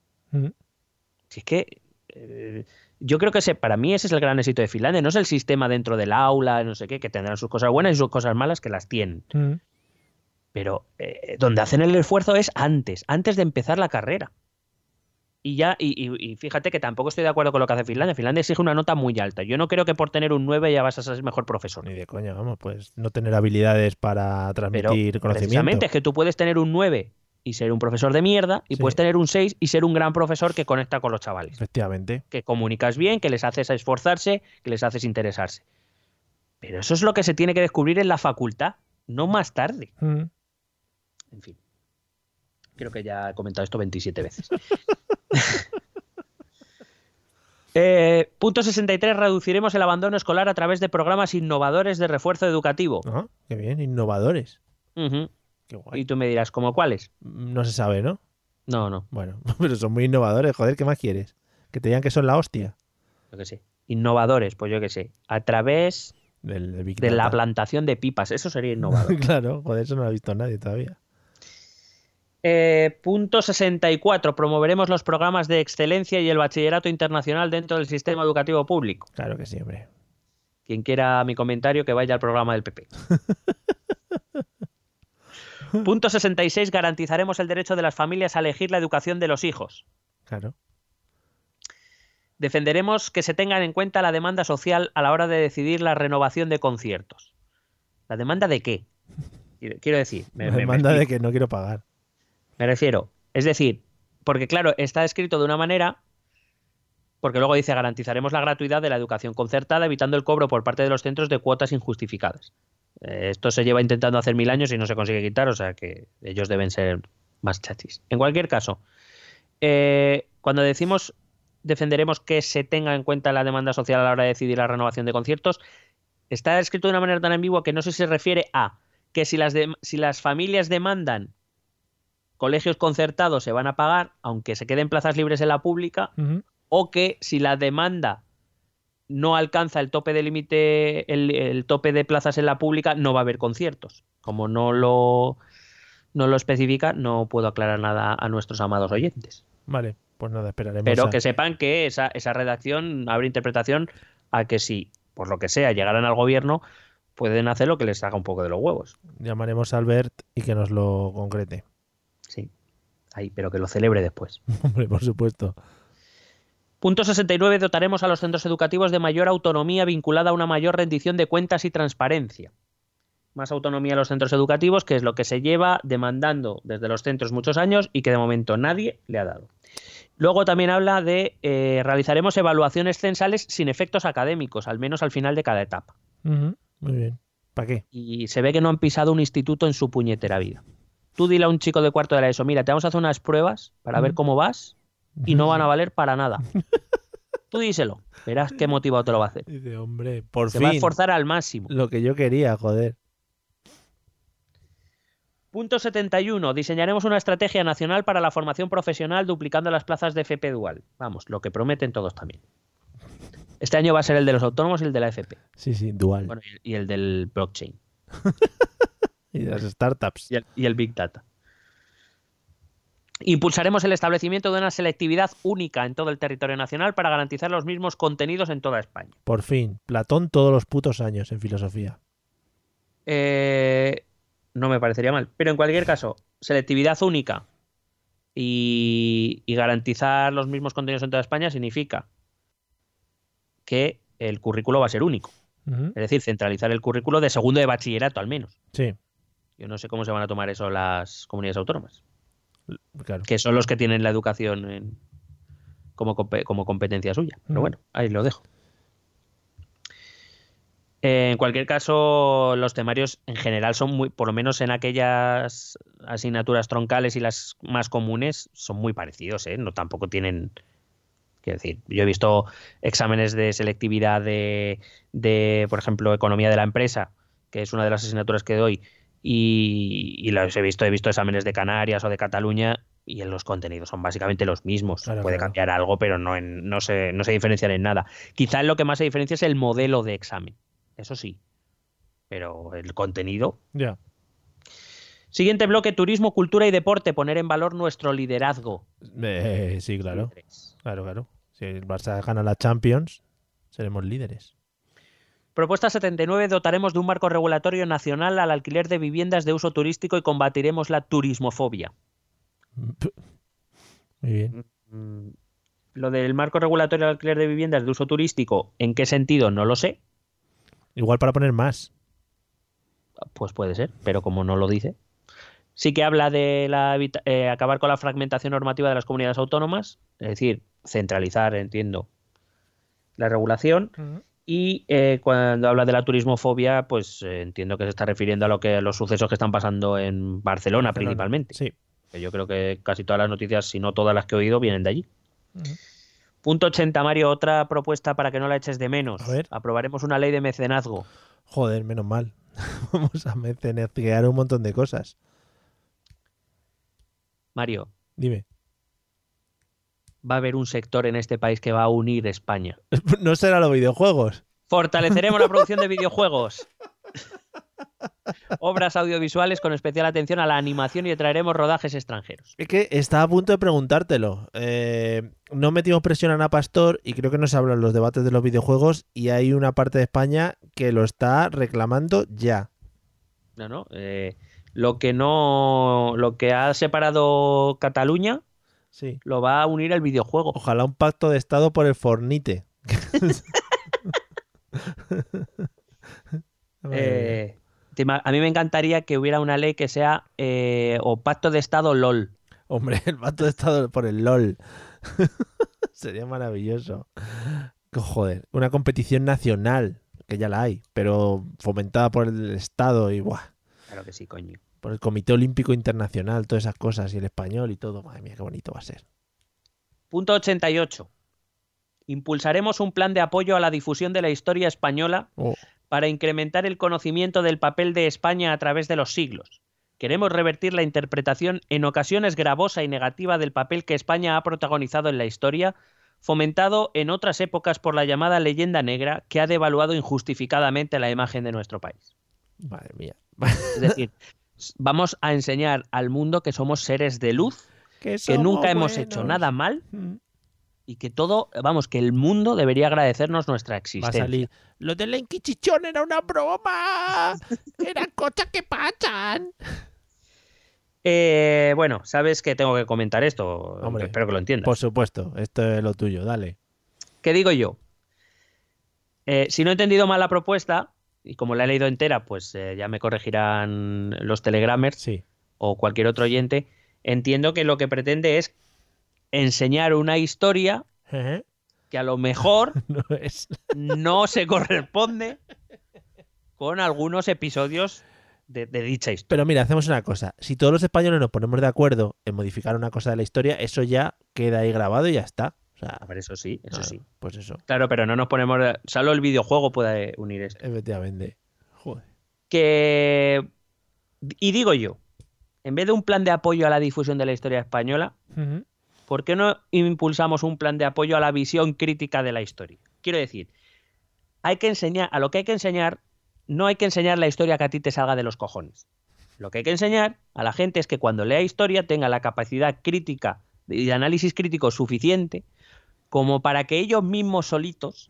Si es que eh, yo creo que ese, para mí ese es el gran éxito de Finlandia. No es el sistema dentro del aula, no sé qué, que tendrán sus cosas buenas y sus cosas malas que las tienen. Ujú. Pero eh, donde hacen el esfuerzo es antes, antes de empezar la carrera. Y ya, y, y- y fíjate que tampoco estoy de acuerdo con lo que hace Finlandia. Finlandia exige una nota muy alta. Yo no creo que por tener un 9 ya vas a ser mejor profesor. Ni de coña, vamos, pues no tener habilidades para Pero transmitir conocimiento. precisamente es que tú puedes tener un 9 y ser un profesor de mierda, y Sí. puedes tener un 6 y ser un gran profesor que conecta con los chavales. Efectivamente. que comunicas bien, que les haces esforzarse, que les haces interesarse. Pero eso es lo que se tiene que descubrir en la facultad, no más tarde. Ujú. En fin. Creo que ya he comentado esto 27 veces. Eh, punto 63. Reduciremos el abandono escolar a través de programas innovadores de refuerzo educativo. Ah, qué bien, innovadores. Qué guay. Y tú me dirás, ¿cómo cuáles? No se sabe, ¿no? No, no, Bueno, pero son muy innovadores, joder, ¿qué más quieres? Que te digan que son la hostia yo qué sé. Innovadores, pues yo qué sé. A través del, de la plantación de pipas. Eso sería innovador. claro, joder, eso no lo ha visto nadie todavía. Eh, punto 64. Promoveremos los programas de excelencia y el bachillerato internacional dentro del sistema educativo público. Claro que sí, hombre. Quien quiera mi comentario, que vaya al programa del PP. punto 66. Garantizaremos el derecho de las familias a elegir la educación de los hijos. Claro. Defenderemos que se tengan en cuenta la demanda social a la hora de decidir la renovación de conciertos. ¿La demanda de qué? Quiero decir, me, Me, me- me manda de que no quiero pagar. Me refiero, es decir, porque claro, está escrito de una manera, porque luego dice garantizaremos la gratuidad de la educación concertada, evitando el cobro por parte de los centros de cuotas injustificadas. Eh, esto se lleva intentando hacer mil años y no se consigue quitar, o sea que ellos deben ser más chachis. En cualquier caso, eh, cuando decimos defenderemos que se tenga en cuenta la demanda social a la hora de decidir la renovación de conciertos, está escrito de una manera tan ambigua que no sé si se refiere a que si las, de- si las familias demandan colegios concertados se van a pagar, aunque se queden plazas libres en la pública, o que si la demanda no alcanza el tope de límite, el, el tope de plazas en la pública, no va a haber conciertos. Como no lo, no lo especifica, no puedo aclarar nada a nuestros amados oyentes. Vale, pues nada, esperaremos. Pero a- que sepan que esa, esa redacción abre interpretación a que si, por lo que sea, llegaran al gobierno, pueden hacer lo que les haga un poco de los huevos. Llamaremos a Albert y que nos lo concrete. Sí. Ahí, pero que lo celebre después. Hombre, por supuesto. Punto 69. Dotaremos a los centros educativos de mayor autonomía vinculada a una mayor rendición de cuentas y transparencia. Más autonomía a los centros educativos, que es lo que se lleva demandando desde los centros muchos años y que de momento nadie le ha dado. Luego también habla de eh, realizaremos evaluaciones censales sin efectos académicos, al menos al final de cada etapa. Ujú, Muy bien. ¿Para qué? Y se ve que no han pisado un instituto en su puñetera vida. Tú dile a un chico de cuarto de la ESO, mira, te vamos a hacer unas pruebas para ver cómo vas y no van a valer para nada. Tú díselo, verás qué motivado te lo va a hacer. Dice, hombre, por Se va a esforzar al máximo. Lo que yo quería, joder. Punto 71. Diseñaremos una estrategia nacional para la formación profesional duplicando las plazas de FP dual. Vamos, lo que prometen todos también. Este año va a ser el de los autónomos y el de la FP. Sí, sí, dual. Bueno, y y el del blockchain. y de las startups. y el, y el Big Data. Impulsaremos el establecimiento de una selectividad única en todo el territorio nacional para garantizar los mismos contenidos en toda España. Por fin. Platón todos los putos años en filosofía. Eh, no me parecería mal. Pero en cualquier caso, selectividad única y, y garantizar los mismos contenidos en toda España significa que el currículo va a ser único. Es decir, centralizar el currículo de segundo de bachillerato al menos. Sí, Yo no sé cómo se van a tomar eso las comunidades autónomas, claro. que son los que tienen la educación en- como, compe- como competencia suya. Pero Ujú. bueno, ahí lo dejo. En cualquier caso, los temarios en general son muy, por lo menos en aquellas asignaturas troncales y las más comunes, son muy parecidos, ¿eh? No tampoco tienen. Quiero decir, yo he visto exámenes de selectividad de, de, por ejemplo, economía de la empresa, que es una de las asignaturas que doy, y, y los he visto, he visto exámenes de Canarias o de Cataluña, y en los contenidos son básicamente los mismos. Claro, Puede claro. cambiar algo, pero no, en- no, se, no se diferencian en nada. Quizá lo que más se diferencia es el modelo de examen. Eso sí. Pero el contenido. Ya. Siguiente bloque: turismo, cultura y deporte. Poner en valor nuestro liderazgo. Eh, sí, claro. Claro, claro. Si el Barça gana la Champions, seremos líderes. Propuesta 79. Dotaremos de un marco regulatorio nacional al alquiler de viviendas de uso turístico y combatiremos la turismofobia. Muy bien. Mm, Lo del marco regulatorio al alquiler de viviendas de uso turístico, ¿en qué sentido? No lo sé. Igual para poner más. Pues puede ser, pero como no lo dice. Sí que habla de la eh, acabar con la fragmentación normativa de las comunidades autónomas, es decir, centralizar, entiendo, la regulación. Y eh, cuando habla de la turismofobia, pues eh, entiendo que se está refiriendo a lo que a los sucesos que están pasando en Barcelona, Barcelona. principalmente. Sí. Que yo creo que casi todas las noticias, si no todas las que he oído, vienen de allí. Punto 80, Mario, otra propuesta para que no la eches de menos. A ver. Aprobaremos una ley de mecenazgo. Joder, menos mal. Vamos a mecenear un montón de cosas. Mario, Dime. Va a haber un sector en este país que va a unir España. No será los videojuegos. Fortaleceremos la producción de videojuegos. Obras audiovisuales con especial atención a la animación y traeremos rodajes extranjeros. Es que estaba a punto de preguntártelo. Eh, no metimos presión a Ana Pastor y creo que no se hablan los debates de los videojuegos y hay una parte de España que lo está reclamando ya. No, no. eh, lo que no. Lo que ha separado Cataluña Sí. lo va a unir el videojuego. Ojalá un pacto de Estado por el Fornite. Eh, a mí me encantaría que hubiera una ley que sea eh, o pacto de Estado LOL. Hombre, el pacto de Estado por el LOL. Sería maravilloso. Joder, una competición nacional, que ya la hay, pero fomentada por el Estado y buah, Claro que sí, coño. Por el Comité Olímpico Internacional, todas esas cosas, y el español y todo. Madre mía, qué bonito va a ser. Punto 88. Impulsaremos un plan de apoyo a la difusión de la historia española Oh, para incrementar el conocimiento del papel de España a través de los siglos. Queremos revertir la interpretación en ocasiones gravosa y negativa del papel que España ha protagonizado en la historia, fomentado en otras épocas por la llamada leyenda negra que ha devaluado injustificadamente la imagen de nuestro país. madre mía. Es decir, vamos a enseñar al mundo que somos seres de luz, que nunca hemos hecho nada mal Mm. y que todo, vamos, que el mundo debería agradecernos nuestra Va a existencia. salir. Lo del enquichichón era una broma. Eran cosas que pasan. Eh, bueno, sabes que tengo que comentar esto. Hombre, espero que lo entiendas. Por supuesto, esto es lo tuyo, dale. ¿Qué digo yo? Eh, si no he entendido mal la propuesta, y como la he leído entera, pues eh, ya me corregirán los telegramers Sí. o cualquier otro oyente. Entiendo que lo que pretende es enseñar una historia que a lo mejor No es. no se corresponde con algunos episodios de, de dicha historia. Pero mira, hacemos una cosa. Si todos los españoles nos ponemos de acuerdo en modificar una cosa de la historia, eso ya queda ahí grabado y ya está. O sea, A ver, eso sí, eso ah, sí. Pues eso, Claro, pero no nos ponemos. Solo el videojuego puede unir esto. efectivamente. Joder. Que. Y digo yo, en vez de un plan de apoyo a la difusión de la historia española. ¿por qué no impulsamos un plan de apoyo a la visión crítica de la historia? Quiero decir, hay que enseñar, a lo que hay que enseñar, no hay que enseñar la historia que a ti te salga de los cojones. Lo que hay que enseñar a la gente es que cuando lea historia tenga la capacidad crítica y de análisis crítico suficiente como para que ellos mismos solitos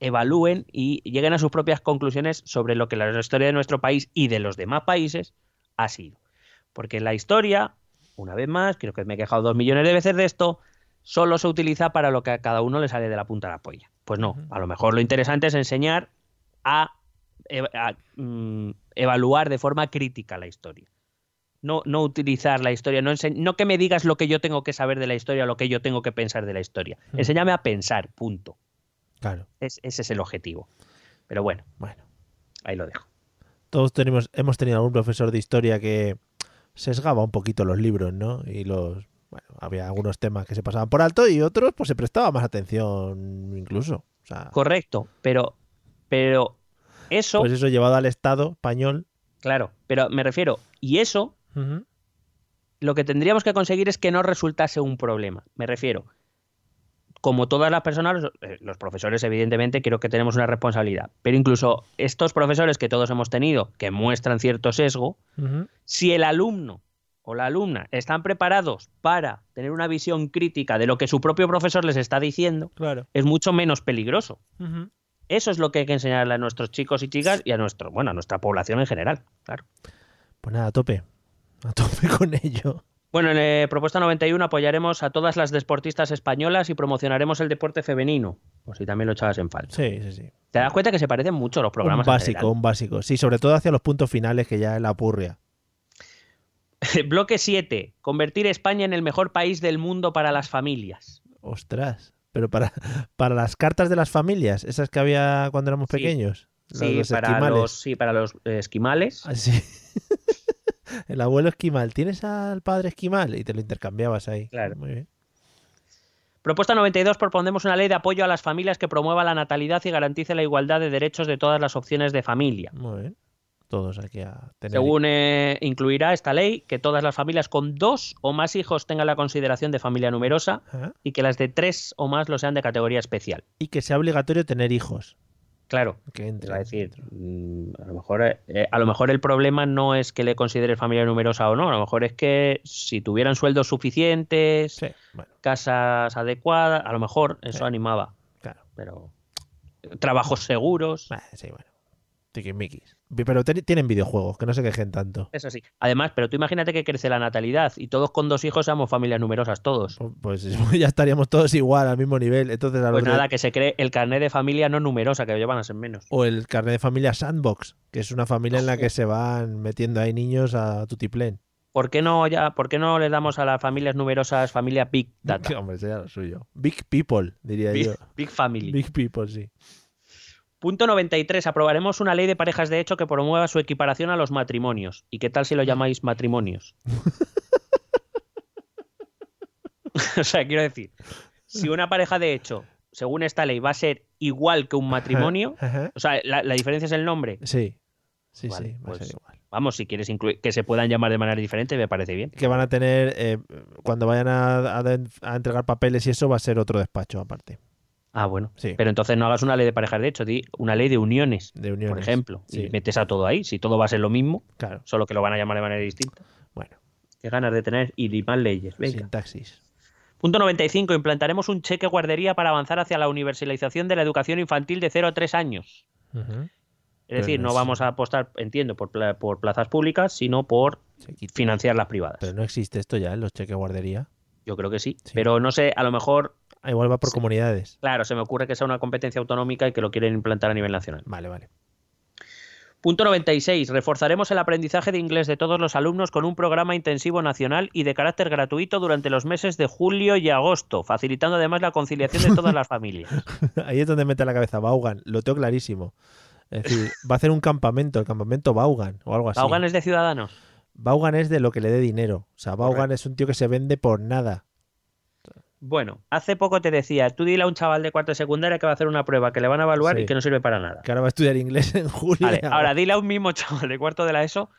evalúen y lleguen a sus propias conclusiones sobre lo que la historia de nuestro país y de los demás países ha sido. Porque la historia, una vez más, creo que me he quejado dos millones de veces de esto, solo se utiliza para lo que a cada uno le sale de la punta de la polla. Pues no, a lo mejor lo interesante es enseñar a, a, mm, evaluar de forma crítica la historia. No, no utilizar la historia, no, no que me digas lo que yo tengo que saber de la historia, lo que yo tengo que pensar de la historia. Hmm. Enséñame a pensar, punto. Claro, Es- ese es el objetivo. Pero bueno, bueno. ahí lo dejo. Todos tenemos, hemos tenido algún profesor de historia que sesgaba un poquito los libros, ¿no? Y los. Bueno, había algunos temas que se pasaban por alto y otros, pues se prestaba más atención incluso. O sea, Correcto, pero, pero eso, pues eso llevado al Estado español. claro, pero me refiero, y eso Lo que tendríamos que conseguir es que no resultase un problema. Me refiero, como todas las personas, los, eh, los profesores evidentemente creo que tenemos una responsabilidad, pero incluso estos profesores que todos hemos tenido, que muestran cierto sesgo, si el alumno o la alumna están preparados para tener una visión crítica de lo que su propio profesor les está diciendo, Claro. es mucho menos peligroso. Eso es lo que hay que enseñarle a nuestros chicos y chicas y a nuestro, bueno, a nuestra población en general, claro. Pues nada, a tope. A tope con ello. Bueno, en eh, propuesta 91 apoyaremos a todas las deportistas españolas y promocionaremos el deporte femenino, por si también lo echabas en falta. Sí, sí, sí. ¿Te das cuenta que se parecen mucho los programas? un básico, un básico. Sí, sobre todo hacia los puntos finales que ya es la purria. Bloque 7. Convertir España en el mejor país del mundo para las familias. Ostras. Pero para, para las cartas de las familias, esas que había cuando éramos Sí. pequeños. Sí, los para los, sí, para los eh, esquimales. Ah, sí. El abuelo esquimal. ¿Tienes al padre esquimal? Y te lo intercambiabas ahí. Claro. Muy bien. Propuesta 92. Proponemos una ley de apoyo a las familias que promueva la natalidad y garantice la igualdad de derechos de todas las opciones de familia. Muy bien. Todos aquí a tener. Según eh, incluirá esta ley que todas las familias con dos o más hijos tengan la consideración de familia numerosa y que las de tres o más lo sean de categoría especial. Y que sea obligatorio tener hijos. Claro, Que entre. a decir, mm, a lo mejor eh, a lo mejor el problema no es que le considere familia numerosa o no, a lo mejor es que si tuvieran sueldos suficientes, Sí, bueno, casas adecuadas, a lo mejor eso Sí. animaba, claro. pero trabajos seguros, Ah, sí, bueno. Tiquismiquis. Pero tienen videojuegos, que no se quejen tanto. eso sí. Además, pero tú imagínate que crece la natalidad y todos con dos hijos seamos familias numerosas todos. Pues ya estaríamos todos igual, al mismo nivel. Entonces, a Pues de- nada, que se cree el carnet de familia no numerosa, que llevan a ser menos. O el carnet de familia Sandbox, que es una familia en la que se van metiendo ahí niños a tutiplén. ¿Por qué no ya, por qué no le damos a las familias numerosas familia Big Data? Hombre, sería lo suyo. Big People, diría Big, yo. Big Family. Big People, sí. Punto 93. Aprobaremos una ley de parejas de hecho que promueva su equiparación a los matrimonios. ¿Y qué tal si lo llamáis matrimonios? o sea, quiero decir, si una pareja de hecho, según esta ley, va a ser igual que un matrimonio, Ajá. o sea, la, la diferencia es el nombre. Sí. Sí, Vale, sí, va a pues- ser igual. Vamos, si quieres incluir que se puedan llamar de manera diferente, me parece bien. Que van a tener, eh, cuando vayan a, a de- a entregar papeles y eso, va a ser otro despacho aparte. Ah, bueno. Sí. Pero entonces no hagas una ley de parejas de hecho, di una ley de uniones, De uniones. por ejemplo. Sí. Y metes a todo ahí. Si todo va a ser lo mismo, Claro. solo que lo van a llamar de manera distinta. Bueno, Qué ganas de tener y más leyes. Venga. sintaxis. Punto 95. Implantaremos un cheque guardería para avanzar hacia la universalización de la educación infantil de 0 a 3 años. Es decir, no es- vamos a apostar, entiendo, por, pla- por plazas públicas, sino por financiar las privadas. Pero no existe esto ya en los cheques guardería. Yo creo que sí. Sí. Pero no sé, a lo mejor, Ah, igual va por Sí. comunidades. claro, se me ocurre que sea una competencia autonómica y que lo quieren implantar a nivel nacional. Vale, vale. Punto 96. Reforzaremos el aprendizaje de inglés de todos los alumnos con un programa intensivo nacional y de carácter gratuito durante los meses de julio y agosto, facilitando además la conciliación de todas las familias. Ahí es donde mete la cabeza Baugan. Lo tengo clarísimo. Es decir, va a hacer un campamento, el campamento Baugan o algo así. ¿Vaughan es de Ciudadanos? Vaughan es de lo que le dé dinero. O sea, Vaughan es un tío que se vende por nada. Bueno, hace poco te decía, tú dile a un chaval de cuarto de secundaria que va a hacer una prueba que le van a evaluar Sí. y que no sirve para nada. Que ahora va a estudiar inglés en julio. Vale, ahora dile a un mismo chaval de cuarto de la ESO,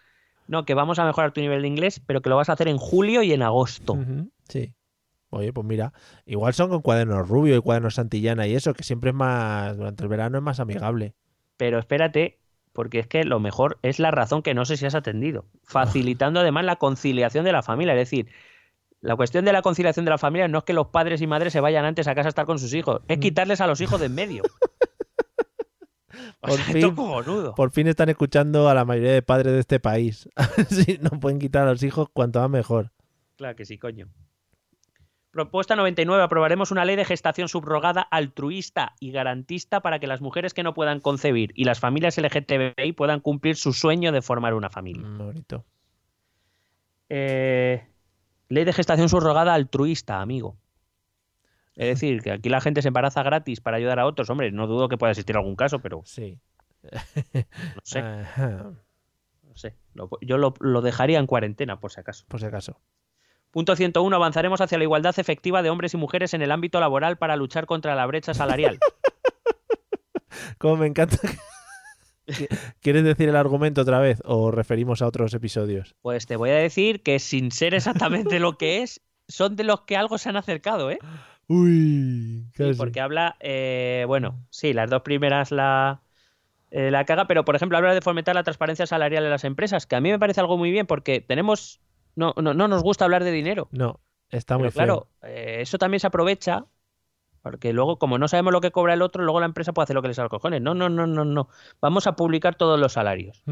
no, que vamos a mejorar tu nivel de inglés, pero que lo vas a hacer en julio y en agosto. Sí. Oye, pues mira, igual son con cuadernos rubio y cuadernos santillana y eso, que siempre es más, durante el verano es más amigable. Pero espérate, porque es que lo mejor es la razón que no sé si has atendido, facilitando además la conciliación de la familia. Es decir, la cuestión de la conciliación de la familia no es que los padres y madres se vayan antes a casa a estar con sus hijos, es Mm. quitarles a los hijos de en medio. O Por sea, fin. Por fin están escuchando a la mayoría de padres de este país. si no pueden quitar a los hijos, cuanto más mejor. Claro que sí, coño. Propuesta 99. Aprobaremos una ley de gestación subrogada altruista y garantista para que las mujeres que no puedan concebir y las familias LGTBI puedan cumplir su sueño de formar una familia. Mm, bonito. Eh, ley de gestación subrogada altruista, amigo. Es decir, que aquí la gente se embaraza gratis para ayudar a otros. Hombre, no dudo que pueda existir algún caso, pero Sí. no sé. Ajá, no sé. Yo lo, lo dejaría en cuarentena, por si acaso. por si acaso. Punto 101. Avanzaremos hacia la igualdad efectiva de hombres y mujeres en el ámbito laboral para luchar contra la brecha salarial. Como me encanta. ¿Quieres decir el argumento otra vez o referimos a otros episodios? Pues te voy a decir que sin ser exactamente lo que es, son de los que algo se han acercado, ¿eh? Uy, Sí, porque habla, eh, bueno, sí, las dos primeras la, eh, la caga, pero por ejemplo habla de fomentar la transparencia salarial en las empresas, que a mí me parece algo muy bien porque tenemos, no, no, no nos gusta hablar de dinero, No, está muy pero feo. claro, eh, eso también se aprovecha. Porque luego, como no sabemos lo que cobra el otro, luego la empresa puede hacer lo que les salga los cojones. No, no, no, no, no. Vamos a publicar todos los salarios.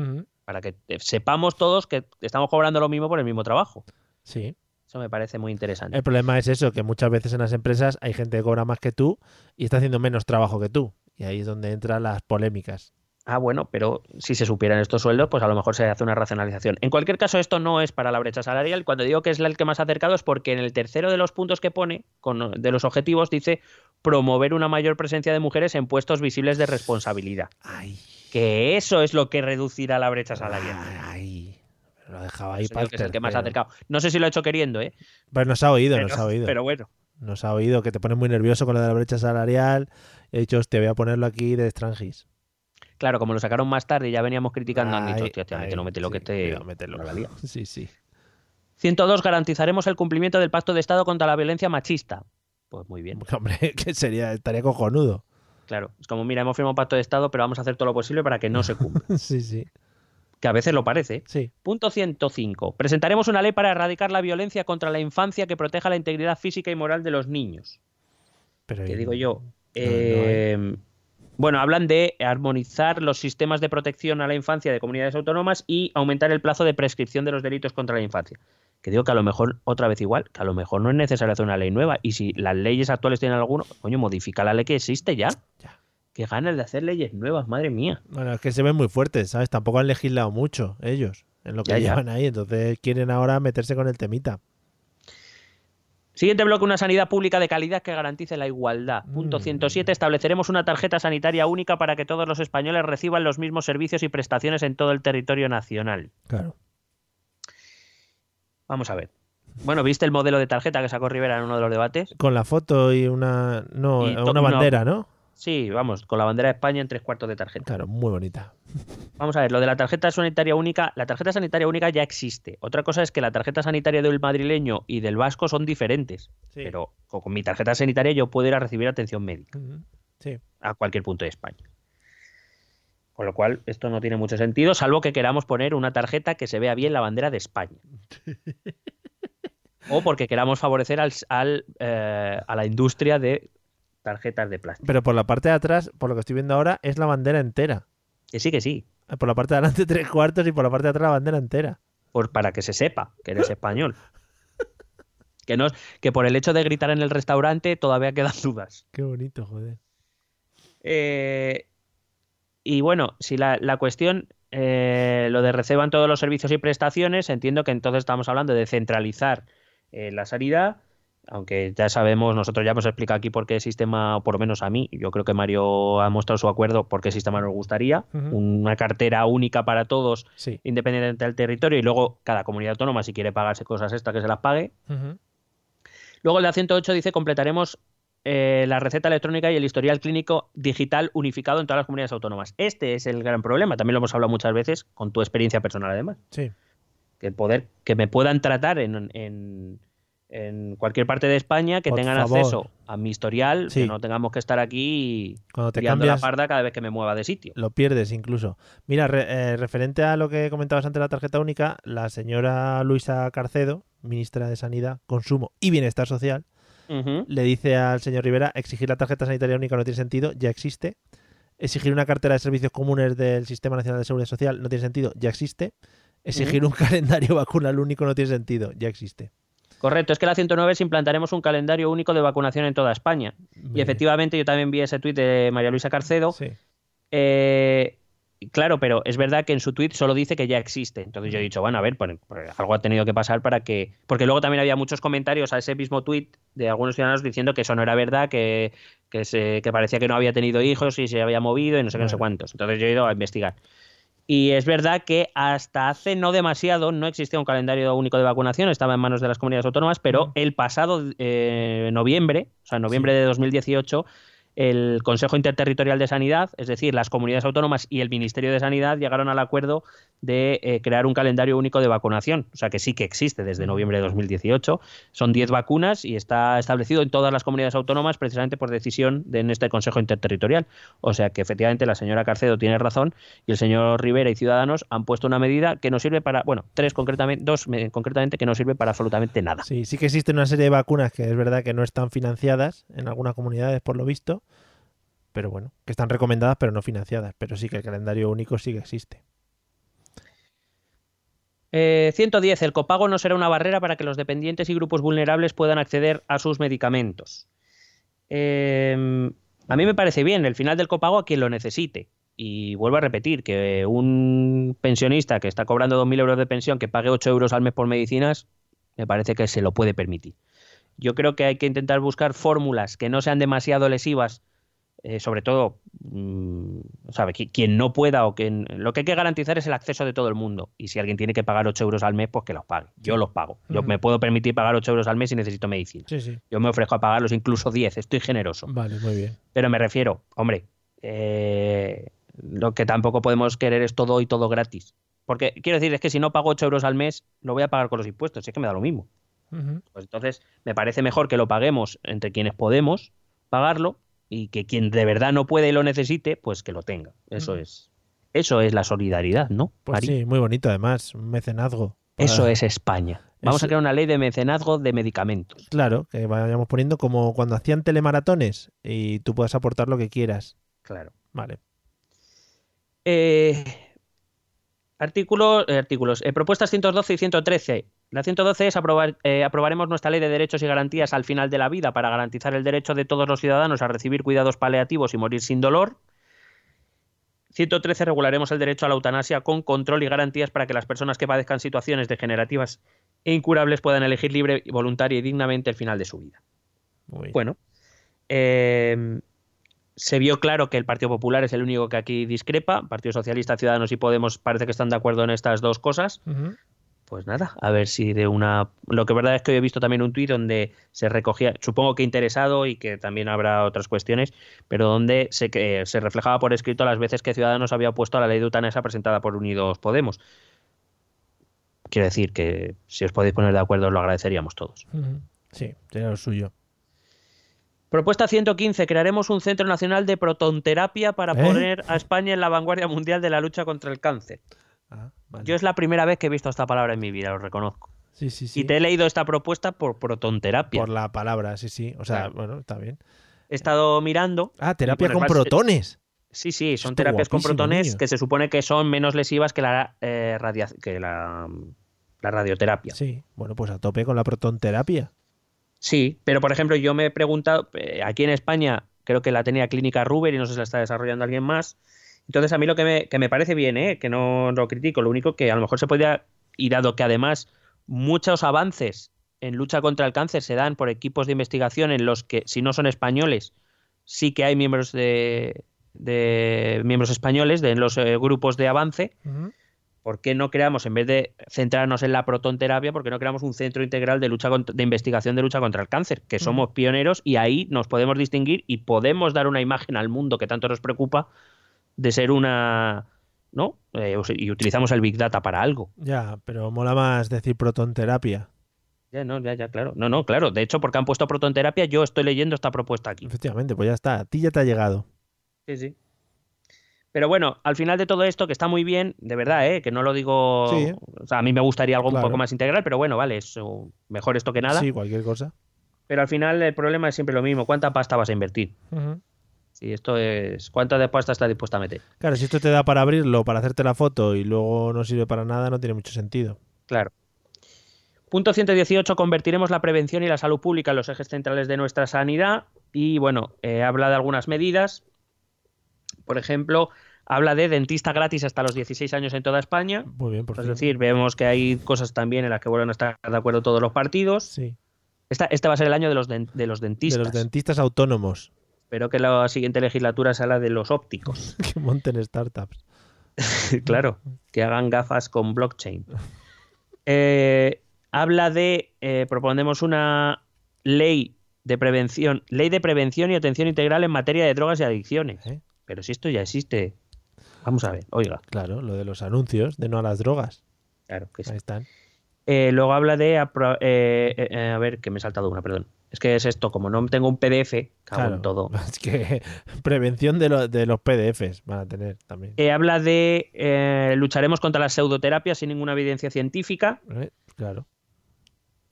Para que eh, sepamos todos que estamos cobrando lo mismo por el mismo trabajo. Sí. Eso me parece muy interesante. El problema es eso, que muchas veces en las empresas hay gente que cobra más que tú y está haciendo menos trabajo que tú. Y ahí es donde entran las polémicas. Ah, bueno, pero si se supieran estos sueldos, pues a lo mejor se hace una racionalización. En cualquier caso, esto no es para la brecha salarial. Cuando digo que es el que más acercado es porque en el tercero de los puntos que pone, con, de los objetivos, dice promover una mayor presencia de mujeres en puestos visibles de responsabilidad. Ay, Que eso es lo que reducirá la brecha salarial. ay. Lo dejaba ahí Eso para digo que es el que más acercado. No sé si lo ha hecho queriendo, ¿eh? Pues nos ha oído, Pero, nos ha oído. pero bueno. Nos ha oído que te pones muy nervioso con lo de la brecha salarial. He dicho, hostia, voy a ponerlo aquí de extranjis. Claro, como lo sacaron más tarde y ya veníamos criticando, han dicho, Ay, hostia, hostia, ay, mételo, mételo, sí, que te... cuidado, mételo. la lía. Sí, sí. 102. Garantizaremos el cumplimiento del Pacto de Estado contra la violencia machista. Pues muy bien. Hombre, que sería, estaría cojonudo. Claro, es como, mira, hemos firmado un pacto de Estado, pero vamos a hacer todo lo posible para que no se cumpla. sí, sí. que a veces lo parece. Sí. Punto 105. Presentaremos una ley para erradicar la violencia contra la infancia que proteja la integridad física y moral de los niños. Pero Que digo yo. no eh, bueno, hablan de armonizar los sistemas de protección a la infancia de comunidades autónomas y aumentar el plazo de prescripción de los delitos contra la infancia. Que digo que a lo mejor, otra vez igual, que a lo mejor no es necesario hacer una ley nueva. Y si las leyes actuales tienen alguno, coño, modifica la ley que existe ya. Ya. Qué ganas de hacer leyes nuevas, madre mía. Bueno, es que se ven muy fuertes, ¿sabes? Tampoco han legislado mucho ellos en lo que Ya, ya. llevan ahí. Entonces quieren ahora meterse con el temita. Siguiente bloque, una sanidad pública de calidad que garantice la igualdad. Punto Mm. 107, estableceremos una tarjeta sanitaria única para que todos los españoles reciban los mismos servicios y prestaciones en todo el territorio nacional. Claro. Vamos a ver. Bueno, ¿viste el modelo de tarjeta que sacó Rivera en uno de los debates? Con la foto y una. No, Y una bandera, ¿no? Sí, vamos, con la bandera de España en tres cuartos de tarjeta. Claro, muy bonita. Vamos a ver, lo de la tarjeta sanitaria única, la tarjeta sanitaria única ya existe. Otra cosa es que la tarjeta sanitaria del madrileño y del vasco son diferentes. Sí. Pero con con mi tarjeta sanitaria yo puedo ir a recibir atención médica. Sí. a cualquier punto de España. Con lo cual, esto no tiene mucho sentido, salvo que queramos poner una tarjeta que se vea bien la bandera de España. o porque queramos favorecer al, al, eh, a la industria de tarjetas de plástico. Pero por la parte de atrás, por lo que estoy viendo ahora, es la bandera entera. Que sí, que sí. Por la parte de adelante tres cuartos y por la parte de atrás la bandera entera. Por, para que se sepa que eres español. Que, no, que por el hecho de gritar en el restaurante todavía quedan dudas. Qué bonito, joder. Eh, y bueno, si la, la cuestión, eh, lo de receban todos los servicios y prestaciones, entiendo que entonces estamos hablando de centralizar eh, la sanidad, aunque ya sabemos, nosotros ya hemos explicado aquí por qué sistema, o por lo menos a mí, yo creo que Mario ha mostrado su acuerdo por qué sistema nos gustaría, una cartera única para todos, Sí. independientemente del territorio, y luego cada comunidad autónoma, si quiere pagarse cosas extra, que se las pague. Luego el de la 108 dice completaremos eh, la receta electrónica y el historial clínico digital unificado en todas las comunidades autónomas. Este es el gran problema, también lo hemos hablado muchas veces con tu experiencia personal además, Sí. que el poder que me puedan tratar en, en- en cualquier parte de España, que Por tengan favor. acceso a mi historial, Sí. que no tengamos que estar aquí Cuando te liando la cambias, parda cada vez que me mueva de sitio. lo pierdes incluso. Mira, re- eh, referente a lo que comentabas antes de la tarjeta única, la señora Luisa Carcedo, ministra de Sanidad, Consumo y Bienestar Social, le dice al señor Rivera, exigir la tarjeta sanitaria única no tiene sentido, ya existe. Exigir una cartera de servicios comunes del Sistema Nacional de Seguridad Social no tiene sentido, ya existe. Exigir un calendario vacunal único no tiene sentido, ya existe. Correcto, es que la 109 es implantaremos un calendario único de vacunación en toda España. Y efectivamente yo también vi ese tuit de María Luisa Carcedo. Sí. Eh, claro, pero es verdad que en su tuit solo dice que ya existe. Entonces yo he dicho, bueno, a ver, algo ha tenido que pasar para que... Porque luego también había muchos comentarios a ese mismo tuit de algunos ciudadanos diciendo que eso no era verdad, que, que, se, que parecía que no había tenido hijos y se había movido y no sé qué, no sé cuántos. Entonces yo he ido a investigar. Y es verdad que hasta hace no demasiado no existía un calendario único de vacunación, estaba en manos de las comunidades autónomas, pero Mm. el pasado eh, noviembre, o sea, en noviembre de 2018, el Consejo Interterritorial de Sanidad, es decir, las comunidades autónomas y el Ministerio de Sanidad llegaron al acuerdo de eh, crear un calendario único de vacunación, o sea que sí que existe desde noviembre de 2018. Son 10 vacunas y está establecido en todas las comunidades autónomas precisamente por decisión de en este Consejo Interterritorial. O sea que efectivamente la señora Carcedo tiene razón y el señor Rivera y Ciudadanos han puesto una medida que no sirve para, bueno, tres concretamente, dos concretamente que no sirve para absolutamente nada. Sí, sí que existen una serie de vacunas que es verdad que no están financiadas en algunas comunidades, por lo visto, pero bueno, que están recomendadas pero no financiadas. Pero sí que el calendario único sí que existe. Eh, 110. El copago no será una barrera para que los dependientes y grupos vulnerables puedan acceder a sus medicamentos. Eh, a mí me parece bien el final del copago a quien lo necesite. Y vuelvo a repetir que un pensionista que está cobrando 2.000 euros de pensión que pague 8 euros al mes por medicinas, me parece que se lo puede permitir. Yo creo que hay que intentar buscar fórmulas que no sean demasiado lesivas eh, sobre todo, mmm, ¿sabe? Qui- quien no pueda o quien... Lo que hay que garantizar es el acceso de todo el mundo. Y si alguien tiene que pagar 8 euros al mes, pues que los pague. Yo los pago. Yo me puedo permitir pagar 8 euros al mes si necesito medicina. Sí, sí. Yo me ofrezco a pagarlos incluso 10. Estoy generoso. Vale, muy bien. Pero me refiero, hombre, eh, lo que tampoco podemos querer es todo y todo gratis. Porque quiero decir, es que si no pago 8 euros al mes, lo voy a pagar con los impuestos. Es que me da lo mismo. Pues entonces me parece mejor que lo paguemos entre quienes podemos pagarlo y que quien de verdad no puede y lo necesite, pues que lo tenga. Eso Mm. es eso es la solidaridad, ¿no? Pues sí, muy bonito además, un mecenazgo. Eso es España. Vamos Eso- a crear una ley de mecenazgo de medicamentos. Claro, que vayamos poniendo como cuando hacían telemaratones y tú puedas aportar lo que quieras. Claro. Vale. Eh, artículo- eh, artículos. eh, propuestas 112 y 113. La 112 es aprobar, eh, aprobaremos nuestra ley de derechos y garantías al final de la vida para garantizar el derecho de todos los ciudadanos a recibir cuidados paliativos y morir sin dolor. 113 regularemos el derecho a la eutanasia con control y garantías para que las personas que padezcan situaciones degenerativas e incurables puedan elegir libre, voluntaria y dignamente el final de su vida. Muy. Bueno, eh, se vio claro que el Partido Popular es el único que aquí discrepa. Partido Socialista, Ciudadanos y Podemos parece que están de acuerdo en estas dos cosas. Ujú. Pues nada, a ver si de una... Lo que verdad es que hoy he visto también un tuit donde se recogía, supongo que interesado y que también habrá otras cuestiones, pero donde se, que se reflejaba por escrito las veces que Ciudadanos había opuesto a la ley de eutanasia presentada por Unidos Podemos. Quiero decir que si os podéis poner de acuerdo lo agradeceríamos todos. Sí, sería lo suyo. Propuesta 115. Crearemos un Centro Nacional de Protonterapia para ¿Eh? poner a España en la vanguardia mundial de la lucha contra el cáncer. Ah, vale. Yo es la primera vez que he visto esta palabra en mi vida, lo reconozco. Sí, sí, sí. Y te he leído esta propuesta por protonterapia. Por la palabra, sí, sí. O sea, Claro. bueno, está bien. He estado mirando. Ah, terapia con protones. Sí, sí, son Esto terapias con protones niño. que se supone que son menos lesivas que la, eh, radia- que la, la radioterapia. Sí, bueno, pues a tope con la protonterapia. Sí, pero por ejemplo, yo me he preguntado, eh, aquí en España creo que la tenía Clínica Ruber y no sé si la está desarrollando alguien más. Entonces, a mí lo que me, que me parece bien, ¿eh? que no lo critico, lo único que a lo mejor se podría, y dado que además muchos avances en lucha contra el cáncer se dan por equipos de investigación en los que, si no son españoles, sí que hay miembros de, de miembros españoles de en los eh, grupos de avance. ¿por qué no creamos, en vez de centrarnos en la protonterapia, por qué no creamos un centro integral de lucha contra- de investigación de lucha contra el cáncer? Que somos pioneros y ahí nos podemos distinguir y podemos dar una imagen al mundo que tanto nos preocupa de ser una. ¿No? Eh, y utilizamos el Big Data para algo. Ya, pero mola más decir protonterapia. Ya, no, ya, ya, claro. No, no, claro. De hecho, porque han puesto protonterapia, yo estoy leyendo esta propuesta aquí. Efectivamente, pues ya está. A ti ya te ha llegado. Sí, sí. Pero bueno, al final de todo esto, que está muy bien, de verdad, ¿eh? que no lo digo. Sí. O sea, a mí me gustaría algo Claro. un poco más integral, pero bueno, vale, es mejor esto que nada. Sí, cualquier cosa. Pero al final el problema es siempre lo mismo. ¿Cuánta pasta vas a invertir? Si esto es. ¿Cuánta de pasta estás dispuesta a meter? Claro, si esto te da para abrirlo, para hacerte la foto y luego no sirve para nada, no tiene mucho sentido. Claro. Punto 118, convertiremos la prevención y la salud pública en los ejes centrales de nuestra sanidad. Y bueno, eh, habla de algunas medidas. Por ejemplo, habla de dentista gratis hasta los 16 años en toda España. Muy bien, por Es fin. decir, vemos que hay cosas también en las que vuelven a estar de acuerdo todos los partidos. Sí. Esta, este va a ser el año de los, de los De dentistas. los dentistas autónomos Espero que la siguiente legislatura sea la de los ópticos. que monten startups. claro, que hagan gafas con blockchain. Eh, habla de, eh, proponemos una ley de prevención, ley de prevención y atención integral en materia de drogas y adicciones. ¿eh? Pero si esto ya existe. Vamos a ver, oiga, Claro, lo de los anuncios de no a las drogas. claro que sí. Ahí están. Eh, luego habla de, eh, a ver, que me he saltado una, perdón. Es que es esto, como no tengo un PDF, cago Claro. en todo. Es que prevención de, lo- de los PDFs van a tener también. Eh, habla de eh, lucharemos contra las pseudoterapias sin ninguna evidencia científica. ¿Eh? Claro.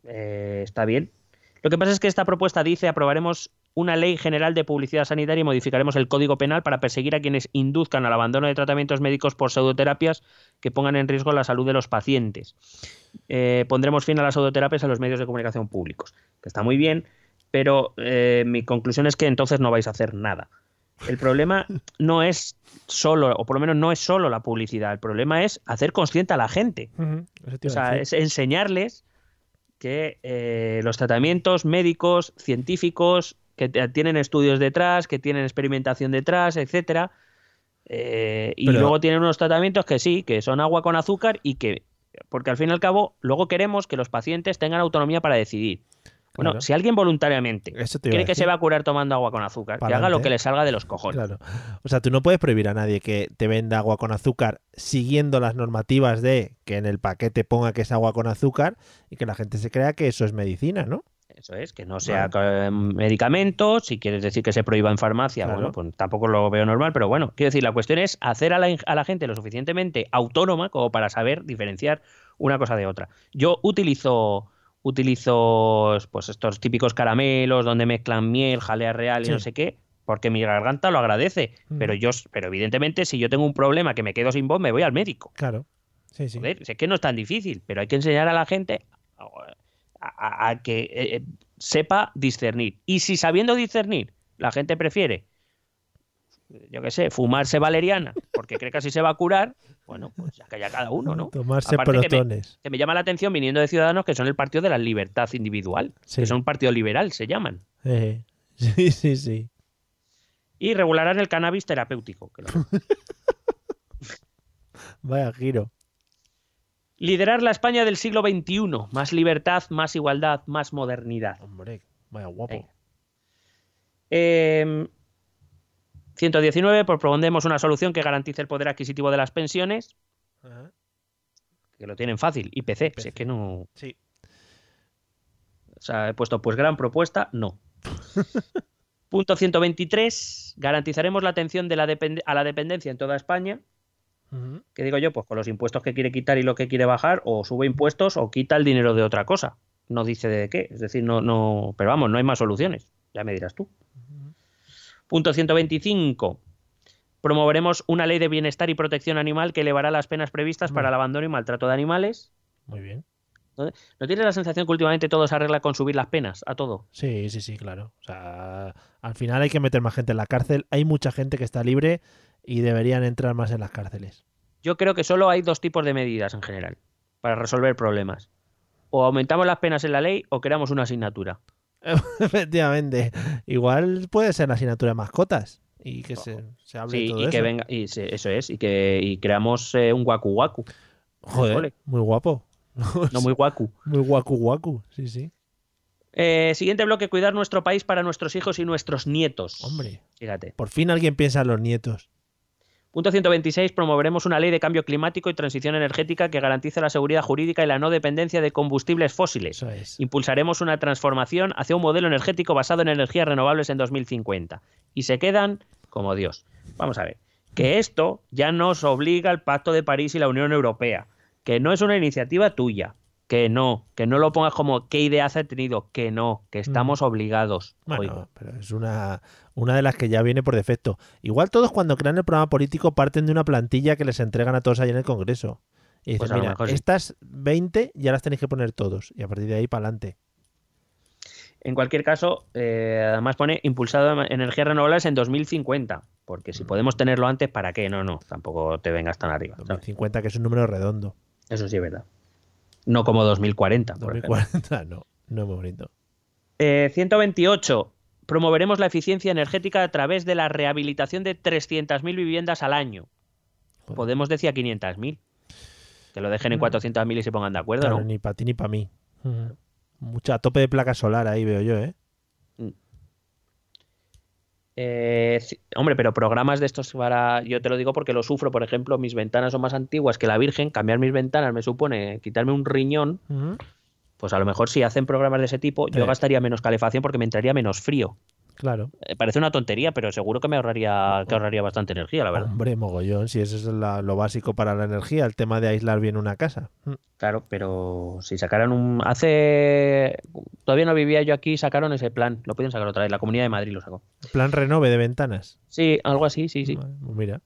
Eh, está bien. Lo que pasa es que esta propuesta dice aprobaremos una ley general de publicidad sanitaria y modificaremos el código penal para perseguir a quienes induzcan al abandono de tratamientos médicos por pseudoterapias que pongan en riesgo la salud de los pacientes. Eh, pondremos fin a las pseudoterapias en los medios de comunicación públicos, que está muy bien, pero eh, mi conclusión es que entonces no vais a hacer nada. El problema no es solo, o por lo menos no es solo la publicidad, el problema es hacer consciente a la gente. O sea, es enseñarles que eh, los tratamientos médicos, científicos, que tienen estudios detrás, que tienen experimentación detrás, etcétera, eh, y Pero- luego tienen unos tratamientos que sí, que son agua con azúcar y que, porque al fin y al cabo, luego queremos que los pacientes tengan autonomía para decidir. Bueno, Claro. si alguien voluntariamente cree que se va a curar tomando agua con azúcar, que haga lo que le salga de los cojones. Claro. O sea, tú no puedes prohibir a nadie que te venda agua con azúcar siguiendo las normativas de que en el paquete ponga que es agua con azúcar y que la gente se crea que eso es medicina, ¿no? Eso es, que no sea medicamentos, si quieres decir que se prohíba en farmacia, Claro. bueno, pues tampoco lo veo normal, pero bueno, quiero decir, la cuestión es hacer a la, a la gente lo suficientemente autónoma como para saber diferenciar una cosa de otra. Yo utilizo utilizo pues estos típicos caramelos donde mezclan miel, jalea real y Sí. no sé qué, porque mi garganta lo agradece, Mm. pero yo pero evidentemente si yo tengo un problema que me quedo sin voz, me voy al médico. Claro. Sí, sí. Joder, sé que no es tan difícil, pero hay que enseñar a la gente a, que eh, eh, sepa discernir. Y si sabiendo discernir la gente prefiere, yo qué sé, fumarse valeriana porque cree que así se va a curar, bueno, pues ya que haya cada uno, ¿no? Tomarse Aparte que me- protones. Que me llama la atención viniendo de Ciudadanos que son el partido de la libertad individual, Sí. que son un partido liberal, se llaman. Eh, Sí, sí, sí. Y regularán el cannabis terapéutico. que lo- Vaya giro. Liderar la España del siglo XXI. Más libertad, más igualdad, más modernidad. Hombre, vaya guapo. Venga. Eh, 119, pues proponemos una solución que garantice el poder adquisitivo de las pensiones, Ajá. que lo tienen fácil, IPC, IPC. si es que no... Sí. O sea, he puesto, pues gran propuesta, no. Punto 123, garantizaremos la atención de la depende- a la dependencia en toda España. ¿Qué digo yo? Pues con los impuestos que quiere quitar y lo que quiere bajar, o sube impuestos o quita el dinero de otra cosa. No dice de qué, es decir, no, no, pero vamos, no hay más soluciones, ya me dirás tú. Punto 125. Promoveremos una ley de bienestar y protección animal que elevará las penas previstas para el abandono y maltrato de animales. Muy bien. ¿No tienes la sensación que últimamente todo se arregla con subir las penas a todo? Sí, sí, sí, claro. O sea, al final hay que meter más gente en la cárcel. Hay mucha gente que está libre y deberían entrar más en las cárceles. Yo creo que solo hay dos tipos de medidas en general para resolver problemas. O aumentamos las penas en la ley o creamos una asignatura. Efectivamente. Igual puede ser la asignatura de mascotas y que se, se hable Sí, todo y que eso. venga, y se- eso es, y que y creamos eh, un guacu guacu. Joder, muy guapo. No muy guacu. Muy guacu guacu, sí, sí. Eh, siguiente bloque, cuidar nuestro país para nuestros hijos y nuestros nietos. Hombre, Fíjate. por fin alguien piensa en los nietos. Punto 126. Promoveremos una ley de cambio climático y transición energética que garantice la seguridad jurídica y la no dependencia de combustibles fósiles. Eso es. Impulsaremos una transformación hacia un modelo energético basado en energías renovables en 2050. Y se quedan como Dios. Vamos a ver. Que esto ya nos obliga el Pacto de París y la Unión Europea. Que no es una iniciativa tuya. Que no. Que no lo pongas como qué ideas ha tenido. Que no. Que estamos obligados. Bueno, Oigo. pero es una, una de las que ya viene por defecto. Igual todos cuando crean el programa político parten de una plantilla que les entregan a todos ahí en el Congreso. Y dices, Pues mira, sí. estas 20 ya las tenéis que poner todos. Y a partir de ahí para adelante. En cualquier caso, eh, además pone impulsado en energías renovables en 2050. Porque si podemos tenerlo antes, ¿para qué? No, no, tampoco te vengas tan arriba. ¿sabes? 2050, que es un número redondo. Eso sí es verdad. No como 2040. por ejemplo. 2040, no, no es muy bonito. Eh, 128. Promoveremos la eficiencia energética a través de la rehabilitación de 300.000 viviendas al año. Joder. Podemos decir a 500.000. Que lo dejen en Mm. 400.000 y se pongan de acuerdo, Claro, ¿no? ni para ti ni para mí. Ujú. Mucha tope de placa solar ahí veo yo, ¿eh? Eh, hombre, pero programas de estos para. Yo te lo digo porque lo sufro, por ejemplo, mis ventanas son más antiguas que la Virgen. Cambiar mis ventanas me supone quitarme un riñón. Pues a lo mejor si hacen programas de ese tipo, yo gastaría menos calefacción porque me entraría menos frío. Claro. Eh, parece una tontería, pero seguro que me ahorraría, que ahorraría bastante energía, la verdad. Hombre, mogollón, si eso es la- lo básico para la energía, el tema de aislar bien una casa. Mm. Claro, pero si sacaran un. Hace. Todavía no vivía yo aquí, sacaron ese plan. Lo pueden sacar otra vez. La Comunidad de Madrid lo sacó. Plan renove de ventanas. Sí, algo así, sí, sí. Pues mira.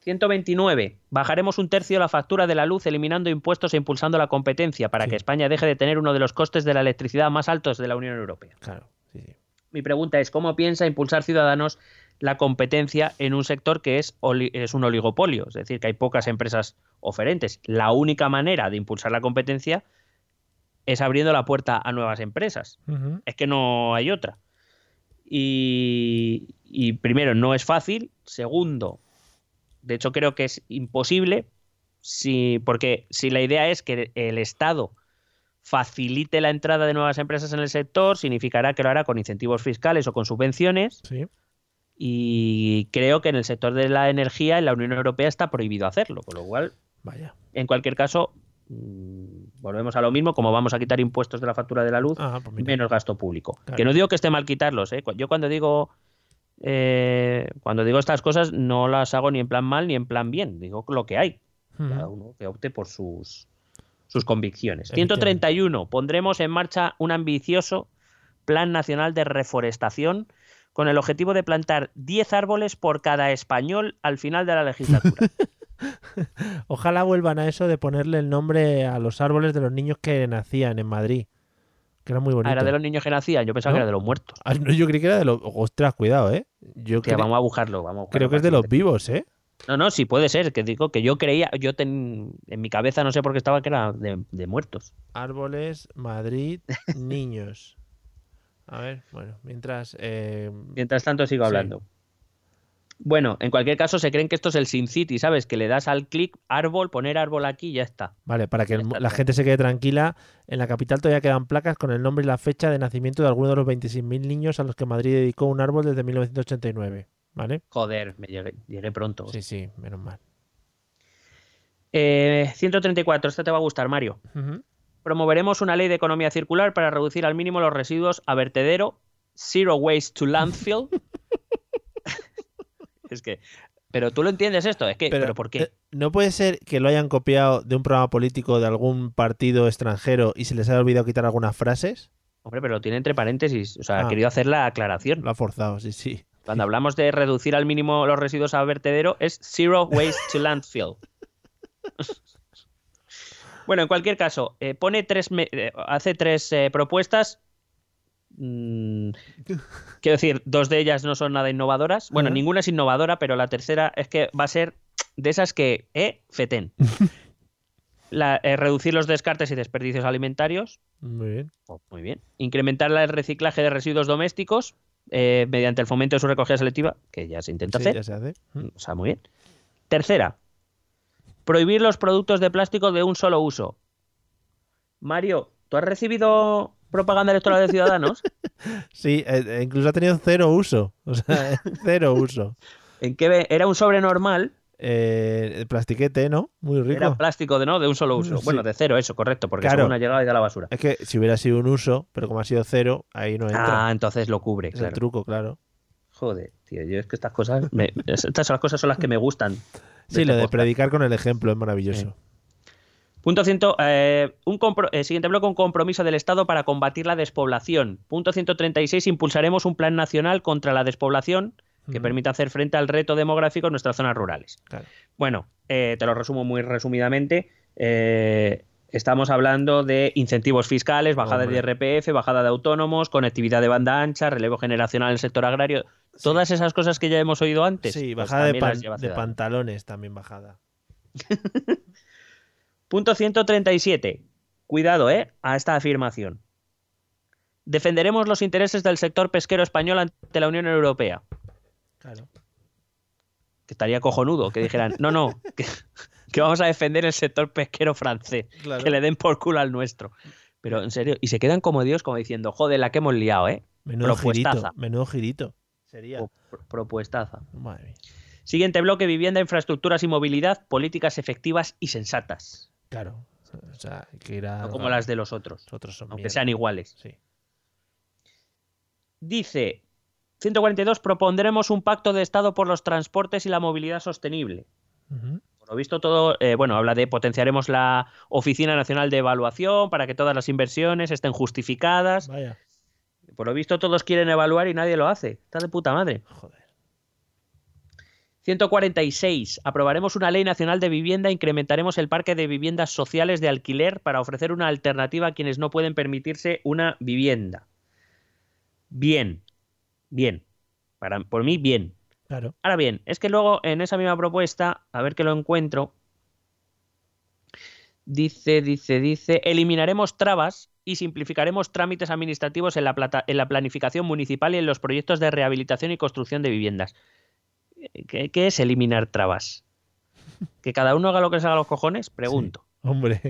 129. Bajaremos un tercio la factura de la luz eliminando impuestos e impulsando la competencia para Sí. que España deje de tener uno de los costes de la electricidad más altos de la Unión Europea. Claro, sí, sí. Mi pregunta es, ¿cómo piensa impulsar Ciudadanos la competencia en un sector que es, oli- es un oligopolio? Es decir, que hay pocas empresas oferentes. La única manera de impulsar la competencia es abriendo la puerta a nuevas empresas. Es que no hay otra. Y, y primero, no es fácil. Segundo, de hecho creo que es imposible, si, porque si la idea es que el Estado facilite la entrada de nuevas empresas en el sector, significará que lo hará con incentivos fiscales o con subvenciones. Sí. Y creo que en el sector de la energía en la Unión Europea está prohibido hacerlo, con lo cual Vaya. en cualquier caso, mm, volvemos a lo mismo, como vamos a quitar impuestos de la factura de la luz, Ah, pues menos gasto público. Claro. Que no digo que esté mal quitarlos, ¿eh? Yo cuando digo eh, cuando digo estas cosas no las hago ni en plan mal ni en plan bien, digo lo que hay. Ujú. Cada uno que opte por sus, sus convicciones. Efectivamente. 131. Pondremos en marcha un ambicioso Plan Nacional de Reforestación con el objetivo de plantar 10 árboles por cada español al final de la legislatura. Ojalá vuelvan a eso de ponerle el nombre a los árboles de los niños que nacían en Madrid. Que era muy bonito. Ah, era de los niños que nacían, yo pensaba ¿No? que era de los muertos. Ah, no, yo creí que era de los. Ostras, cuidado, ¿eh? Yo vamos a buscarlo, vamos a buscarlo creo que es de los vivos, ¿eh? No, no, sí puede ser, que digo que yo creía, yo ten- en mi cabeza no sé por qué estaba que era de, de muertos. Árboles, Madrid, niños. A ver, bueno, mientras. eh, Mientras tanto sigo Sí. hablando. Bueno, en cualquier caso se creen que esto es el Sin City, ¿sabes? Que le das al clic árbol, poner árbol aquí y ya está. Vale, para que el- la gente se quede tranquila, en la capital todavía quedan placas con el nombre y la fecha de nacimiento de algunos de los 26.000 niños a los que Madrid dedicó un árbol desde 1989. ¿Vale? Joder, me llegué, llegué pronto. Sí, sí, menos mal. Eh, 134, esta te va a gustar, Mario. Promoveremos una ley de economía circular para reducir al mínimo los residuos a vertedero, zero waste to landfill. es que, pero tú lo entiendes esto, es que, pero, ¿por qué? eh, No puede ser que lo hayan copiado de un programa político de algún partido extranjero y se les haya olvidado quitar algunas frases. Hombre, pero lo tiene entre paréntesis, o sea, Ah. ha querido hacer la aclaración. Lo ha forzado, sí, sí. Cuando hablamos de reducir al mínimo los residuos a vertedero, es zero waste to landfill. bueno, en cualquier caso, eh, pone tres, eh, hace tres eh, propuestas. Mm, quiero decir, dos de ellas no son nada innovadoras. Bueno, ninguna es innovadora, pero la tercera es que va a ser de esas que, eh. La- eh, reducir los descartes y desperdicios alimentarios. Muy bien. Oh, muy bien. Incrementar el reciclaje de residuos domésticos eh, mediante el fomento de su recogida selectiva, que ya se intenta Sí, hacer. ya se hace. Mm. O sea, muy bien. Tercera, prohibir los productos de plástico de un solo uso. Mario, ¿tú has recibido propaganda electoral de Ciudadanos? Sí, eh, eh, incluso ha tenido cero uso. O sea, cero uso. ¿En qué era un sobre normal? Eh, plastiquete, ¿no? Muy rico. Era plástico de no, de un solo uso. Sí. Bueno, de cero, eso, correcto, porque Claro. según ha llegado y da la basura. Es que si hubiera sido un uso, pero como ha sido cero, ahí no entra. Ah, entonces lo cubre, es el claro. truco, claro. Joder, tío, yo es que estas cosas, me- estas son las cosas son las que me gustan. Sí, este lo de podcast. predicar con el ejemplo es maravilloso. Punto ciento, eh, un eh, siguiente bloque, un compromiso del Estado para combatir la despoblación. Punto 136, impulsaremos un plan nacional contra la despoblación que permita hacer frente al reto demográfico en nuestras zonas rurales. Claro. Bueno, eh, te lo resumo muy resumidamente. Eh, estamos hablando de incentivos fiscales, bajada Hombre. de IRPF, bajada de autónomos, conectividad de banda ancha, relevo generacional en el sector agrario. Todas esas cosas que ya hemos oído antes. Sí, pues bajada de, pan- de pantalones también bajada. Punto 137. Cuidado, ¿eh? A esta afirmación. Defenderemos los intereses del sector pesquero español ante la Unión Europea. Claro. Que estaría cojonudo que dijeran, no, no, que, que vamos a defender el sector pesquero francés, Claro. que le den por culo al nuestro. Pero en serio, y se quedan como Dios, como diciendo, joder, la que hemos liado, ¿eh? Menudo girito. Propuestaza. Menudo girito. Sería. O- Propuestaza. Madre mía. Siguiente bloque, vivienda, infraestructuras y movilidad, políticas efectivas y sensatas. Claro. O sea, que ir a. No como las de los otros, Nosotros son aunque mierda. sean iguales. Sí. Dice 142, propondremos un pacto de Estado por los transportes y la movilidad sostenible. Por lo visto todo, eh, bueno, habla de potenciaremos la Oficina Nacional de Evaluación para que todas las inversiones estén justificadas. Vaya. Por lo visto todos quieren evaluar y nadie lo hace. Está de puta madre. Joder. 146. Aprobaremos una ley nacional de vivienda e incrementaremos el parque de viviendas sociales de alquiler para ofrecer una alternativa a quienes no pueden permitirse una vivienda. Bien. Bien. Para, por mí, bien. Claro. Ahora bien, es que luego en esa misma propuesta, a ver que lo encuentro, dice, dice, dice, eliminaremos trabas y simplificaremos trámites administrativos en la, plata- en la planificación municipal y en los proyectos de rehabilitación y construcción de viviendas. ¿Qué, qué es eliminar trabas? ¿Que cada uno haga lo que se haga los cojones? Pregunto. Hombre.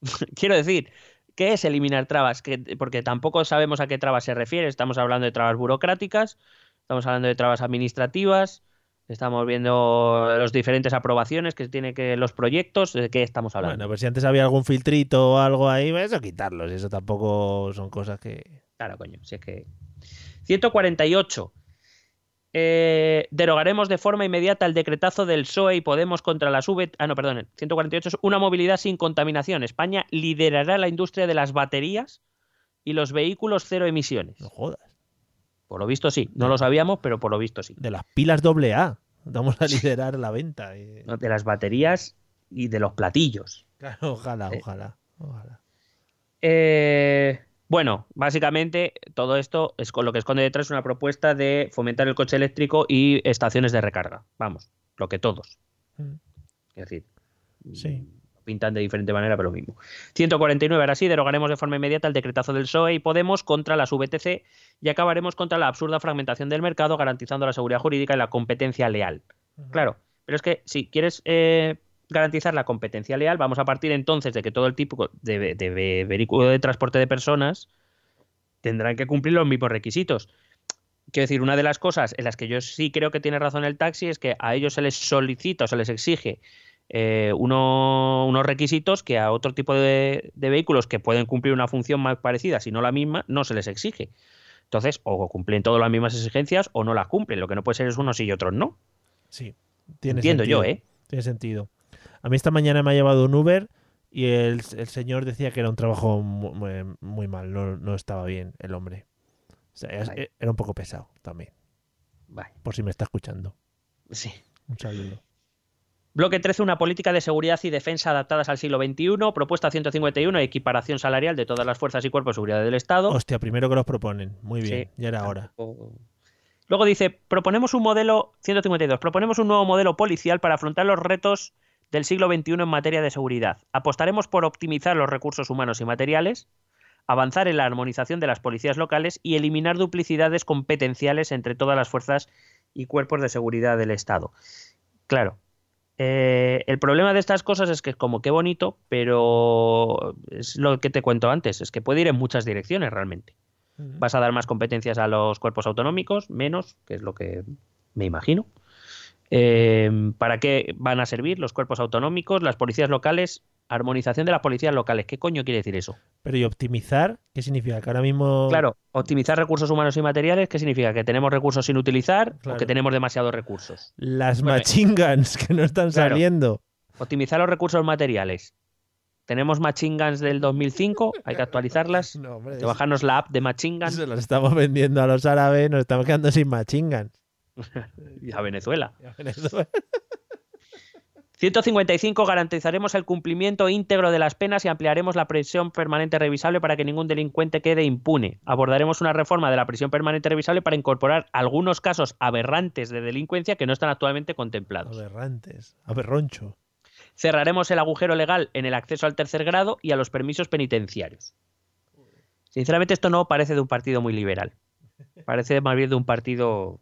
Quiero decir, ¿qué es eliminar trabas? Que, porque tampoco sabemos a qué trabas se refiere. Estamos hablando de trabas burocráticas, estamos hablando de trabas administrativas, estamos viendo las diferentes aprobaciones que tiene que los proyectos. ¿De qué estamos hablando? Bueno, pues si antes había algún filtrito o algo ahí, pues eso quitarlos. Eso tampoco son cosas que. Claro, coño, si es que. 148. Eh, derogaremos de forma inmediata el decretazo del PSOE y Podemos contra las V. Ah, no, perdón. el 148 es una movilidad sin contaminación. España liderará la industria de las baterías y los vehículos cero emisiones. No jodas. Por lo visto sí. No lo sabíamos, pero por lo visto sí. De las pilas doble A. Vamos a liderar la venta. ¿no? De las baterías y de los platillos. Claro, ojalá, Eh. ojalá. Ojalá. Eh, bueno, básicamente todo esto es con lo que esconde detrás una propuesta de fomentar el coche eléctrico y estaciones de recarga. Vamos, lo que todos. Mm. Es decir, Sí. pintan de diferente manera, pero lo mismo. 149, ahora sí, derogaremos de forma inmediata el decretazo del PSOE y Podemos contra las VTC y acabaremos contra la absurda fragmentación del mercado, garantizando la seguridad jurídica y la competencia leal. Claro, pero es que si quieres eh, garantizar la competencia leal, vamos a partir entonces de que todo el tipo de, de- de vehículo de transporte de personas tendrán que cumplir los mismos requisitos. Quiero decir, una de las cosas en las que yo sí creo que tiene razón el taxi es que a ellos se les solicita o se les exige eh, uno- unos requisitos que a otro tipo de, de vehículos que pueden cumplir una función más parecida, si no la misma, no se les exige. Entonces, o cumplen todas las mismas exigencias o no las cumplen. Lo que no puede ser es unos y otros no. Sí. Tiene Entiendo sentido. yo, ¿eh? Tiene sentido. A mí esta mañana me ha llevado un Uber y el, el señor decía que era un trabajo mu- muy, muy mal, no, no estaba bien el hombre. O sea, era un poco pesado también, Vale, por si me está escuchando. sí. Un saludo. Bloque 13, una política de seguridad y defensa adaptadas al siglo XXI. Propuesta 151, equiparación salarial de todas las fuerzas y cuerpos de seguridad del Estado. Hostia, primero que los proponen. Muy bien, Sí. ya era hora. Luego dice, proponemos un modelo, 152, proponemos un nuevo modelo policial para afrontar los retos del siglo XXI en materia de seguridad. Apostaremos por optimizar los recursos humanos y materiales, avanzar en la armonización de las policías locales y eliminar duplicidades competenciales entre todas las fuerzas y cuerpos de seguridad del Estado. Claro. eh, el problema de estas cosas es que es como qué bonito, pero es lo que te cuento antes, es que puede ir en muchas direcciones realmente. Vas a dar más competencias a los cuerpos autonómicos, menos, que es lo que me imagino. Eh, ¿Para qué van a servir los cuerpos autonómicos, las policías locales? Armonización de las policías locales. ¿Qué coño quiere decir eso? Pero ¿y optimizar? ¿Qué significa? Que ahora mismo... Claro, optimizar recursos humanos y materiales, ¿qué significa? ¿Que tenemos recursos sin utilizar Claro. o que tenemos demasiados recursos? Las Bueno, machine guns que no están claro. saliendo. Optimizar los recursos materiales. Tenemos Machine Guns del 2005, hay que actualizarlas. No, hombre, que bajarnos la app de Machine Guns se las estamos vendiendo a los árabes, nos estamos quedando sin machine guns. y a Venezuela. Y a Venezuela. 155. Garantizaremos el cumplimiento íntegro de las penas y ampliaremos la prisión permanente revisable para que ningún delincuente quede impune. Abordaremos una reforma de la prisión permanente revisable para incorporar algunos casos aberrantes de delincuencia que no están actualmente contemplados. Aberrantes. Aberroncho. Cerraremos el agujero legal en el acceso al tercer grado y a los permisos penitenciarios. Sinceramente, esto no parece de un partido muy liberal. Parece más bien de un partido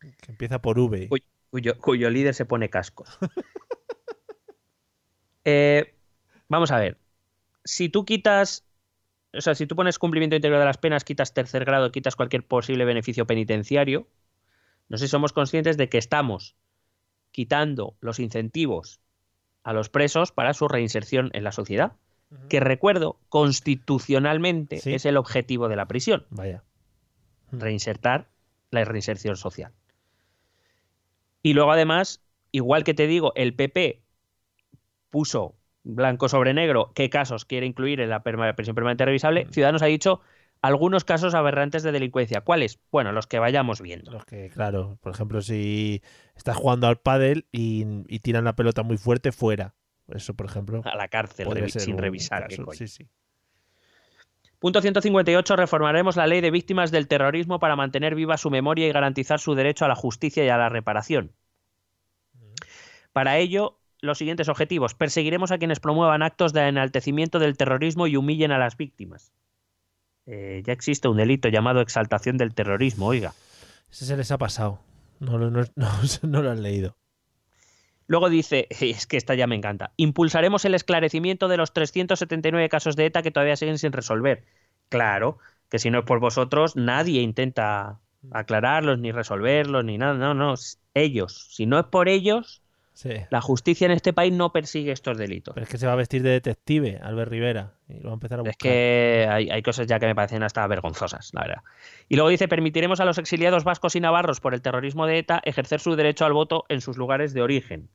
Que empieza por V. Uy. cuyo, cuyo líder se pone cascos. Eh, vamos a ver. Si tú quitas, o sea, si tú pones cumplimiento íntegro de las penas, quitas tercer grado, quitas cualquier posible beneficio penitenciario, no sé si somos conscientes de que estamos quitando los incentivos a los presos para su reinserción en la sociedad, que recuerdo, constitucionalmente Sí. es el objetivo de la prisión Vaya. reinsertar la reinserción social. Y luego además, igual que te digo, el PP puso blanco sobre negro qué casos quiere incluir en la prisión permanente revisable, Ciudadanos ha dicho algunos casos aberrantes de delincuencia. ¿Cuáles? Bueno, los que vayamos viendo. Los que, claro, por ejemplo, si estás jugando al pádel y, y tiran la pelota muy fuerte, fuera. Eso, por ejemplo, A la cárcel revi- sin revisar. qué caso. coño. Sí, sí. Punto 158. Reformaremos la ley de víctimas del terrorismo para mantener viva su memoria y garantizar su derecho a la justicia y a la reparación. Para ello, los siguientes objetivos. Perseguiremos a quienes promuevan actos de enaltecimiento del terrorismo y humillen a las víctimas. Eh, ya existe un delito llamado exaltación del terrorismo, oiga. Ese se les ha pasado. No, lo- han leído. Luego dice, es que esta ya me encanta, impulsaremos el esclarecimiento de los 379 casos de ETA que todavía siguen sin resolver. Claro, que si no es por vosotros, nadie intenta aclararlos, ni resolverlos, ni nada. No, no, ellos. Si no es por ellos, Sí. la justicia en este país no persigue estos delitos. Pero es que se va a vestir de detective, Albert Rivera. Y lo va a empezar a buscar. Es que hay, hay cosas ya que me parecen hasta vergonzosas, la verdad. Y luego dice, permitiremos a los exiliados vascos y navarros por el terrorismo de ETA ejercer su derecho al voto en sus lugares de origen.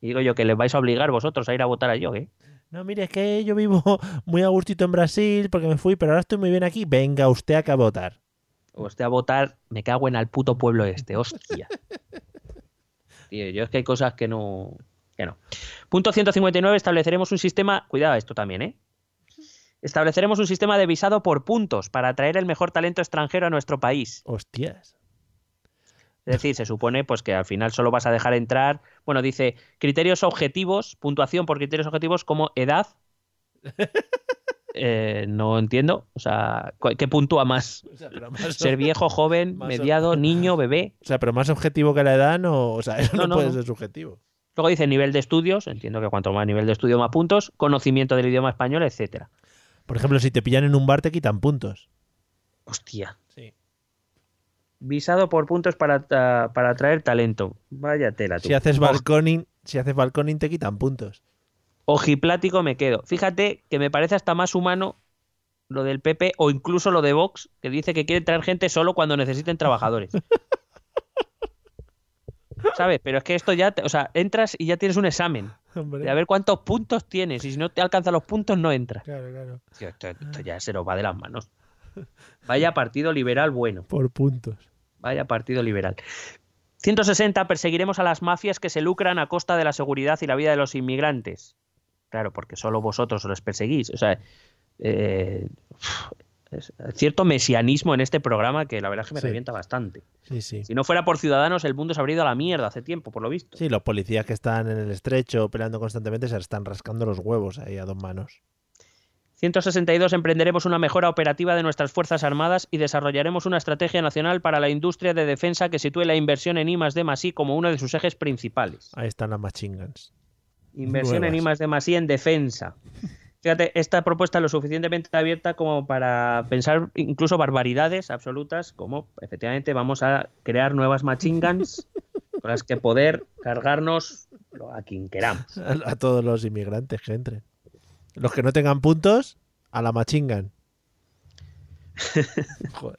Y digo yo que les vais a obligar vosotros a ir a votar a yo, ¿eh? No, mire, es que yo vivo muy a gustito en Brasil porque me fui, pero ahora estoy muy bien aquí. Venga usted acá a votar. Esté a votar, me cago en al puto pueblo este, hostia. Tío, yo es que hay cosas que no. Que no. Punto 159. Estableceremos un sistema. Cuidado, esto también, ¿eh? Estableceremos un sistema de visado por puntos para atraer el mejor talento extranjero a nuestro país. Hostias. Es decir, se supone pues que al final solo vas a dejar entrar. Bueno, dice criterios objetivos, puntuación por criterios objetivos como edad. Eh, no entiendo. O sea, ¿qué puntúa más? O sea, pero más, Ser viejo, joven, o- mediado, niño, bebé. o sea, pero más objetivo que la edad, no. O sea, eso no, No, no, puede no. ser subjetivo. Luego dice nivel de estudios, entiendo que cuanto más nivel de estudio más puntos, conocimiento del idioma español, etcétera. Por ejemplo, si te pillan en un bar, te quitan puntos. Hostia. Sí. Visado por puntos para, para atraer talento. Vaya tela tú. Si haces balconing, si haces balconing, te quitan puntos. Ojiplático me quedo. Fíjate que me parece hasta más humano lo del PP o incluso lo de Vox, que dice que quieren traer gente solo cuando necesiten trabajadores. ¿Sabes? Pero es que esto ya, te- o sea, entras y ya tienes un examen Hombre. de a ver cuántos puntos tienes y si no te alcanzan los puntos no entras. Claro, claro. Tío, esto, esto ya se nos va de las manos. Vaya partido liberal bueno. Por puntos. Vaya partido liberal. 160. Perseguiremos a las mafias que se lucran a costa de la seguridad y la vida de los inmigrantes. Claro, porque solo vosotros los perseguís. O sea, eh, es cierto mesianismo en este programa que la verdad es que me Sí. revienta bastante. Sí, sí. Si no fuera por Ciudadanos, el mundo se habría ido a la mierda hace tiempo, por lo visto. Sí, los policías que están en el estrecho peleando constantemente se están rascando los huevos ahí a dos manos. 162. Emprenderemos una mejora operativa de nuestras Fuerzas Armadas y desarrollaremos una estrategia nacional para la industria de defensa que sitúe la inversión en I más D más I como uno de sus ejes principales. Ahí están las machingans. Inversión en I más D más I en defensa. Fíjate, esta propuesta es lo suficientemente abierta como para pensar incluso barbaridades absolutas, como efectivamente vamos a crear nuevas machine guns con las que poder cargarnos a quien queramos. A, a todos los inmigrantes que entren. Los que no tengan puntos, a la machingan. Joder.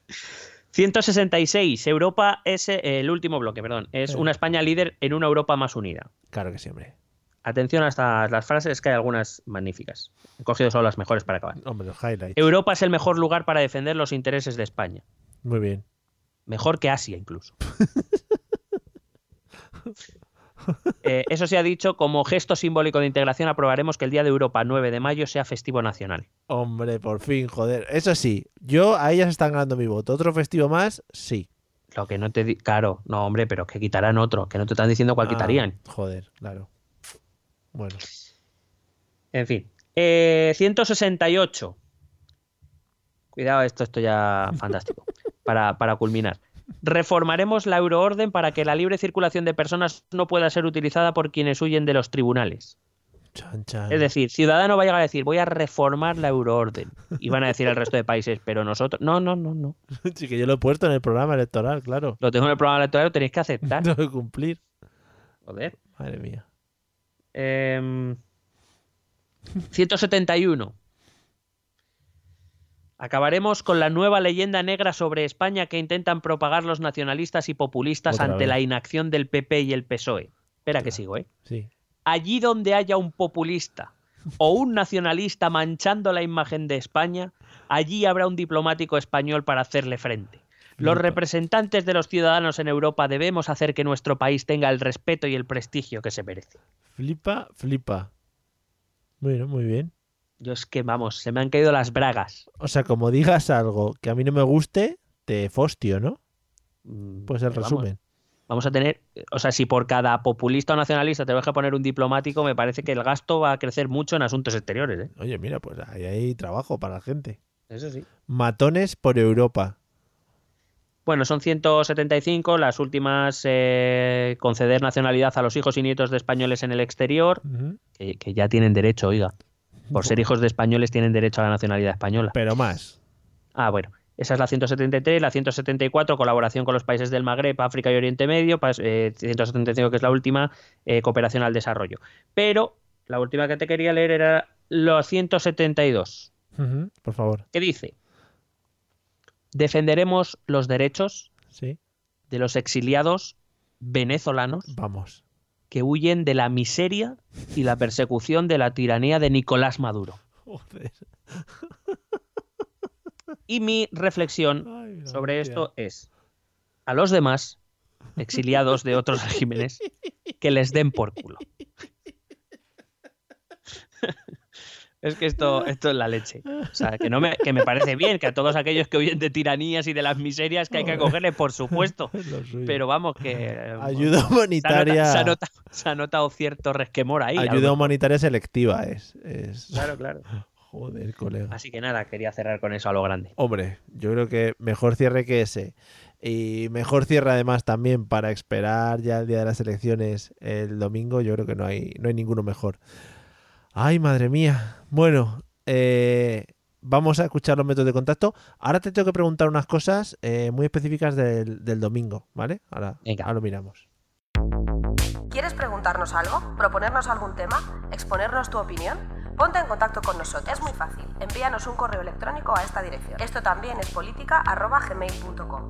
166. Europa es eh, el último bloque, perdón. Es Sí. una España líder en una Europa más unida. Claro que sí, hombre. Atención a estas las frases, que hay algunas magníficas. He cogido solo las mejores para acabar. Hombre, los highlights. Europa es el mejor lugar para defender los intereses de España. Muy bien. Mejor que Asia, incluso. Eh, eso se ha dicho, como gesto simbólico de integración aprobaremos que el Día de Europa 9 de mayo sea festivo nacional. Hombre, por fin, joder. Eso sí, yo a ellas están ganando mi voto. Otro festivo más, sí. Lo que no te... di- Claro, no, hombre, pero es que quitarán otro, que no te están diciendo cuál Ah, quitarían. Joder, claro. Bueno, En fin. Eh, 168. Cuidado, esto, esto ya fantástico. Para, para culminar. Reformaremos la euroorden para que la libre circulación de personas no pueda ser utilizada por quienes huyen de los tribunales. chan, chan. Es decir, Ciudadano va a llegar a decir, voy a reformar la euroorden. Y van a decir el resto de países, pero nosotros. No, no, no, no. Sí, que yo lo he puesto en el programa electoral, claro. Lo tengo en el programa electoral, lo tenéis que aceptar. Tengo que cumplir. Joder. Madre mía. Em, 171. Acabaremos con la nueva leyenda negra sobre España que intentan propagar los nacionalistas y populistas Otra ante vez. la inacción del PP y el PSOE. Espera que sigo, ¿eh? Sí. Allí donde haya un populista o un nacionalista manchando la imagen de España, allí habrá un diplomático español para hacerle frente. Los representantes de los ciudadanos en Europa debemos hacer que nuestro país tenga el respeto y el prestigio que se merece. Flipa, flipa. Bueno, muy bien. Yo es que, vamos, se me han caído las bragas. O sea, como digas algo que a mí no me guste, te fostio, ¿no? Mm, Pues el vamos, resumen. Vamos a tener, o sea, si por cada populista o nacionalista te vas a poner un diplomático, me parece que el gasto va a crecer mucho en asuntos exteriores, ¿eh? Oye, mira, pues ahí hay trabajo para la gente. Eso sí. Matones por Europa. Bueno, son 175, las últimas eh, conceder nacionalidad a los hijos y nietos de españoles en el exterior, que, que ya tienen derecho, oiga. Por ser hijos de españoles tienen derecho a la nacionalidad española. Pero más. Ah, bueno. Esa es la 173, la 174, colaboración con los países del Magreb, África y Oriente Medio, eh, 175, que es la última, eh, cooperación al desarrollo. Pero la última que te quería leer era la 172, Ujú, Por favor. que dice, defenderemos los derechos Sí. de los exiliados venezolanos Vamos. que huyen de la miseria y la persecución de la tiranía de Nicolás Maduro. Joder. Y mi reflexión Ay, sobre esto es a los demás exiliados de otros regímenes que les den por culo. Es que esto, esto es la leche. O sea, que, no me, que me parece bien que a todos aquellos que huyen de tiranías y de las miserias que hay que acogerles, por supuesto. Pero vamos, que eh, Ayuda se, ha nota- humanitaria. se ha nota- se ha notado cierto resquemor ahí. Ayuda humanitaria selectiva es. es... Claro, claro. Joder, colega. Así que nada, quería cerrar con eso a lo grande. Hombre, yo creo que mejor cierre que ese. Y mejor cierre además también para esperar ya el día de las elecciones el domingo. Yo creo que no hay, no hay ninguno mejor. Ay, madre mía. Bueno, eh, vamos a escuchar los métodos de contacto. Ahora te tengo que preguntar unas cosas eh, muy específicas del, del domingo, ¿vale? Ahora, Venga. ahora lo miramos. ¿Quieres preguntarnos algo? ¿Proponernos algún tema? ¿Exponernos tu opinión? Ponte en contacto con nosotros. Es muy fácil. Envíanos un correo electrónico a esta dirección. Esto también es política.gmail.com.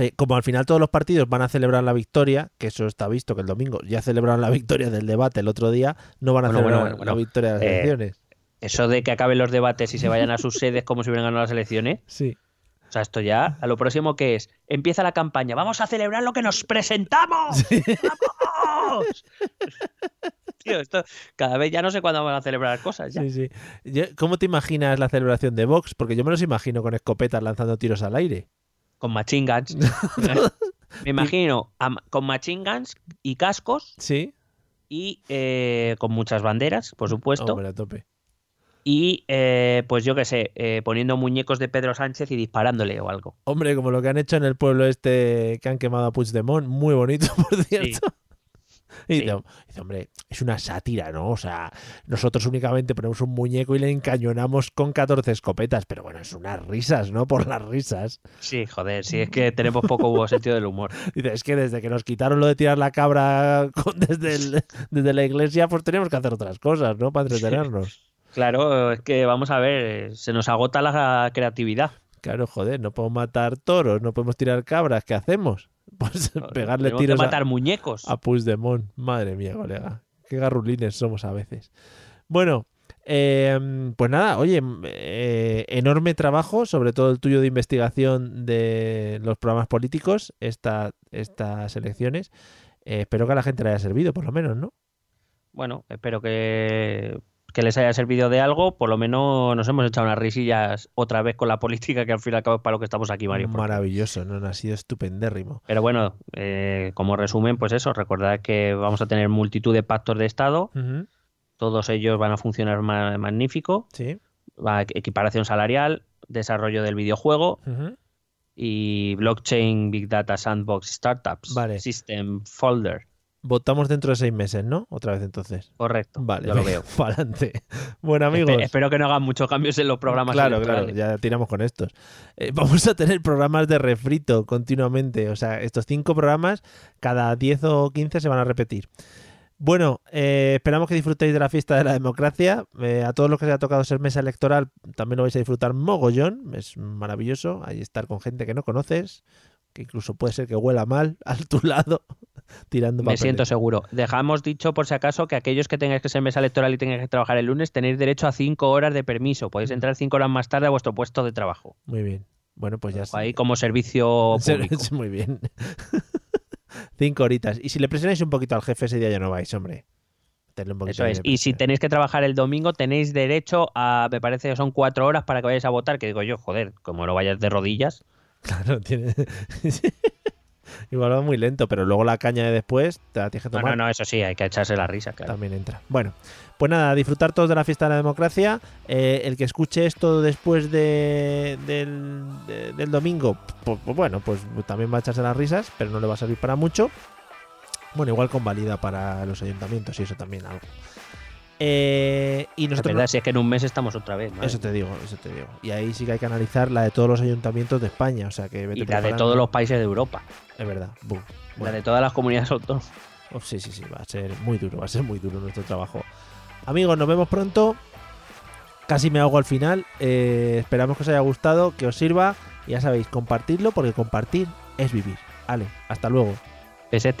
eh, como al final todos los partidos van a celebrar la victoria, que eso está visto que el domingo ya celebraron la victoria del debate el otro día, no van a Bueno, celebrar bueno, bueno, la victoria de las Eh, elecciones. Eso de que acaben los debates y se vayan a sus sedes como si hubieran ganado las elecciones, Sí. O sea, esto ya, a lo próximo que es, empieza la campaña, vamos a celebrar lo que nos presentamos. ¡Vamos! Tío, esto cada vez ya no sé cuándo van a celebrar cosas ya. Sí, sí. ¿Cómo te imaginas la celebración de Vox? Porque yo me los imagino con escopetas lanzando tiros al aire. Con machine guns. Me imagino con machine guns y cascos Sí. y eh, con muchas banderas, por supuesto. Hombre, a tope. Y eh, pues yo qué sé, eh, poniendo muñecos de Pedro Sánchez y disparándole o algo. Hombre, como lo que han hecho en el pueblo este que han quemado a Puigdemont. Muy bonito, por cierto. Y Sí. dice, dice, hombre, es una sátira, ¿no? O sea, nosotros únicamente ponemos un muñeco y le encañonamos con 14 escopetas, pero bueno, es unas risas, ¿no? Por las risas. Sí, joder, sí, es que tenemos poco sentido del humor. Dice, es que desde que nos quitaron lo de tirar la cabra con- desde, el- desde la iglesia, pues tenemos que hacer otras cosas, ¿no? Para entretenernos. Claro, es que vamos a ver, se nos agota la creatividad. Claro, joder, no podemos matar toros, no podemos tirar cabras, ¿qué hacemos? Pues pegarle Tenemos que tiros a, matar muñecos. a Puigdemont. Madre mía, colega. Qué garrulines somos a veces. Bueno, eh, pues nada, oye, eh, enorme trabajo, sobre todo el tuyo de investigación de los programas políticos, esta, estas elecciones. Eh, espero que a la gente le haya servido, por lo menos, ¿no? Bueno, espero que, que les haya servido de algo. Por lo menos nos hemos echado unas risillas otra vez con la política, que al fin y al cabo es para lo que estamos aquí, Mario. Maravilloso, ¿no? Ha sido estupendérrimo. Pero bueno, eh, como resumen, pues eso, recordad que vamos a tener multitud de pactos de Estado. Todos ellos van a funcionar ma- magnífico. Sí. Equiparación salarial, desarrollo del videojuego y blockchain, big data, sandbox, startups, Vale. system folder. Votamos dentro de seis meses, ¿no? Otra vez entonces. Correcto. Vale, yo lo veo. Para adelante. Bueno, amigos. Espe- espero que no hagan muchos cambios en los programas Claro, claro, ya tiramos con estos. Eh, vamos a tener programas de refrito continuamente. O sea, estos cinco programas, cada 10 o 15 se van a repetir. Bueno, eh, esperamos que disfrutéis de la fiesta de la democracia. Eh, a todos los que se ha tocado ser mesa electoral, también lo vais a disfrutar mogollón. Es maravilloso. Ahí estar con gente que no conoces, que incluso puede ser que huela mal a tu lado, tirando Me siento seguro. Dejamos dicho, por si acaso, que aquellos que tengáis que ser mesa electoral y tengáis que trabajar el lunes, tenéis derecho a cinco horas de permiso. Podéis entrar cinco horas más tarde a vuestro puesto de trabajo. Muy bien. Bueno, pues ya está. Ahí como servicio público. Muy bien. Cinco horitas. Y si le presionáis un poquito al jefe ese día ya no vais, hombre. Un poquito Eso es. Y si tenéis que trabajar el domingo, tenéis derecho a, me parece que son cuatro horas para que vayáis a votar, que digo yo, joder, como no vayas de rodillas. Claro, tiene... Igual va muy lento, pero luego la caña de después te la tienes que tomar. no, no, eso sí, hay que echarse la risa, claro. También entra. Bueno, pues nada, disfrutar todos de la fiesta de la democracia. Eh, el que escuche esto después de, del, de- del domingo, pues, pues bueno, pues también va a echarse las risas, pero no le va a servir para mucho. Bueno, igual convalida para los ayuntamientos y eso también algo. Eh, y nosotros verdad, si es que en un mes estamos otra vez. madre Eso te digo, eso te digo. Y ahí sí que hay que analizar la de todos los ayuntamientos de España. O sea que vete Y la de todos los países de Europa. Es verdad. La de todas las comunidades autónomas. oh, sí, sí, sí. Va a ser muy duro. Va a ser muy duro nuestro trabajo. Amigos, nos vemos pronto. Casi me hago al final. Eh, esperamos que os haya gustado, que os sirva. Y ya sabéis, compartirlo porque compartir es vivir. Vale, hasta luego. PST.